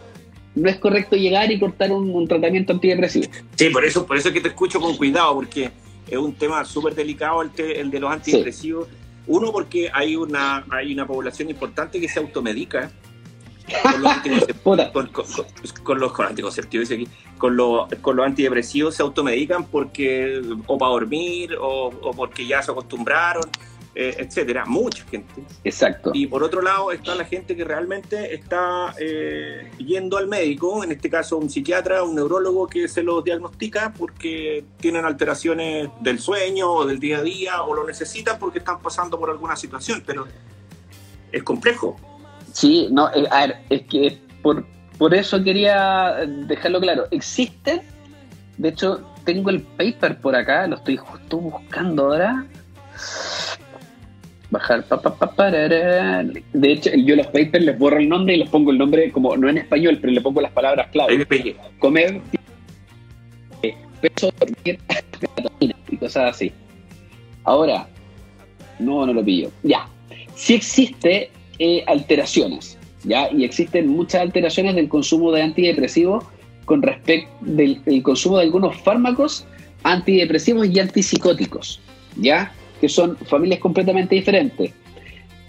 No es correcto llegar y cortar un, un tratamiento antidepresivo. Sí, por eso, por eso es que te escucho con cuidado, porque es un tema súper delicado el, te- el de los antidepresivos. Uno, porque hay una, hay una población importante que se automedica con los anticonceptivos. Puta, con, con- con- con los con anticonceptivos aquí, con los, con los antidepresivos se automedican porque o para dormir o, o porque ya se acostumbraron, eh, etcétera. Mucha gente. exacto. Y por otro lado está la gente que realmente está eh, yendo al médico, en este caso un psiquiatra, un neurólogo que se lo diagnostica porque tienen alteraciones del sueño o del día a día o lo necesitan porque están pasando por alguna situación, pero es complejo. Sí, no, eh, a ver, es que por, por eso quería dejarlo claro. Existen, de hecho, tengo el paper por acá, lo estoy justo buscando ahora. Bajar, pa, pa, pa. De hecho, yo los papers les borro el nombre y les pongo el nombre como, no en español, pero le pongo las palabras clave. Comer, eh, peso, dormir, y cosas así. Ahora, no, no lo pillo. Ya, sí existe eh, alteraciones, ¿ya? Y existen muchas alteraciones del consumo de antidepresivos con respecto del el consumo de algunos fármacos antidepresivos y antipsicóticos, ¿ya? Que son familias completamente diferentes.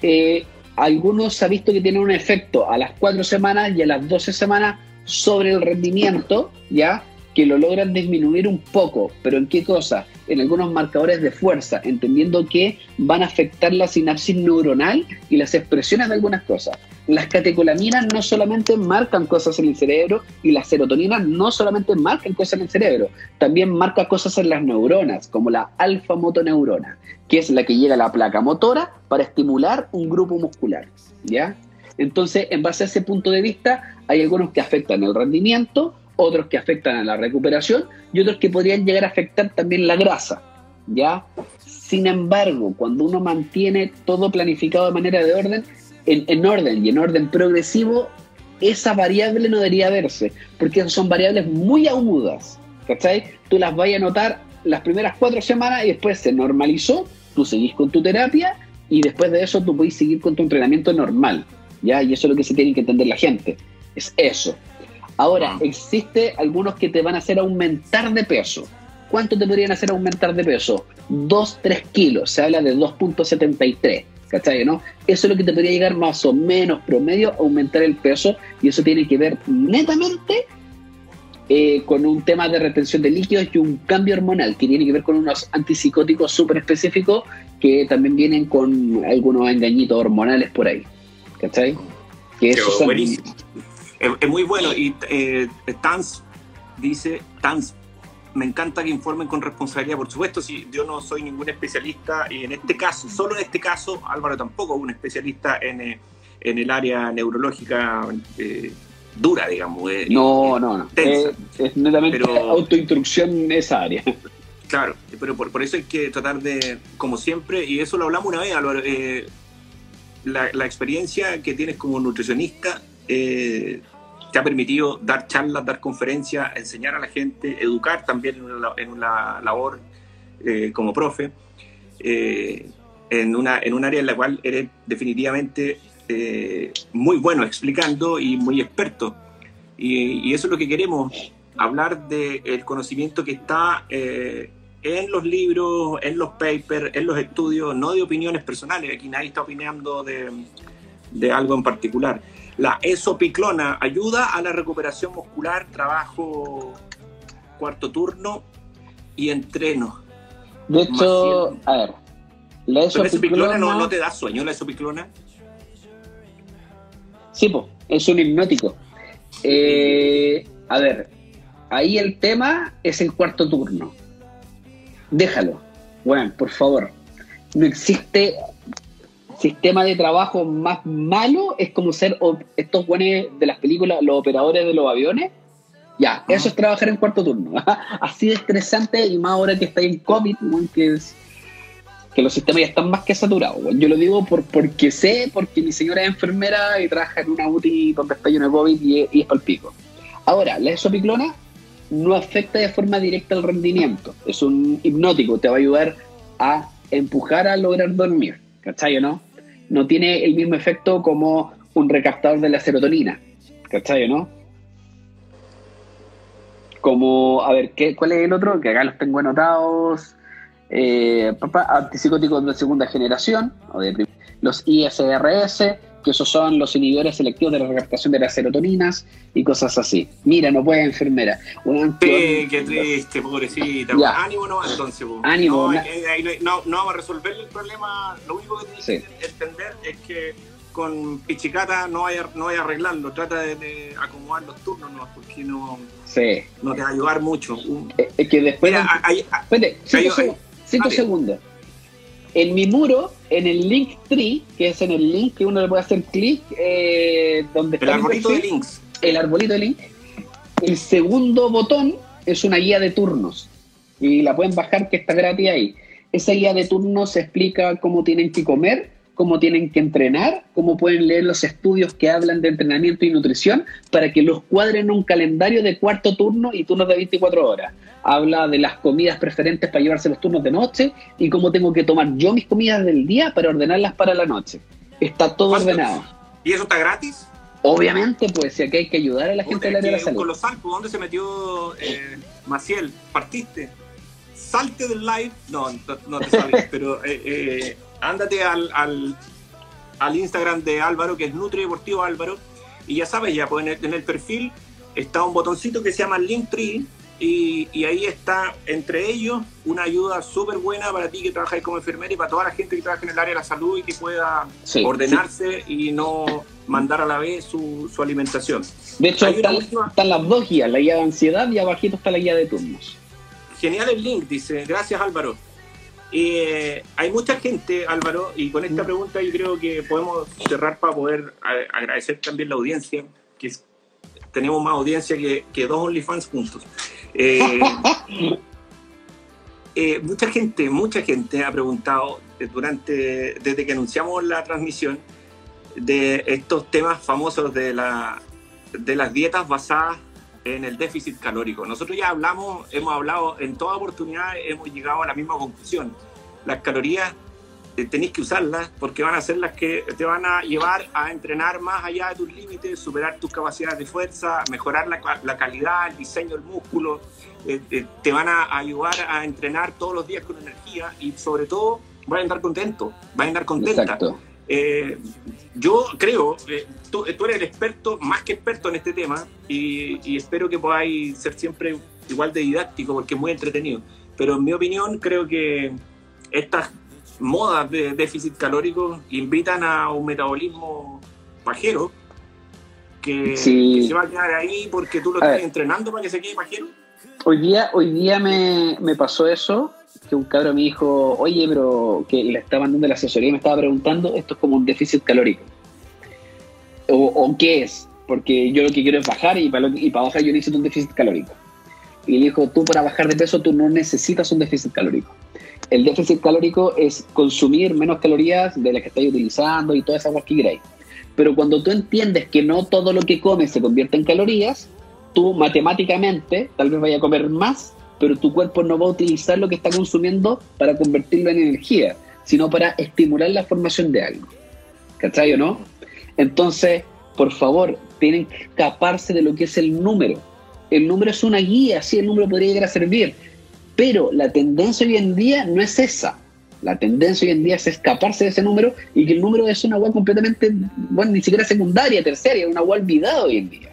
Eh, algunos se ha visto que tienen un efecto a las cuatro semanas y a las 12 semanas sobre el rendimiento, ¿ya? Que lo logran disminuir un poco, pero ¿en qué cosa? En algunos marcadores de fuerza, entendiendo que van a afectar la sinapsis neuronal y las expresiones de algunas cosas. Las catecolaminas no solamente marcan cosas en el cerebro y las serotoninas no solamente marcan cosas en el cerebro, también marca cosas en las neuronas, como la alfa-motoneurona, que es la que llega a la placa motora para estimular un grupo muscular, ¿ya? Entonces, en base a ese punto de vista, hay algunos que afectan el rendimiento, otros que afectan a la recuperación y otros que podrían llegar a afectar también la grasa, ¿ya? Sin embargo, cuando uno mantiene todo planificado de manera de orden, en, en orden y en orden progresivo, esa variable no debería verse, porque esas son variables muy agudas, ¿cachai? Tú las vas a notar las primeras cuatro semanas y después se normalizó, tú seguís con tu terapia y después de eso tú puedes seguir con tu entrenamiento normal, ¿ya? Y eso es lo que se tiene que entender la gente, es eso. Ahora, Ah. existe algunos que te van a hacer aumentar de peso. ¿Cuánto te podrían hacer aumentar de peso? 2, 3 kilos, se habla de 2.73, ¿cachai? ¿no? Eso es lo que te podría llegar más o menos promedio a aumentar el peso y eso tiene que ver netamente eh, con un tema de retención de líquidos y un cambio hormonal que tiene que ver con unos antipsicóticos súper específicos que también vienen con algunos engañitos hormonales por ahí, ¿cachai? Que buenísimo. Es, es muy bueno. Y eh, Tans dice, Tans, me encanta que informen con responsabilidad. Por supuesto, si yo no soy ningún especialista, y en este caso, solo en este caso, Álvaro tampoco es un especialista en, eh, en el área neurológica eh, dura, digamos. eh, No, no, no. Tensa. Es, netamente Pero- autoinstrucción en esa área. Claro, pero por, por eso hay que tratar de, como siempre, y eso lo hablamos una vez, Álvaro, la, la experiencia que tienes como nutricionista eh, te ha permitido dar charlas, dar conferencias, enseñar a la gente, educar también en una, en una labor eh, como profe, eh, en, una, en un área en la cual eres definitivamente eh, muy bueno explicando y muy experto. Y, y eso es lo que queremos, hablar del conocimiento que está eh, en los libros, en los papers, en los estudios, no de opiniones personales, aquí nadie está opinando de, de algo en particular. La esopiclona ayuda a la recuperación muscular, trabajo cuarto turno y entreno. De hecho, a ver, la ¿Pero la esopiclona no, esopiclona- no te da sueño la esopiclona? Sí, po, es un hipnótico. Eh, a ver, ahí el tema es el cuarto turno. Déjalo. Bueno, por favor. No existe sistema de trabajo más malo. Es como ser estos buenos de las películas, los operadores de los aviones. Ya, eso es trabajar en cuarto turno. Así de estresante y más ahora que está en COVID, que es que los sistemas ya están más que saturados. Yo lo digo por, porque sé, porque mi señora es enfermera y trabaja en una UTI donde está lleno de COVID y, es- y es palpico. Ahora, la esopiclona no afecta de forma directa el rendimiento. Es un hipnótico, te va a ayudar a empujar a lograr dormir. ¿Cachai o no? No tiene el mismo efecto como un recaptador de la serotonina. ¿Cachai no? Como, a ver, ¿qué, ¿cuál es el otro? Que acá los tengo anotados. Eh, papá, antipsicóticos de segunda generación, los ISRS, que esos son los inhibidores selectivos de la recaptación de las serotoninas y cosas así. Mira, no puede enfermera. Sí, qué triste, pobrecita. Ya. Ánimo no, entonces. po. Ánimo, No, eh, no, no- vamos a resolver el problema. Lo único que tienes Sí. que entender es que con Pichicata no hay, no hay a arreglarlo. Trata de, de acomodar los turnos, ¿no? porque no, Sí. no te va a ayudar mucho. Un- Es que después... Mira, hay- hay- Espérate, cinco, segundos. En mi muro, en el link tree, que es en el link que uno le puede hacer clic, eh, donde el está arbolito de links. el arbolito de link, el segundo botón es una guía de turnos. Y la pueden bajar que está gratis ahí. Esa guía de turnos explica cómo tienen que comer, cómo tienen que entrenar, cómo pueden leer los estudios que hablan de entrenamiento y nutrición para que los cuadren en un calendario de cuarto turno y turnos de 24 horas. Habla de las comidas preferentes para llevarse los turnos de noche y cómo tengo que tomar yo mis comidas del día para ordenarlas para la noche. Está todo ordenado. ¿Y eso está gratis? Obviamente, pues, si aquí hay que ayudar a la gente del área de la salud. colosal, ¿por dónde se metió eh, Maciel? ¿Partiste? Salte del live. No, no, no te sales, pero eh, eh, ándate al, al, al Instagram de Álvaro, que es Nutri Deportivo Álvaro, y ya sabes, ya pues, en el, en el perfil está un botoncito que se llama Linktree, y, y ahí está, entre ellos, una ayuda súper buena para ti que trabajas como enfermera y para toda la gente que trabaja en el área de la salud y que pueda Sí, ordenarse y no mandar a la vez su, su alimentación. De hecho, están, última- están las dos guías, la guía de ansiedad y abajito está la guía de turnos. Genial el link, dice. Gracias, Álvaro. Eh, hay mucha gente, Álvaro, y con esta pregunta yo creo que podemos cerrar para poder a- agradecer también la audiencia, que es- tenemos más audiencia que, que dos OnlyFans juntos. Eh, eh, mucha gente, mucha gente ha preguntado durante, desde que anunciamos la transmisión de estos temas famosos de, la, de las dietas basadas en el déficit calórico. Nosotros ya hablamos, hemos hablado en toda oportunidad, hemos llegado a la misma conclusión. Las calorías tenéis que usarlas porque van a ser las que te van a llevar a entrenar más allá de tus límites, superar tus capacidades de fuerza, mejorar la, la calidad, el diseño del músculo, eh, eh, te van a ayudar a entrenar todos los días con energía y sobre todo vas a andar contento, vas a andar contenta. Exacto. Eh, yo creo, eh, tú, tú eres el experto, más que experto en este tema, y, y espero que podáis ser siempre igual de didáctico porque es muy entretenido. Pero en mi opinión, creo que estas modas de déficit calórico invitan a un metabolismo pajero que, Sí. que se va a quedar ahí porque tú lo A estás ver. entrenando para que se quede pajero. Hoy día, hoy día me, me pasó eso, que un cabro me dijo, oye, pero que le estaba mandando la asesoría y me estaba preguntando, esto es como un déficit calórico. O, o qué es, porque yo lo que quiero es bajar y para, lo- y para bajar yo necesito un déficit calórico. Y le dijo, tú para bajar de peso tú no necesitas un déficit calórico. El déficit calórico es consumir menos calorías de las que estáis utilizando y todas esas cosas que queráis. Pero cuando tú entiendes que no todo lo que comes se convierte en calorías, tú matemáticamente tal vez vaya a comer más, pero tu cuerpo no va a utilizar lo que está consumiendo para convertirlo en energía, sino para estimular la formación de algo. ¿Cachai o no? Entonces, por favor, tienen que escaparse de lo que es el número. El número es una guía, sí, el número podría llegar a servir, pero la tendencia hoy en día no es esa. La tendencia hoy en día es escaparse de ese número y que el número es una web completamente, bueno, ni siquiera secundaria, terciaria, una web olvidada hoy en día.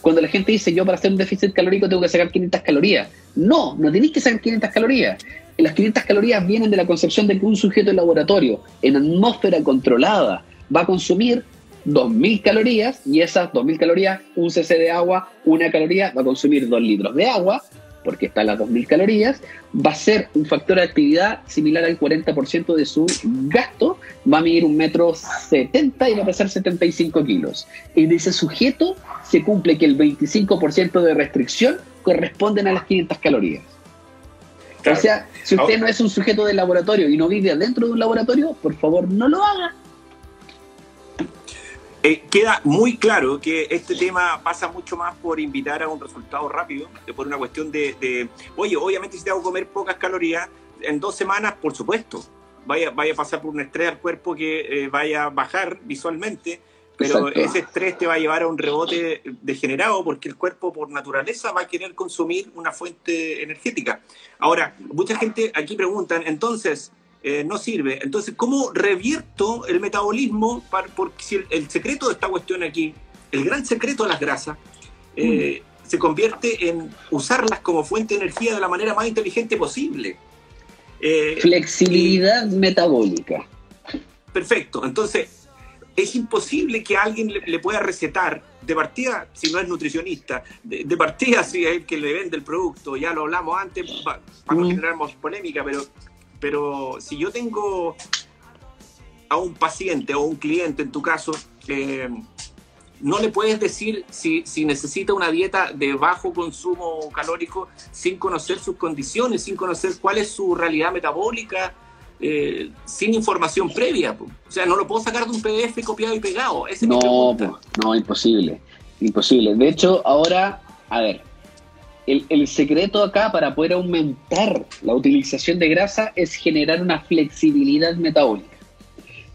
Cuando la gente dice yo para hacer un déficit calórico tengo que sacar 500 calorías, No, no tenéis que sacar 500 calorías. Las 500 calorías vienen de la concepción de que un sujeto en laboratorio, en atmósfera controlada, va a consumir 2.000 calorías y esas 2.000 calorías, un cc de agua, una caloría, va a consumir 2 litros de agua, porque están las 2.000 calorías, va a ser un factor de actividad similar al 40% de su gasto, va a medir un metro 70 y va a pesar 75 kilos. En ese sujeto se cumple que el 25% de restricción corresponden a las 500 calorías. Claro. O sea, si usted no es un sujeto de laboratorio y no vive dentro de un laboratorio, por favor no lo haga. Eh, queda muy claro que este tema pasa mucho más por invitar a un resultado rápido, de por una cuestión de, de, oye, obviamente si te hago comer pocas calorías, en dos semanas, por supuesto, vaya, vaya a pasar por un estrés al cuerpo que eh, vaya a bajar visualmente, pero Exacto. ese estrés te va a llevar a un rebote degenerado porque el cuerpo por naturaleza va a querer consumir una fuente energética. Ahora, mucha gente aquí preguntan, entonces, eh, no sirve. Entonces, ¿cómo revierto el metabolismo? Para, porque si el, el secreto de esta cuestión aquí, el gran secreto de las grasas, eh, se convierte en usarlas como fuente de energía de la manera más inteligente posible. Eh, Flexibilidad metabólica. Perfecto. Entonces, es imposible que alguien le, le pueda recetar de partida, si no es nutricionista, de, de partida, si es el que le vende el producto, ya lo hablamos antes, pa- para no Mm. generar más polémica, pero, pero si yo tengo a un paciente o un cliente, en tu caso, eh, no le puedes decir si, si necesita una dieta de bajo consumo calórico sin conocer sus condiciones, sin conocer cuál es su realidad metabólica, eh, sin información previa. po. O sea, no lo puedo sacar de un PDF copiado y pegado. No, po, no, imposible. Imposible. De hecho, ahora, a ver, el, secreto acá para poder aumentar la utilización de grasa es generar una flexibilidad metabólica.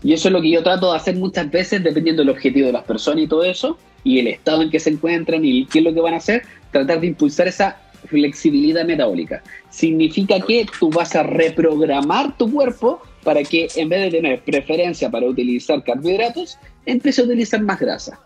Y eso es lo que yo trato de hacer muchas veces, dependiendo del objetivo de las personas y todo eso, y el estado en que se encuentran y qué es lo que van a hacer, tratar de impulsar esa flexibilidad metabólica. Significa que tú vas a reprogramar tu cuerpo para que en vez de tener preferencia para utilizar carbohidratos, empiece a utilizar más grasa.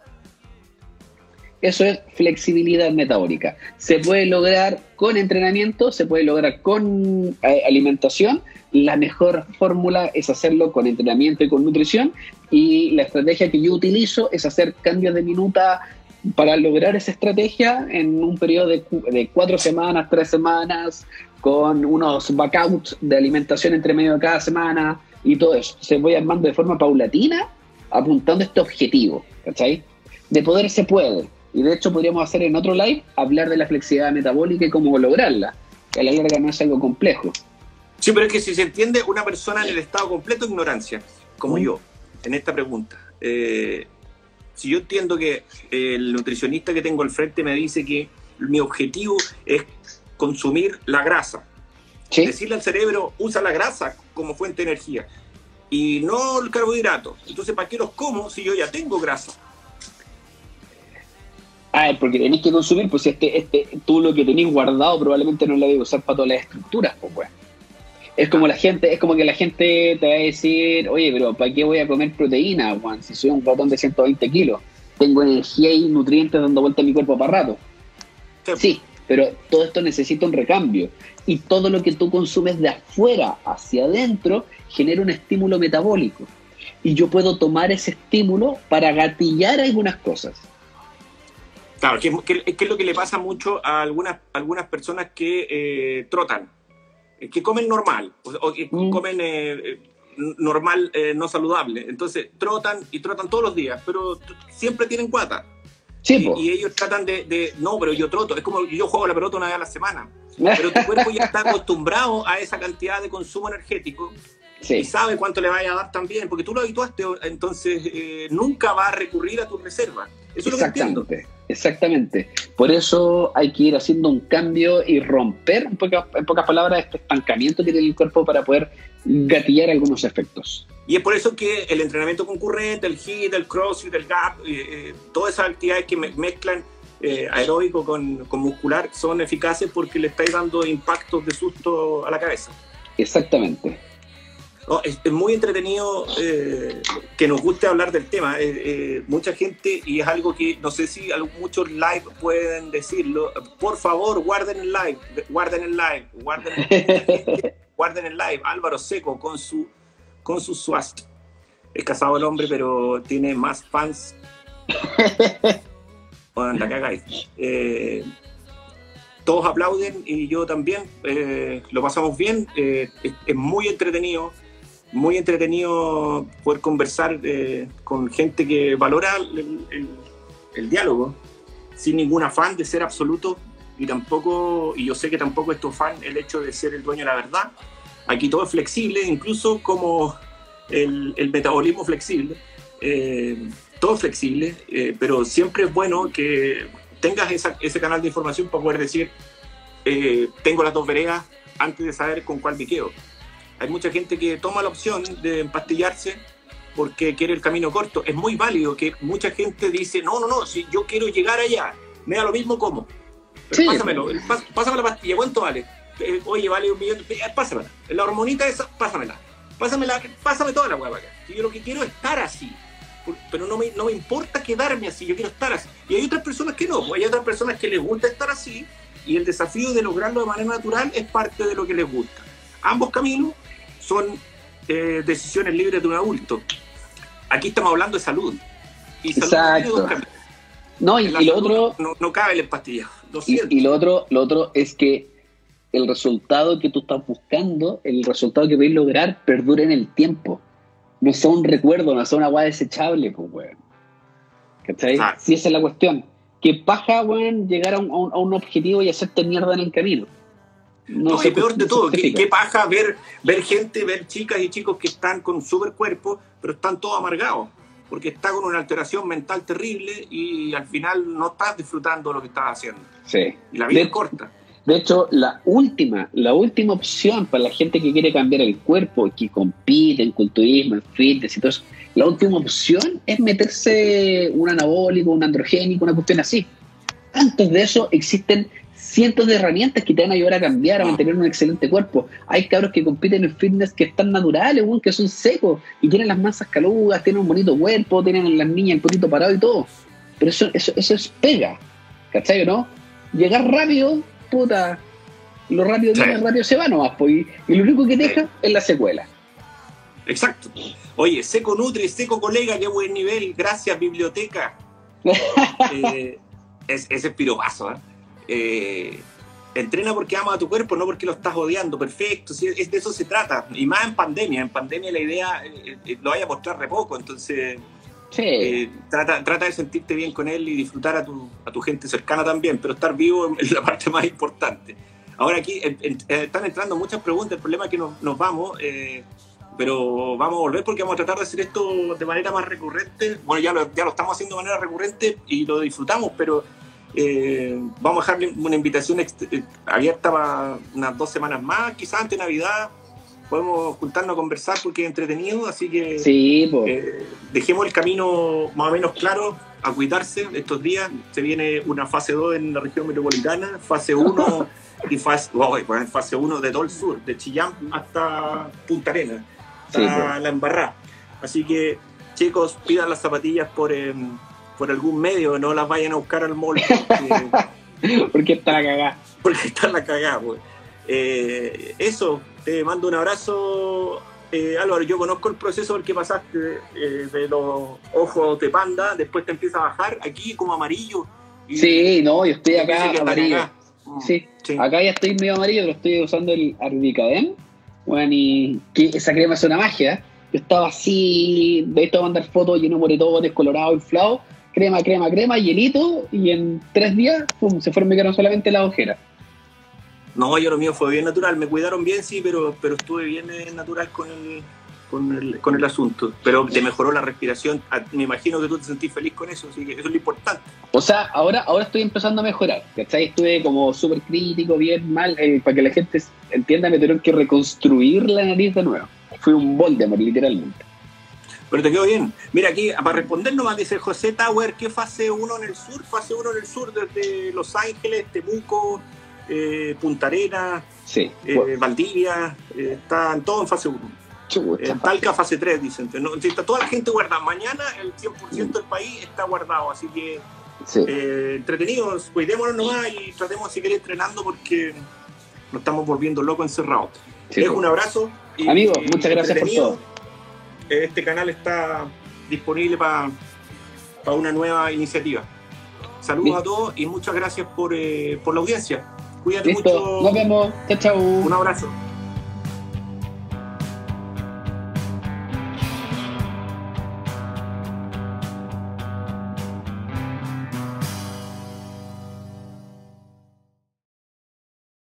Eso es flexibilidad metabólica. Se puede lograr con entrenamiento, se puede lograr con eh, alimentación. La mejor fórmula es hacerlo con entrenamiento y con nutrición. Y la estrategia que yo utilizo es hacer cambios de minuta para lograr esa estrategia en un periodo de, cu- de cuatro semanas, tres semanas, con unos backouts de alimentación entre medio de cada semana y todo eso. Se voy armando de forma paulatina, apuntando este objetivo, ¿cachai? De poder se puede. Y de hecho podríamos hacer en otro live hablar de la flexibilidad metabólica y cómo lograrla. Que a la larga no es algo complejo. Sí, pero es que si se entiende una persona en el estado completo de ignorancia, como Mm. yo, en esta pregunta, eh, si yo entiendo que el nutricionista que tengo al frente me dice que mi objetivo es consumir la grasa, ¿Sí? decirle al cerebro, usa la grasa como fuente de energía y no el carbohidrato. Entonces, ¿para qué los como si yo ya tengo grasa? Ah, porque tenéis que consumir, pues este, este, tú lo que tenéis guardado probablemente no lo debes usar para todas las estructuras, pues weón. Es como la gente, es como que la gente te va a decir, oye, pero ¿para qué voy a comer proteína, Juan? Si soy un ratón de 120 kilos, tengo energía y nutrientes dando vuelta a mi cuerpo para rato. Sí, pero todo esto necesita un recambio. Y todo lo que tú consumes de afuera hacia adentro genera un estímulo metabólico. Y yo puedo tomar ese estímulo para gatillar algunas cosas. Claro, que, que- que es lo que le pasa mucho a algunas, algunas personas que eh, trotan, eh, que comen normal, o, que Mm. comen eh, normal, eh, no saludable. Entonces trotan y trotan todos los días, pero siempre tienen guata. Sí, y, y ellos tratan de, de, no, pero yo troto, es como yo juego la pelota una vez a la semana. Pero tu cuerpo ya está acostumbrado a esa cantidad de consumo energético y Sí, sabe cuánto le vaya a dar también, porque tú lo habituaste, entonces eh, nunca va a recurrir a tus reservas. Eso es lo que entiendo. exactamente. Exactamente. Por eso hay que ir haciendo un cambio y romper, en pocas, en pocas palabras, este estancamiento que tiene el cuerpo para poder gatillar algunos efectos. Y es por eso que el entrenamiento concurrente, el HIIT, el CrossFit, el GAP, eh, eh, todas esas actividades que me- mezclan eh, aeróbico con, con muscular son eficaces porque le estáis dando impactos de susto a la cabeza. Exactamente. No, es, es muy entretenido eh, que nos guste hablar del tema. Eh, eh, mucha gente, y es algo que no sé si muchos live pueden decirlo, por favor, guarden el live, guarden el live, guarden el, guarden el live. Álvaro Seco con su, con su swast. Es casado el hombre, pero tiene más fans. Bueno, la cagáis. Todos aplauden y yo también. lo pasamos bien. es muy entretenido, muy entretenido poder conversar eh, con gente que valora el, diálogo sin ningún afán de ser absoluto y tampoco, y yo sé que tampoco es tu afán el hecho de ser el dueño de la verdad. Aquí todo es flexible, incluso como el, el metabolismo flexible. eh, todo es flexible, eh, pero siempre es bueno que tengas ese canal de información para poder decir, tengo las dos veredas antes de saber con cuál me quedo. Hay mucha gente que toma la opción de empastillarse porque quiere el camino corto. Es muy válido que mucha gente dice, no, no, no, si yo quiero llegar allá, me da lo mismo como. Pero Sí. pásamelo, el pas- pásame la pastilla, ¿cuánto vale? Eh, oye, vale un millón, eh, pásamela. La hormonita esa, pásamela. Pásamela, pásame toda la hueá acá. Yo lo que quiero es estar así. Pero no me, no me importa quedarme así, yo quiero estar así. Y hay otras personas que no, hay otras personas que les gusta estar así y el desafío de lograrlo de manera natural es parte de lo que les gusta. Ambos caminos son eh, decisiones libres de un adulto. Aquí estamos hablando de salud. Y salud Exacto. No, y, la y lo otro, No, no cabe el empastillado. Lo y, y lo otro, lo otro es que el resultado que tú estás buscando, el resultado que podéis lograr, perdure en el tiempo. No sea un recuerdo, no sea una guay desechable, pues, weón. ¿Cachai? Claro. Si esa es la cuestión. Que paja, weón, llegar a un- a un objetivo y hacerte mierda en el camino. No, y peor de no todo, qué, qué paja ver, ver gente, ver chicas y chicos que están con super cuerpo, pero están todos amargados, porque está con una alteración mental terrible y al final no estás disfrutando lo que estás haciendo. Sí. Y la vida De- es corta. De hecho, la última, la última opción para la gente que quiere cambiar el cuerpo, que compite en culturismo, en fitness y todo eso, la última opción es meterse un anabólico, un androgénico, una cuestión así. Antes de eso existen cientos de herramientas que te van a ayudar a cambiar, a Ah. mantener un excelente cuerpo. Hay cabros que compiten en fitness que están naturales, que son secos y tienen las masas calugas, tienen un bonito cuerpo, tienen las niñas el poquito parado y todo. Pero eso, eso, eso es pega, ¿cachai o no? Llegar rápido, puta, lo rápido Sí. viene, rápido se va nomás, pues, y, y lo único que deja es la secuela. Exacto. Oye, Seco Nutri, Seco Colega, qué buen nivel, gracias biblioteca. Eh, es, ese es piropazo, ¿eh? Eh, Entrena porque amas a tu cuerpo, no porque lo estás odiando. Perfecto, es de eso se trata. Y más en pandemia. En pandemia la idea eh, eh, lo vaya a mostrar re poco. Entonces, Sí, trata, trata de sentirte bien con él y disfrutar a tu, a tu gente cercana también, pero estar vivo es la parte más importante. Ahora aquí en- en- están entrando muchas preguntas, el problema es que nos, nos vamos, eh, pero vamos a volver porque vamos a tratar de hacer esto de manera más recurrente. Bueno, ya lo, ya lo estamos haciendo de manera recurrente y lo disfrutamos, pero eh, vamos a dejarle una invitación eh, abierta para unas dos semanas más, quizás antes de Navidad. Podemos juntarnos a conversar porque es entretenido, así que... sí. Eh, dejemos el camino más o menos claro a cuidarse estos días. Se viene una fase 2 en la región metropolitana, fase 1 y fase, bueno, fase 1 de todo el sur, de Chillán hasta Punta Arena, hasta la embarrada. Así que, chicos, pidan las zapatillas por, em, por algún medio, no las vayan a buscar al mall porque, porque está la cagada. porque están la cagada. pues. Eh, eso, te mando un abrazo. Eh, Álvaro, yo conozco el proceso del que pasaste eh, de los ojos de panda, después te empieza a bajar aquí como amarillo. y- Sí, no, yo estoy acá está amarillo. cagada. Mm, Sí, sí. acá ya estoy medio amarillo, pero estoy usando el Arbicadem. Bueno, y que esa crema es una magia. Yo estaba así, de esto mandar fotos lleno de moretones, descolorado, inflado. Crema, crema, crema, hielito. Y en tres días, pum, se fueron, me quedaron solamente las ojeras. No, yo lo mío fue bien natural, me cuidaron bien, sí, pero, pero estuve bien eh, natural con el, con, el, con el asunto. Pero te mejoró la respiración, me imagino que tú te sentís feliz con eso, así que eso es lo importante. O sea, ahora, ahora estoy empezando a mejorar, ¿cachai? Estuve como súper crítico, bien, mal, eh, para que la gente entienda, me tuvieron que reconstruir la nariz de nuevo. Fui un Voldemort, literalmente. Pero te quedó bien. Mira aquí, para responder nomás, dice José Tower, ¿qué fase 1 en el sur? Fase 1 en el sur desde Los Ángeles, Temuco, eh, Punta Arenas, Sí. eh, Valdivia, eh, están todos en fase 1. Chucha, En Talca fase 3, dicen. No, está toda la gente guardada. Mañana el 100% del país está guardado, así que sí. eh, entretenidos, cuidémonos nomás y tratemos de seguir entrenando porque nos estamos volviendo locos encerrados. Sí, Les un abrazo. y- muchas gracias por todo. Este canal está disponible para una nueva iniciativa. Saludos Listo. a todos y muchas gracias por, eh, por la audiencia. Cuídate Listo, mucho. nos vemos. Chao, chao. Un abrazo.